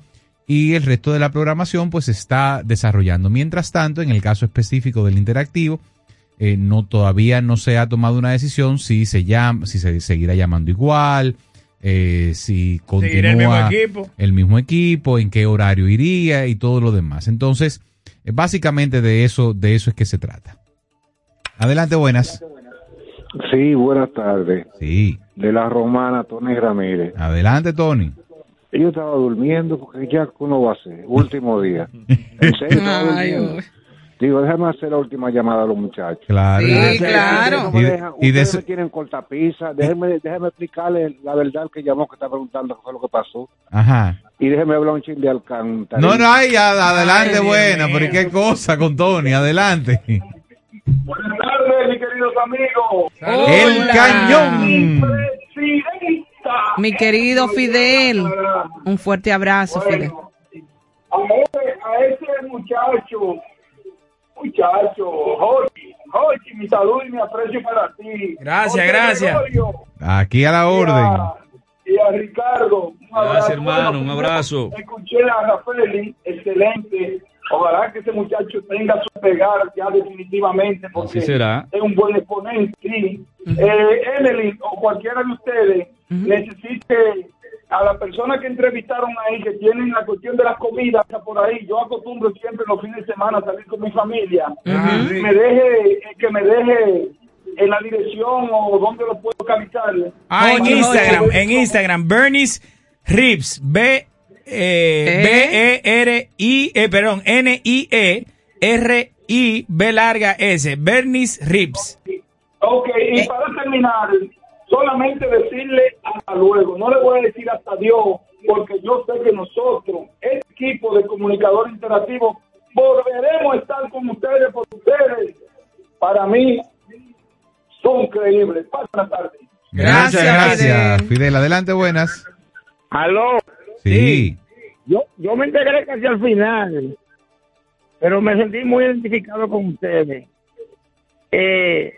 S11: Y el resto de la programación pues se está desarrollando. Mientras tanto, en el caso específico del interactivo, eh, no todavía no se ha tomado una decisión si se llama, si se seguirá llamando igual, eh, si continúa
S8: el mismo equipo.
S11: el mismo equipo, en qué horario iría y todo lo demás. Entonces, eh, básicamente de eso, de eso es que se trata. Adelante, buenas.
S38: Sí, buenas tardes.
S11: Sí.
S38: De la romana, Tony Ramírez.
S11: Adelante, Tony.
S38: Yo estaba durmiendo porque ya que uno va a hacer, último día. [laughs] En serio, estaba
S9: Ay,
S38: durmiendo. Digo, déjame hacer la última llamada a los muchachos.
S11: Claro.
S9: Sí,
S38: Ustedes
S9: claro.
S38: no
S11: Y
S38: dejan-
S11: y de
S38: ustedes
S11: eso-
S38: me tienen cortapisa. Déjenme, déjenme explicarle la verdad al que llamó, que está preguntando qué fue lo que pasó.
S11: Ajá.
S38: Y déjenme hablar un chin de Alcántara.
S11: No, no, ay, ya, adelante, buena, pero qué cosa con Tony, adelante.
S33: Buenas tardes, mis queridos amigos.
S11: El
S9: Hola.
S11: cañón.
S33: Presidenta.
S9: Mi querido Fidel. Un fuerte abrazo, Fidel.
S33: A ese, a ese muchacho, muchacho, Jorge, Jorge, mi salud y mi aprecio para ti.
S8: Gracias,
S33: Jorge
S8: gracias.
S33: Gregorio
S11: Aquí a la
S33: Y
S11: orden.
S33: a, y a Ricardo. Un
S10: Gracias,
S33: abrazo.
S10: hermano, un abrazo.
S33: Escuché a Rafael, excelente. Ojalá que ese muchacho tenga su pegar ya definitivamente, porque
S10: Así será.
S33: es un buen exponente. Sí. Eh, Emily o cualquiera de ustedes necesite a la persona que entrevistaron ahí, que tienen la cuestión de las comidas por ahí. Yo acostumbro siempre los fines de semana a salir con mi familia. Que me deje, que me deje en la dirección o dónde lo puedo localizar.
S8: en Instagram, en Instagram, Bernice Rips, B, eh, B, E, R, I, eh, perdón, N, I, E, R, I, B larga S, Bernice Rips.
S33: Ok, y
S8: Eh.
S33: para terminar, solamente decirle hasta luego. No le voy a decir hasta Dios, porque yo sé que nosotros, el equipo de comunicador interactivo, volveremos a estar con ustedes, porque ustedes, para mí, son creíbles. Pasen la tarde.
S11: Gracias, gracias. Fidel, adelante, buenas.
S40: Aló.
S11: Sí.
S40: Yo, yo me integré casi al final, pero me sentí muy identificado con ustedes. Eh,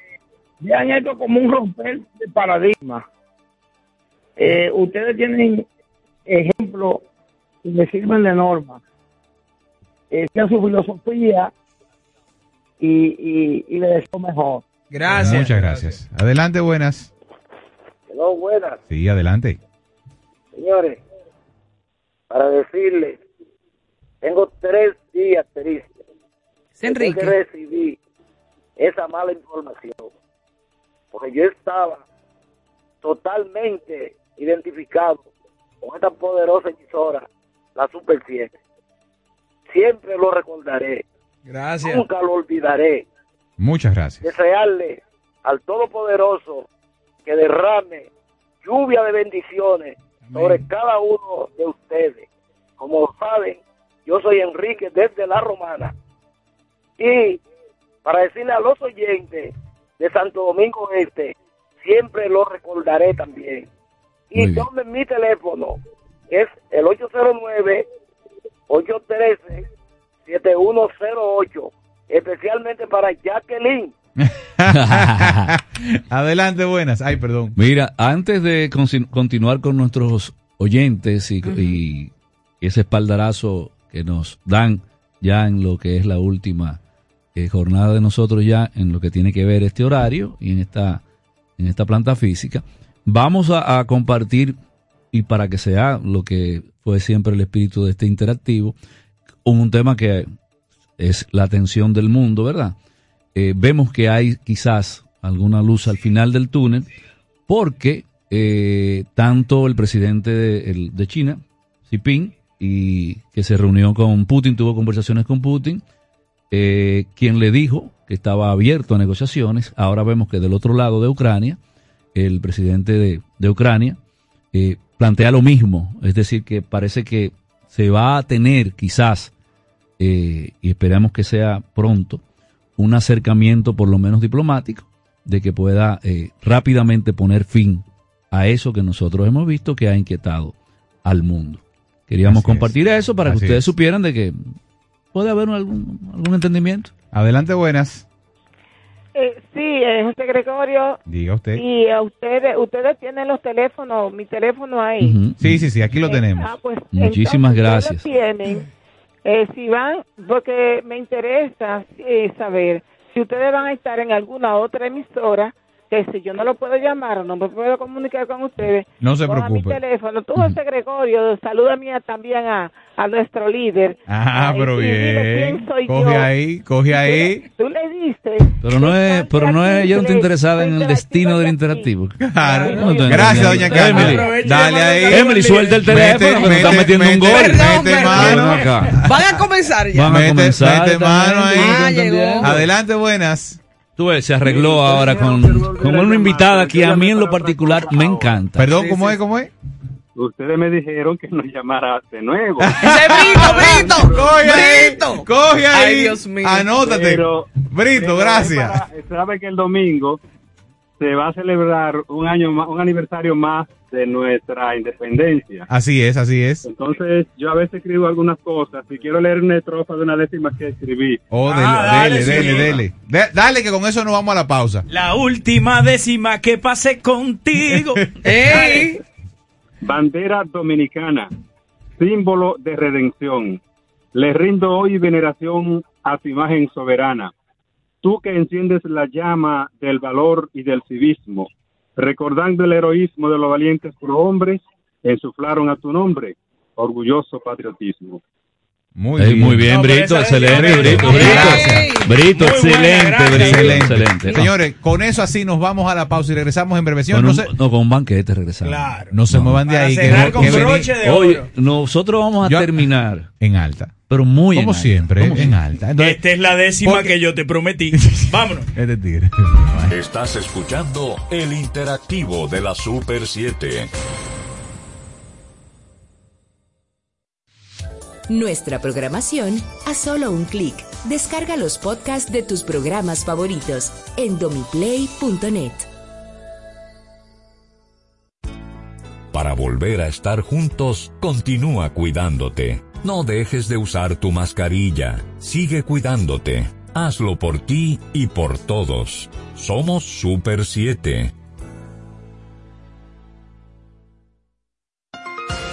S40: vean esto como un romper de paradigma. Eh, ustedes tienen ejemplos que me sirven de norma. Esa es su filosofía y, y, y le deseo mejor.
S11: Muchas gracias. Adelante, buenas.
S41: Hello, buenas,
S11: Sí, adelante.
S41: señores. Para decirles, tengo tres días tristes.
S9: Enrique.
S41: Que recibí esa mala información. Porque yo estaba totalmente identificado con esta poderosa emisora, la Super 7. Siempre lo recordaré.
S8: Gracias.
S41: Nunca lo olvidaré.
S11: Muchas gracias.
S41: Desearle al Todopoderoso que derrame lluvia de bendiciones sobre cada uno de ustedes. Como saben, yo soy Enrique desde La Romana. Y para decirle a los oyentes de Santo Domingo Este, siempre lo recordaré también. Y tomen mi teléfono, que es el 809-813-7108, especialmente para Jacqueline. [laughs] [laughs]
S11: adelante, buenas. Ay, perdón.
S10: Mira, antes de continuar con nuestros oyentes y, y ese espaldarazo que nos dan ya en lo que es la última eh, jornada de nosotros ya en lo que tiene que ver este horario y en esta en esta planta física, vamos a, compartir y para que sea lo que fue siempre el espíritu de este interactivo, un tema que es la atención del mundo, ¿verdad? Eh, vemos que hay quizás alguna luz al final del túnel porque eh, tanto el presidente de, de China, Xi Jinping, y que se reunió con Putin, tuvo conversaciones con Putin, eh, quien le dijo que estaba abierto a negociaciones. Ahora vemos que del otro lado de Ucrania, el presidente de, de Ucrania eh, plantea lo mismo, es decir, que parece que se va a tener quizás, eh, y esperamos que sea pronto, un acercamiento por lo menos diplomático de que pueda eh, rápidamente poner fin a eso que nosotros hemos visto que ha inquietado al mundo. Queríamos
S11: Así es.
S10: compartir eso para que ustedes
S11: es.
S10: supieran de que puede haber algún, algún entendimiento.
S11: Adelante, buenas.
S37: Eh, sí, eh, José Gregorio.
S11: Diga usted.
S37: Y a ustedes, ustedes tienen los teléfonos, mi teléfono ahí.
S11: Sí, sí, sí, aquí lo tenemos.
S37: Ah, pues,
S10: Muchísimas
S37: entonces,
S10: gracias.
S37: ustedes tienen, eh, si van, porque me interesa eh, saber si ustedes van a estar en alguna otra emisora, que si yo no lo puedo llamar o no me puedo comunicar con ustedes,
S11: No se
S37: coja mi
S11: preocupe.
S37: teléfono. Tú, José Gregorio, saluda mía también a, a nuestro líder.
S11: Ah,
S37: Ay,
S11: pero
S37: dile
S11: bien.
S37: quién soy
S11: Coge
S37: yo.
S11: ahí, coge ahí.
S37: Tú le diste.
S10: Pero no es, pero no es, ella no está interesada en el destino del interactivo.
S11: Claro.
S10: No estoy
S11: Gracias, doña. Carmen.
S10: Emily,
S11: Dale ahí.
S10: Emily, suelta el teléfono
S11: Mete,
S10: que nos está
S11: mete,
S10: metiendo un gol.
S11: Perdón, Mete mano.
S10: Acá.
S9: Van a comenzar ya.
S10: Van a
S11: Mete-
S10: comenzar
S11: mete mano
S10: también,
S11: ahí.
S10: ¿tú
S9: Ah, llegó.
S11: Adelante, buenas.
S10: Tú ves, se arregló ahora con, con una invitada que a mí en lo particular me encanta.
S11: Perdón, ¿cómo es? ¿Cómo es?
S32: Ustedes me dijeron que nos llamara de nuevo. [laughs] [laughs]
S9: Brito, Brito!
S11: Coge ahí.
S9: Brito.
S11: Coge ahí.
S9: Ay, Dios mío.
S11: Anótate.
S32: Pero-
S11: Brito,
S32: pero
S11: gracias.
S32: para- Sabe que el domingo se va a celebrar un año más, un aniversario más de nuestra independencia.
S11: Así es, así es.
S32: Entonces, yo a veces escribo algunas cosas y quiero leer una estrofa de una décima que escribí.
S11: Oh, dele,
S8: Ah, dale,
S11: dele,
S8: sí.
S11: dele, dele. De- dale, que con eso nos vamos a la pausa.
S8: La última décima que pasé contigo. [laughs]
S9: ¡Ey!
S32: Bandera dominicana, símbolo de redención. Le rindo hoy veneración a tu imagen soberana. Tú que enciendes la llama del valor y del civismo, recordando el heroísmo de los valientes prohombres, ensuflaron a tu nombre, orgulloso patriotismo.
S11: Muy
S10: Ey,
S11: bien.
S10: muy bien,
S11: No,
S10: Brito, excelente, Brito. Brito. Brito,
S11: Muy buena,
S10: excelente,
S11: gracias.
S10: Brito,
S11: Excelente.
S10: excelente.
S11: Señores, con eso así nos vamos a la pausa y regresamos en.
S10: Con
S11: No, se,
S10: no, con un banquete regresamos.
S11: no se muevan de ahí. que- que vení-
S10: Oye, nosotros vamos a
S11: Yo-
S10: terminar
S11: en alta.
S10: Pero muy
S11: Como
S10: en alta.
S11: siempre,
S10: Como
S11: en
S10: siempre.
S11: alta. Entonces,
S8: Esta es la décima
S11: porque-
S8: que yo te prometí. [laughs] Vámonos.
S11: Este tigre.
S7: Estás escuchando el interactivo de la Super 7.
S6: Nuestra programación a solo un clic. Descarga los podcasts de tus programas favoritos en domiplay.net.
S7: Para volver a estar juntos, continúa cuidándote. No dejes de usar tu mascarilla. Sigue cuidándote. Hazlo por ti y por todos. Somos Super 7.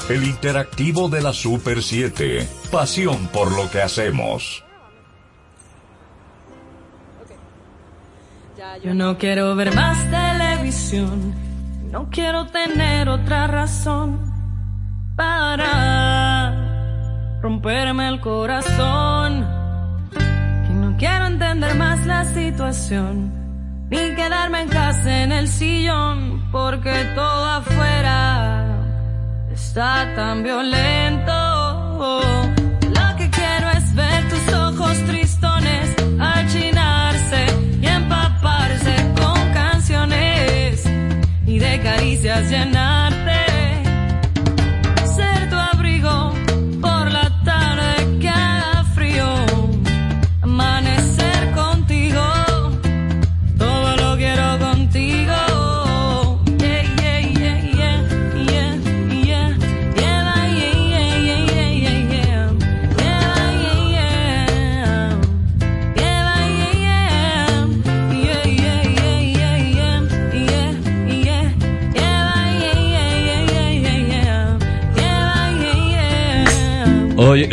S7: El interactivo de la Super 7. Pasión por lo que hacemos.
S42: Yo no quiero ver más televisión, no quiero tener otra razón para romperme el corazón. Que no quiero entender más la situación, ni quedarme en casa en el sillón, porque todo afuera está tan violento. Lo que quiero es ver tus ojos tristones achinarse y empaparse con canciones y de caricias llenarte.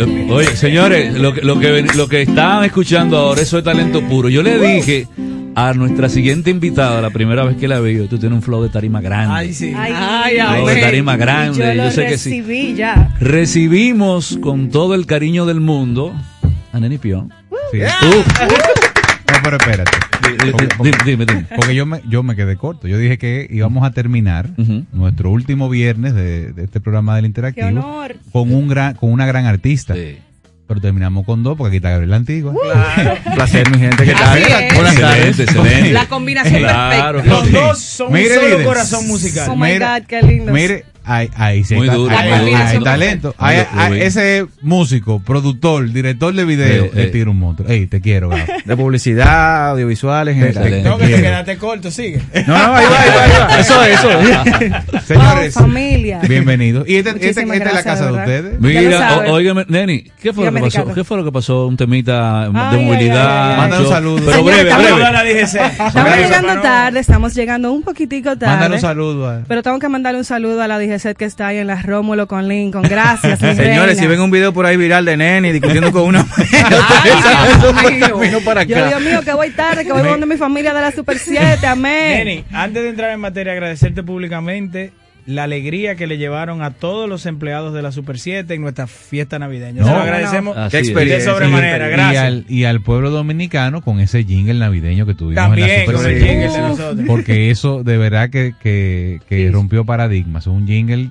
S10: Oye, señores, lo que, lo, que, lo que están escuchando ahora, eso es talento puro. Yo le dije a nuestra siguiente invitada, la primera vez que la vi, tú tienes un flow de tarima grande.
S8: Ay, sí.
S9: Ay,
S10: Flow de tarima grande, yo,
S9: lo
S10: sé que sí.
S9: recibí ya.
S10: Recibimos con todo el cariño del mundo a Neni Pion.
S11: Sí.
S10: Uf. [laughs]
S11: Pero espérate. Porque, porque-
S10: dime, dime.
S11: porque yo, me, yo me quedé corto. Yo dije que íbamos a terminar nuestro último viernes de, de este programa del Interactivo
S9: ¡Qué honor!
S11: con un gran con una gran artista. Pero terminamos con dos porque aquí está Gabriela Antigua.
S43: Un placer, mi gente. ¿Qué tal?
S11: Buenas tardes.
S10: Excelente, excelente.
S9: La combinación
S10: Claro.
S9: perfecta.
S8: Los dos son un
S11: Mire,
S8: solo
S11: líderes.
S8: corazón musical.
S9: Oh my God, qué lindo.
S11: Mire, ahí, ahí sí
S10: Muy
S11: hay,
S10: duro,
S11: hay-
S10: muy
S11: hay-
S10: duro.
S11: hay talento. Ese músico, productor, director de video,
S10: Eh,
S11: le
S10: eh.
S11: tira un monstruo. Ey, te quiero. [laughs]
S43: De publicidad, audiovisuales, en general.
S8: No, que te quedaste corto, sigue.
S43: No, no, ahí va, ahí va, ahí va. Eso es, eso es. [laughs]
S11: Señores,
S9: familia.
S11: bienvenidos. Y este, este- esta es la casa de, ustedes.
S10: Mira,
S9: sabes.
S10: o- óigame, Neni, ¿qué fue, lo que pasó? ¿Qué fue lo que pasó? Un temita de
S9: Ay,
S10: movilidad.
S11: Manda un saludo.
S10: Pero breve,
S9: estamos-
S10: breve.
S8: Toda la DGC.
S9: Estamos llegando tarde, estamos llegando un poquitico tarde.
S11: Mándale un saludo.
S9: Pero tengo que mandarle un saludo a la DGC que está ahí en la Rómulo con Lincoln. Gracias, mi [laughs]
S43: Señores, si ven un video por ahí viral de Neni discutiendo con una [laughs]
S9: Ay,
S43: camino para
S9: Yo. Dios mío, que voy tarde, que voy donde mi familia de la Super 7, amén.
S8: Neni, antes de entrar en materia, agradecerte públicamente la alegría que le llevaron a todos los empleados de la Super 7 en nuestra fiesta navideña.
S11: No.
S8: Se lo agradecemos de sobremanera.
S11: y,
S8: Gracias.
S11: al, y al pueblo dominicano con ese jingle navideño que tuvimos en
S8: También
S11: la
S8: con
S11: Super
S8: el
S11: 7.
S8: jingle de nosotros.
S11: Porque eso de verdad que, que, que rompió paradigmas. Es un jingle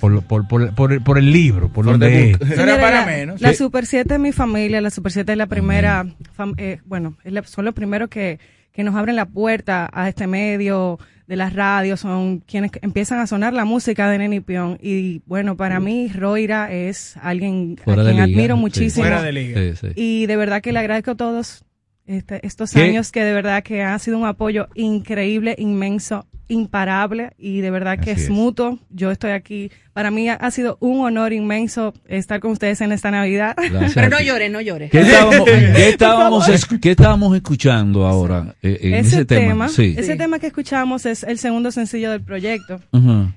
S11: por, por, por, por, el, por el libro, por
S43: the
S11: donde.
S8: No era
S9: Señora,
S8: para
S9: la-
S8: menos.
S9: La. Super 7 es mi familia, la Super 7 es la primera, fam- eh, bueno, es la- son los primeros que, que nos abren la puerta a este medio de las radios, son quienes empiezan a sonar la música de Neni Pion. Y bueno, para mí Roira es alguien a
S10: Fuera
S9: quien
S10: liga,
S9: admiro
S10: sí.
S9: muchísimo.
S8: Fuera de liga.
S10: Sí, sí.
S9: Y de verdad que le agradezco a todos este- estos
S10: ¿Qué?
S9: años que de verdad que ha sido un apoyo increíble, inmenso, imparable y de verdad que es,
S11: es.
S9: mutuo. Yo estoy aquí. Para mí ha, ha sido un honor inmenso estar con ustedes en esta Navidad.
S10: Gracias
S9: Pero no llores, no llores.
S10: ¿Qué [laughs] estábamos, qué estábamos,
S9: favor.
S10: es- qué estábamos escuchando ahora eh, en ese,
S9: ese tema,
S10: Sí.
S9: ese tema que escuchamos es el segundo sencillo del proyecto.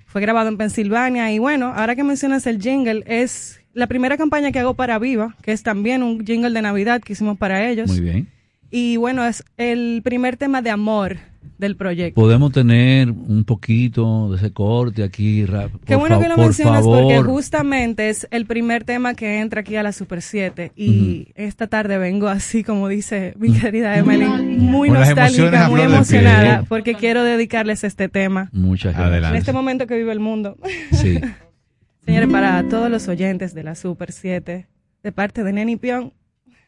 S9: Fue grabado en Pensilvania y bueno, ahora que mencionas el jingle, es la primera campaña que hago para Viva, que es también un jingle de Navidad que hicimos para ellos.
S10: Muy bien.
S9: Y bueno, es el primer tema de amor del proyecto.
S10: Podemos tener un poquito de ese corte aquí. ra-
S9: Qué
S10: por
S9: bueno que lo
S10: por
S9: mencionas porque
S10: favor.
S9: justamente es el primer tema que entra aquí a la Super 7 y esta tarde vengo así como dice mi querida Emily, muy
S11: Con
S9: nostálgica, muy emocionada porque quiero dedicarles este tema
S10: Muchas
S9: en
S10: gracias.
S9: este momento que vive el mundo.
S10: Sí. [laughs]
S9: Señores, para todos los oyentes de la Super 7, de parte de Neni Pion,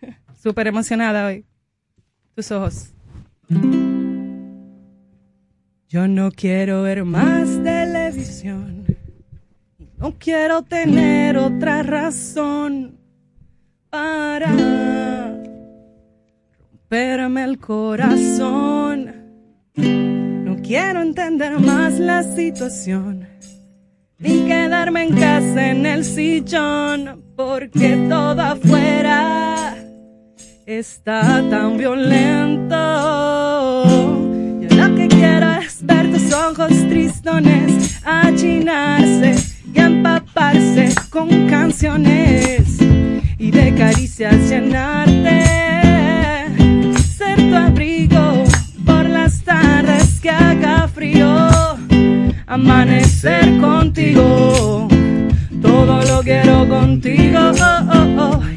S9: [laughs] súper emocionada hoy. Tus ojos. Yo no quiero ver más televisión. No quiero tener otra razón para romperme el corazón. No quiero entender más la situación. Ni quedarme en casa en el sillón. Porque todo afuera está tan violento. Yo lo que quiero es ver tus ojos tristones achinarse y empaparse con canciones y de caricias llenarte. Ser tu abrigo por las tardes que haga frío. Amanecer contigo. Todo lo quiero contigo. Oh, oh, oh.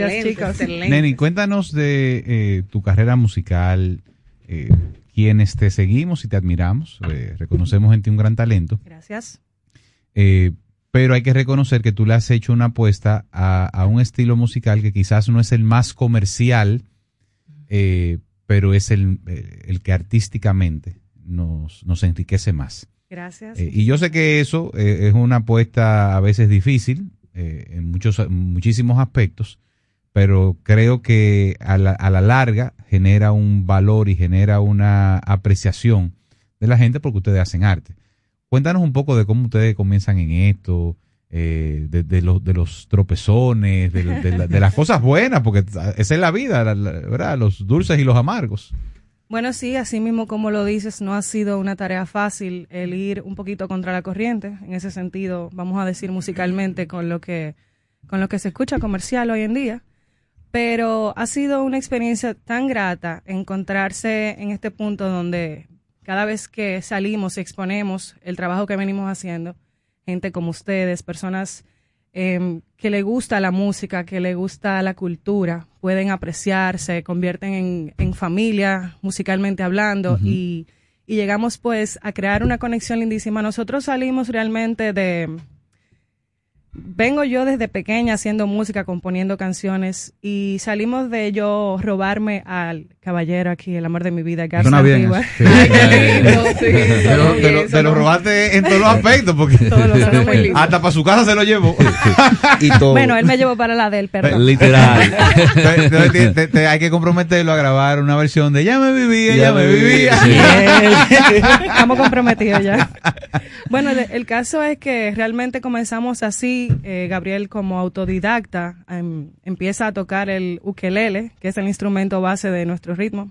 S9: Gracias,
S37: Excelente,
S9: chicos.
S37: excelente.
S11: Neni, cuéntanos de eh, tu carrera musical, eh, quienes te seguimos y te admiramos, eh, reconocemos en ti un gran talento,
S9: Gracias.
S11: eh, pero hay que reconocer que tú le has hecho una apuesta a, a un estilo musical que quizás no es el más comercial, eh, pero es el, el que artísticamente nos, nos enriquece más.
S9: Gracias.
S11: Eh, y yo sé que eso eh, es una apuesta a veces difícil eh, en muchos en muchísimos aspectos, pero creo que a la, a la larga genera un valor y genera una apreciación de la gente porque ustedes hacen arte. Cuéntanos un poco de cómo ustedes comienzan en esto, eh, de, de los, de los tropezones, de, de la- de las cosas buenas, porque esa es la vida, la- ¿verdad? Los dulces y los amargos.
S9: Bueno, sí, así mismo como lo dices, no ha sido una tarea fácil el ir un poquito contra la corriente, en ese sentido, vamos a decir musicalmente con lo que con lo que se escucha comercial hoy en día, pero ha sido una experiencia tan grata encontrarse en este punto donde cada vez que salimos y exponemos el trabajo que venimos haciendo, gente como ustedes, personas em, que le gusta la música, que le gusta la cultura, pueden apreciar, se convierten en, en familia musicalmente hablando y, y llegamos pues a crear una conexión lindísima. Nosotros salimos realmente de... Vengo yo desde pequeña haciendo música, componiendo canciones y salimos de yo robarme al caballero aquí, el amor de mi vida, Garza
S11: Suena bien
S9: Rivas. [laughs]
S11: eso. Sí. Te lo- te lo- te lo robaste en todos los aspectos, porque
S9: Todo muy lindo.
S11: hasta para su casa se lo llevó.
S10: y [laughs] todo.
S9: Bueno, él me llevó para la del perdón.
S10: Literal.
S11: Entonces, te- te- te- hay que comprometerlo a grabar una versión de Ya me vivía, ya,
S10: Ya
S11: me vivía. [laughs]
S9: Estamos comprometidos ya. Bueno, el, el caso es que realmente comenzamos así. eh, Gabriel, como autodidacta, em, empieza a tocar el ukelele, que es el instrumento base de nuestro ritmo.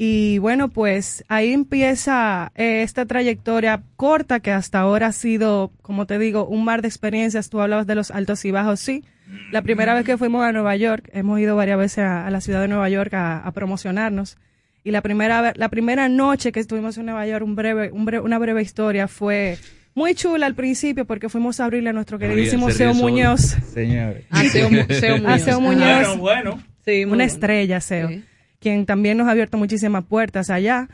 S9: Y bueno, pues ahí empieza eh, esta trayectoria corta que hasta ahora ha sido, como te digo, un mar de experiencias. Tú hablabas de los altos y bajos, sí. La primera vez que fuimos a Nueva York, hemos ido varias veces a, a la ciudad de Nueva York a, a promocionarnos. Y la primera, la primera noche que estuvimos en Nueva York, un breve, un breve- una breve historia, fue muy chula al principio porque fuimos a abrirle a nuestro queridísimo
S43: se
S9: Seo. Muñoz.
S43: Señores.
S9: A Seo, Mu- Seo Muñoz. [laughs] A Seo Muñoz.
S43: Bueno, bueno.
S9: Sí, una estrella, Seo, quien también nos ha abierto muchísimas puertas allá.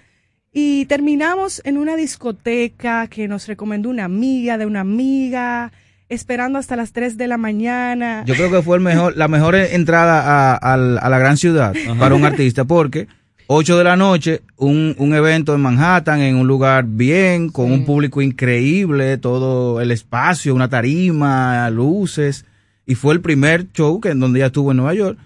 S9: Y terminamos en una discoteca que nos recomendó una amiga de una amiga, esperando hasta las 3 de la mañana.
S43: Yo creo que fue el mejor, la mejor entrada a, a la- a la gran ciudad para un artista, porque 8 de la noche, un, un evento en Manhattan, en un lugar bien, con un público increíble, todo el espacio, una tarima, luces, y fue el primer show que en donde ella estuvo en Nueva York.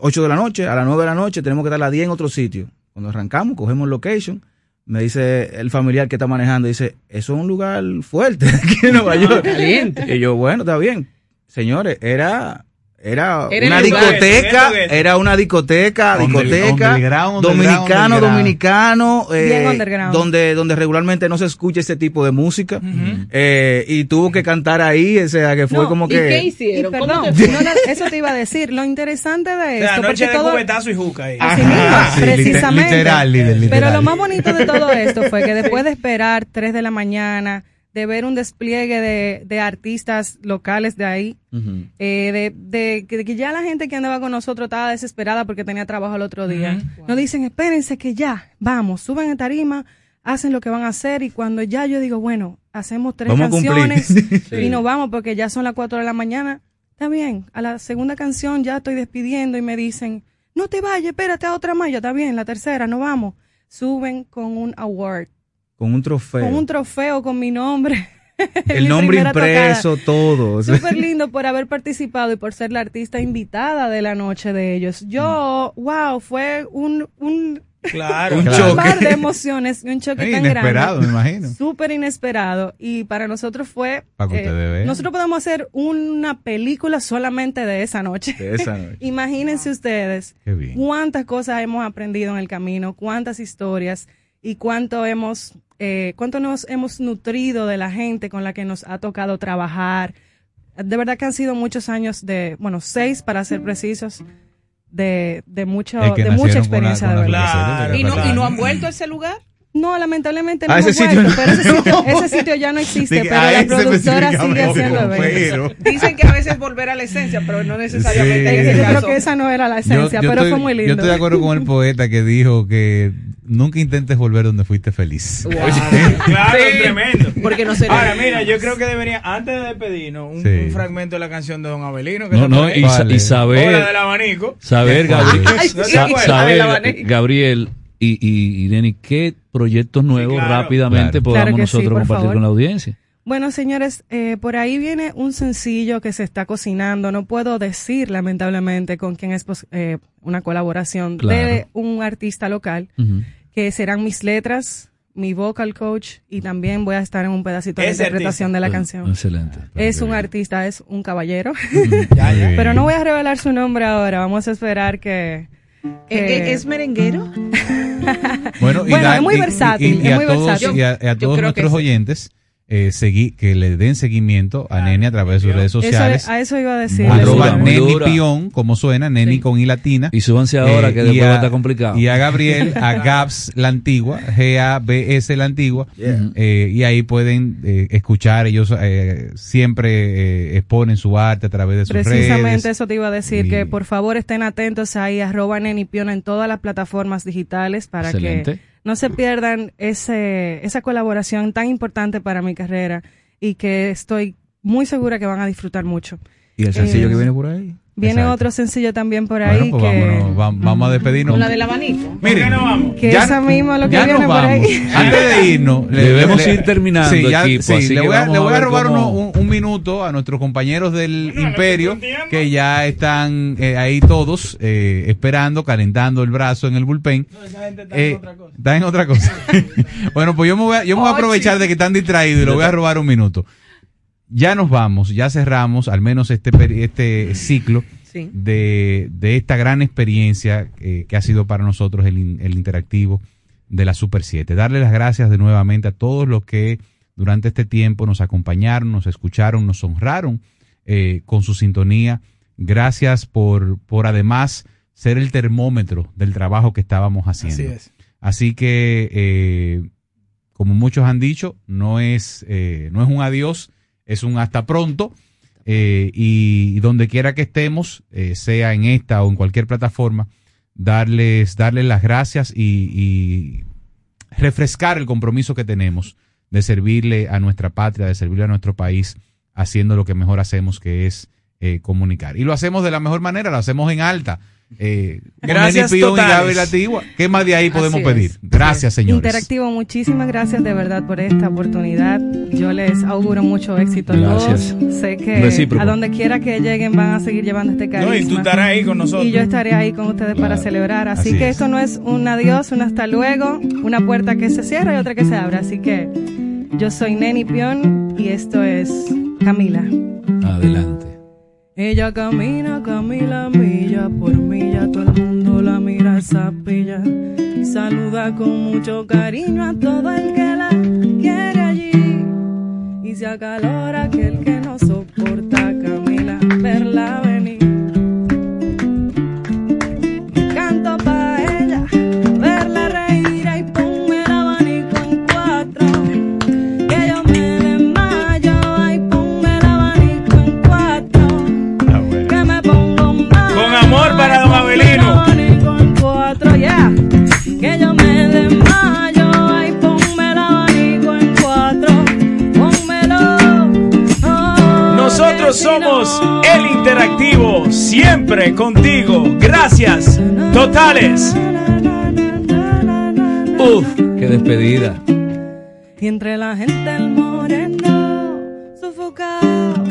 S43: 8 de la noche, a las 9 de la noche tenemos que estar a las 10 en otro sitio. Cuando arrancamos, cogemos location, me dice el familiar que está manejando, dice, eso es un lugar fuerte [laughs] aquí en Nueva York.
S9: caliente.
S43: Y yo, bueno, está bien. Señores, era... Era,
S9: Era
S43: una discoteca, era una discoteca,
S11: Under-
S43: discoteca,
S11: underground,
S43: dominicano,
S11: underground.
S43: dominicano, eh, donde, donde regularmente no se escucha ese tipo de música, eh, y tuvo que cantar ahí, o sea, que fue
S9: No,
S43: como
S9: ¿y
S43: que...
S9: qué hicieron?
S44: ¿Cómo
S9: perdón,
S44: te
S9: no, eso te iba a decir. Lo interesante de
S8: O sea,
S9: esto,
S8: noche
S9: porque
S8: de
S9: todo,
S8: cubetazo y juca ahí.
S9: Así mismo,
S11: sí, liter-
S9: precisamente.
S11: literal,
S9: Pero lo más bonito de todo esto fue que [laughs] después de esperar 3 de la mañana, de ver un despliegue de, de artistas locales de ahí, eh, de, de, que- de que ya la gente que andaba con nosotros estaba desesperada porque tenía trabajo el otro día. Nos dicen, espérense que ya, vamos, suben a tarima, hacen lo que van a hacer y cuando ya yo digo, bueno, hacemos tres
S43: Vamos
S9: canciones [laughs]
S43: Sí.
S9: y nos vamos porque ya son las 4 de la mañana, está bien, a la segunda canción ya estoy despidiendo y me dicen, no te vayas, espérate a otra más, yo está bien, la tercera, no vamos. Suben con un award,
S43: Con un trofeo.
S9: con un trofeo con mi nombre.
S43: el [laughs]
S9: mi
S43: nombre
S9: tocada.
S43: impreso, todo. [laughs]
S9: Súper lindo por haber participado y por ser la artista invitada de la noche de ellos. Yo, wow, fue un, un,
S8: Claro.
S43: Un
S9: un
S43: choque.
S9: de emociones y un choque
S11: Eh,
S9: tan
S11: inesperado,
S9: grande.
S11: me imagino.
S9: Súper inesperado. Y para nosotros fue...
S11: Para que
S9: eh,
S11: ustedes vean.
S9: nosotros podemos hacer una película solamente de esa noche.
S43: De esa noche. [laughs]
S9: Imagínense ustedes
S11: Qué bien.
S9: cuántas cosas hemos aprendido en el camino, cuántas historias y cuánto hemos, eh, cuánto nos hemos nutrido de la gente con la que nos ha tocado trabajar. De verdad que han sido muchos años de, bueno, seis para ser precisos, de, de mucho,
S11: Es que
S9: de mucha
S11: con
S9: experiencia
S11: con
S9: de verdad.
S44: ¿Y no,
S11: verdad.
S44: ¿Y no han vuelto a ese lugar?
S9: No, lamentablemente no
S43: Ah, ese sitio no.
S9: pero ese sitio, [laughs] ese sitio ya no existe,
S11: Dije,
S9: pero
S11: a
S9: la productora sigue haciendo
S11: pero-.
S44: Dicen que a veces volver a la esencia, pero no necesariamente
S11: Sí.
S44: en
S9: Yo
S44: ese
S9: creo
S44: caso.
S9: que esa no era la
S11: Yo-
S9: esencia,
S11: yo
S9: pero
S11: estoy,
S9: fue muy lindo.
S11: Yo estoy de acuerdo con el poeta que dijo que nunca intentes volver donde fuiste feliz. [laughs]
S8: Claro,
S44: Sí.
S8: tremendo.
S44: Porque no sería-
S8: Ahora, mira, yo creo que debería, antes de despedirnos, un,
S11: Sí.
S8: un fragmento de la canción de Don Abelino. Que
S10: No, no, y, saber,
S8: del abanico.
S10: saber, Gabriel, saber. Gabriel y, y, Denny, qué proyectos nuevos
S8: claro.
S10: rápidamente
S11: Claro.
S10: podamos
S9: Claro que sí,
S10: nosotros compartir
S9: favor.
S10: con la audiencia.
S9: Bueno, señores, eh, por ahí viene un sencillo que se está cocinando. No puedo decir, lamentablemente, con quién es pos- eh, una colaboración de un artista local, que serán mis letras, mi vocal coach y también voy a estar en un pedacito de interpretación de la canción.
S10: Excelente.
S9: Es un artista, es un caballero,
S8: Ya, ya. [laughs]
S9: pero no voy a revelar su nombre ahora. Vamos a esperar que...
S44: ¿Es,
S9: que-
S44: es merenguero? [laughs]
S11: Bueno, y
S9: Bueno,
S11: da-
S9: es muy
S11: y- y-
S9: versátil,
S11: y
S9: es
S11: a
S9: muy
S11: todos,
S9: versátil.
S11: y a, a todos nuestros
S44: sí.
S11: Eh, seguí- que le den seguimiento a Neni a través de sus redes
S9: Eso-
S11: sociales.
S9: a eso iba a decir.
S11: Arroba Neni. Pion, como suena, Neni con I latina.
S10: Y súbanse ahora
S11: Eh,
S10: que después va a estar complicado.
S11: Y a Gabriel, a [laughs] Gabs la antigua, G-A-B-S la antigua.
S43: Yeah.
S11: Eh, y ahí pueden eh, escuchar, ellos eh, siempre eh, exponen su arte a través de sus
S9: Precisamente
S11: redes.
S9: eso te iba a decir,
S11: Y-
S9: que por favor estén atentos ahí, arroba Nenipiona en todas las plataformas digitales para
S10: Excelente.
S9: que no se pierdan ese, esa colaboración tan importante para mi carrera y que estoy muy segura que van a disfrutar mucho.
S43: Y el sencillo
S9: Eh,
S43: que viene por ahí.
S9: Viene
S11: Exacto.
S9: otro sencillo también por
S11: Bueno,
S9: ahí
S11: pues
S9: que,
S11: vámonos, va- vamos a despedirnos.
S44: Con la del abanico.
S8: ¿Por
S11: Miren,
S8: qué no vamos?
S9: que
S11: ya-
S9: esa misma lo que
S11: ya
S9: viene
S11: nos
S9: por
S11: vamos.
S9: ahí.
S11: Antes de irnos, le-
S10: Debemos
S11: le-
S10: ir terminando,
S11: sí, ya-
S10: equipo,
S11: sí,
S10: así
S11: le
S10: que
S11: voy a,
S10: vamos
S11: le
S10: a
S11: voy a
S10: ver
S11: robar
S10: cómo-
S11: uno- un, un minuto a nuestros compañeros del Imperio que ya están eh, ahí todos eh, esperando, calentando el brazo en el bullpen.
S8: No, esa gente está
S11: Eh,
S8: en otra cosa.
S11: está en otra cosa. [laughs] bueno, pues yo me voy a, yo me voy a aprovechar de que están distraídos y le voy a robar un minuto. Ya nos vamos, ya cerramos al menos este, este ciclo
S44: Sí.
S11: de, de esta gran experiencia eh, que ha sido para nosotros el interactivo de la Super 7. Darle las gracias de nuevamente a todos los que durante este tiempo nos acompañaron, nos escucharon, nos honraron eh, con su sintonía. Gracias por, por además ser el termómetro del trabajo que estábamos haciendo.
S8: Así es.
S11: Así que, eh, como muchos han dicho, no es, eh, no es un adiós, es un hasta pronto. eh, y, donde quiera que estemos, eh, sea en esta o en cualquier plataforma, darles, darles las gracias y, y refrescar el compromiso que tenemos de servirle a nuestra patria, de servirle a nuestro país, haciendo lo que mejor hacemos, que es eh, comunicar. Y lo hacemos de la mejor manera, lo hacemos en alta. Eh,
S8: Gracias
S11: Pion y
S8: totales.
S11: Gaby Latigua. ¿Qué más de ahí podemos pedir? Gracias, señores.
S9: Interactivo, muchísimas gracias de verdad por esta oportunidad. Yo les auguro mucho éxito a
S8: Gracias.
S9: todos. Sé que
S8: Recíproco.
S9: a donde quiera que lleguen van a seguir llevando este carisma.
S8: No, y tú estarás ahí con nosotros.
S9: Y yo estaré ahí con ustedes para celebrar. Así,
S8: Así
S9: que
S8: es.
S9: esto no es un adiós, un hasta luego, una puerta que se cierra y otra que se abre. Así que yo soy Neni Pion y esto es Camila.
S10: Adelante.
S9: Ella camina, Camila, milla por milla, todo el mundo la mira esa pilla. Y saluda con mucho cariño a todo el que la quiere allí. Y se acalora aquel que no soporta
S8: Nosotros somos el interactivo, siempre contigo. Gracias, totales.
S10: Uf, qué despedida.
S9: Y entre la gente el moreno, sofocado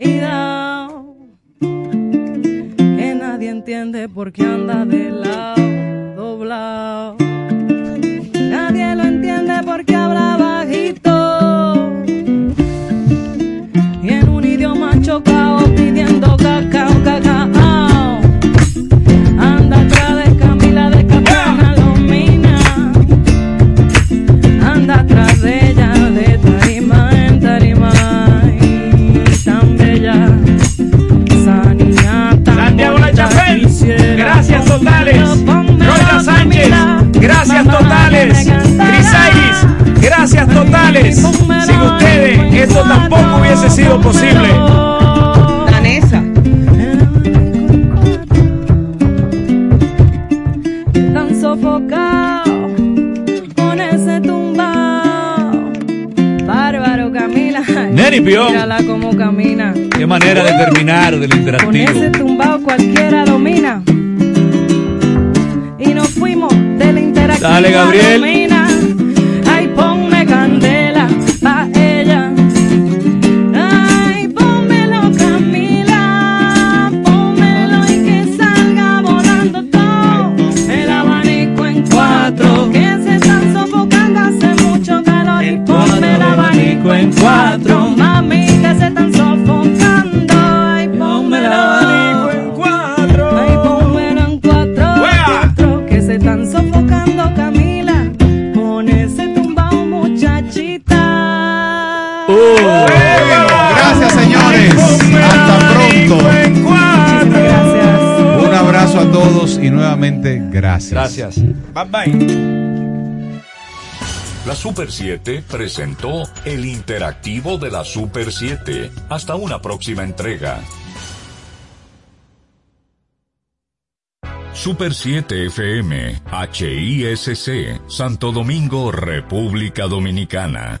S9: y down. Que nadie entiende por qué anda de lado, doblado.
S8: Totales. Sin ustedes esto tampoco hubiese sido posible.
S4: Danesa.
S9: tan sofocado con ese tumbao. Bárbaro Camila.
S10: Neri Pion.
S9: Mírala cómo camina.
S10: Qué manera de terminar del
S9: Con
S10: interactivo.
S9: ese tumbao cualquiera domina. Y nos fuimos de la interactiva.
S10: Dale, Gabriel.
S11: Gracias.
S10: Gracias.
S8: Bye bye.
S7: La Super 7 presentó el interactivo de la Super 7. Hasta una próxima entrega. Super 7 FM, HISC, Santo Domingo, República Dominicana.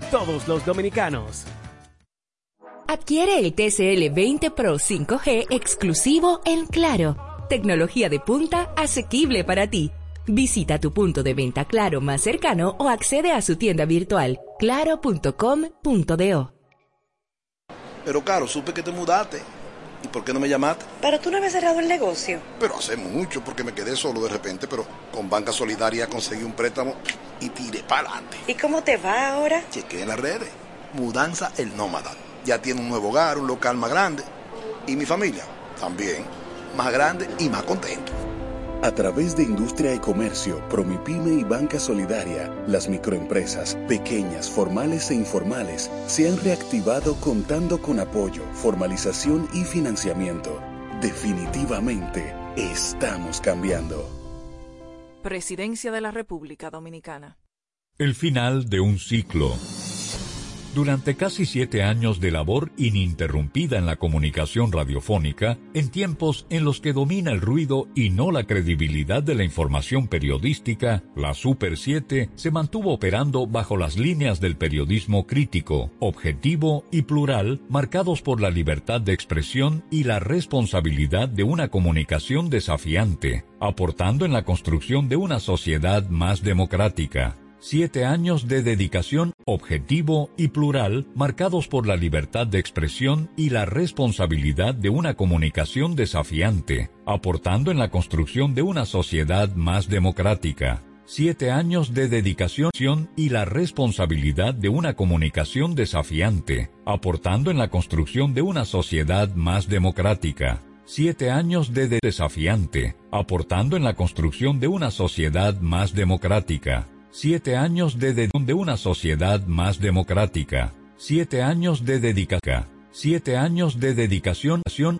S45: todos los dominicanos.
S6: Adquiere el TCL 20 Pro 5G exclusivo en Claro. Tecnología de punta asequible para ti. Visita tu punto de venta Claro más cercano o accede a su tienda virtual claro.com.do.
S46: Pero, Caro, supe que te mudaste.
S47: ¿Y por qué no me llamaste?
S48: Pero tú no habías cerrado el negocio.
S47: Pero hace mucho, porque me quedé solo de repente, pero con Banca Solidaria conseguí un préstamo y tiré para adelante.
S48: ¿Y cómo te va ahora?
S47: Chequé en las redes. Mudanza el Nómada. Ya tiene un nuevo hogar, un local más grande. Y mi familia también. Más grande y más contento.
S21: A través de Industria y Comercio, Promipyme y Banca Solidaria, las microempresas, pequeñas, formales e informales, se han reactivado contando con apoyo, formalización y financiamiento. Definitivamente, estamos cambiando.
S49: Presidencia de la República Dominicana.
S7: El final de un ciclo. Durante casi siete años de labor ininterrumpida en la comunicación radiofónica, en tiempos en los que domina el ruido y no la credibilidad de la información periodística, la Super 7 se mantuvo operando bajo las líneas del periodismo crítico, objetivo y plural, marcados por la libertad de expresión y la responsabilidad de una comunicación desafiante, aportando en la construcción de una sociedad más democrática. Siete años de dedicación objetivo y plural marcados por la libertad de expresión y la responsabilidad de una comunicación desafiante, aportando en la construcción de una sociedad más democrática. Siete años de dedicación y la responsabilidad de una comunicación desafiante, aportando en la construcción de una sociedad más democrática siete años de desafiante, aportando en la construcción de una sociedad más democrática, siete años de, de, de una sociedad más democrática, siete años de dedicación, siete años de dedicación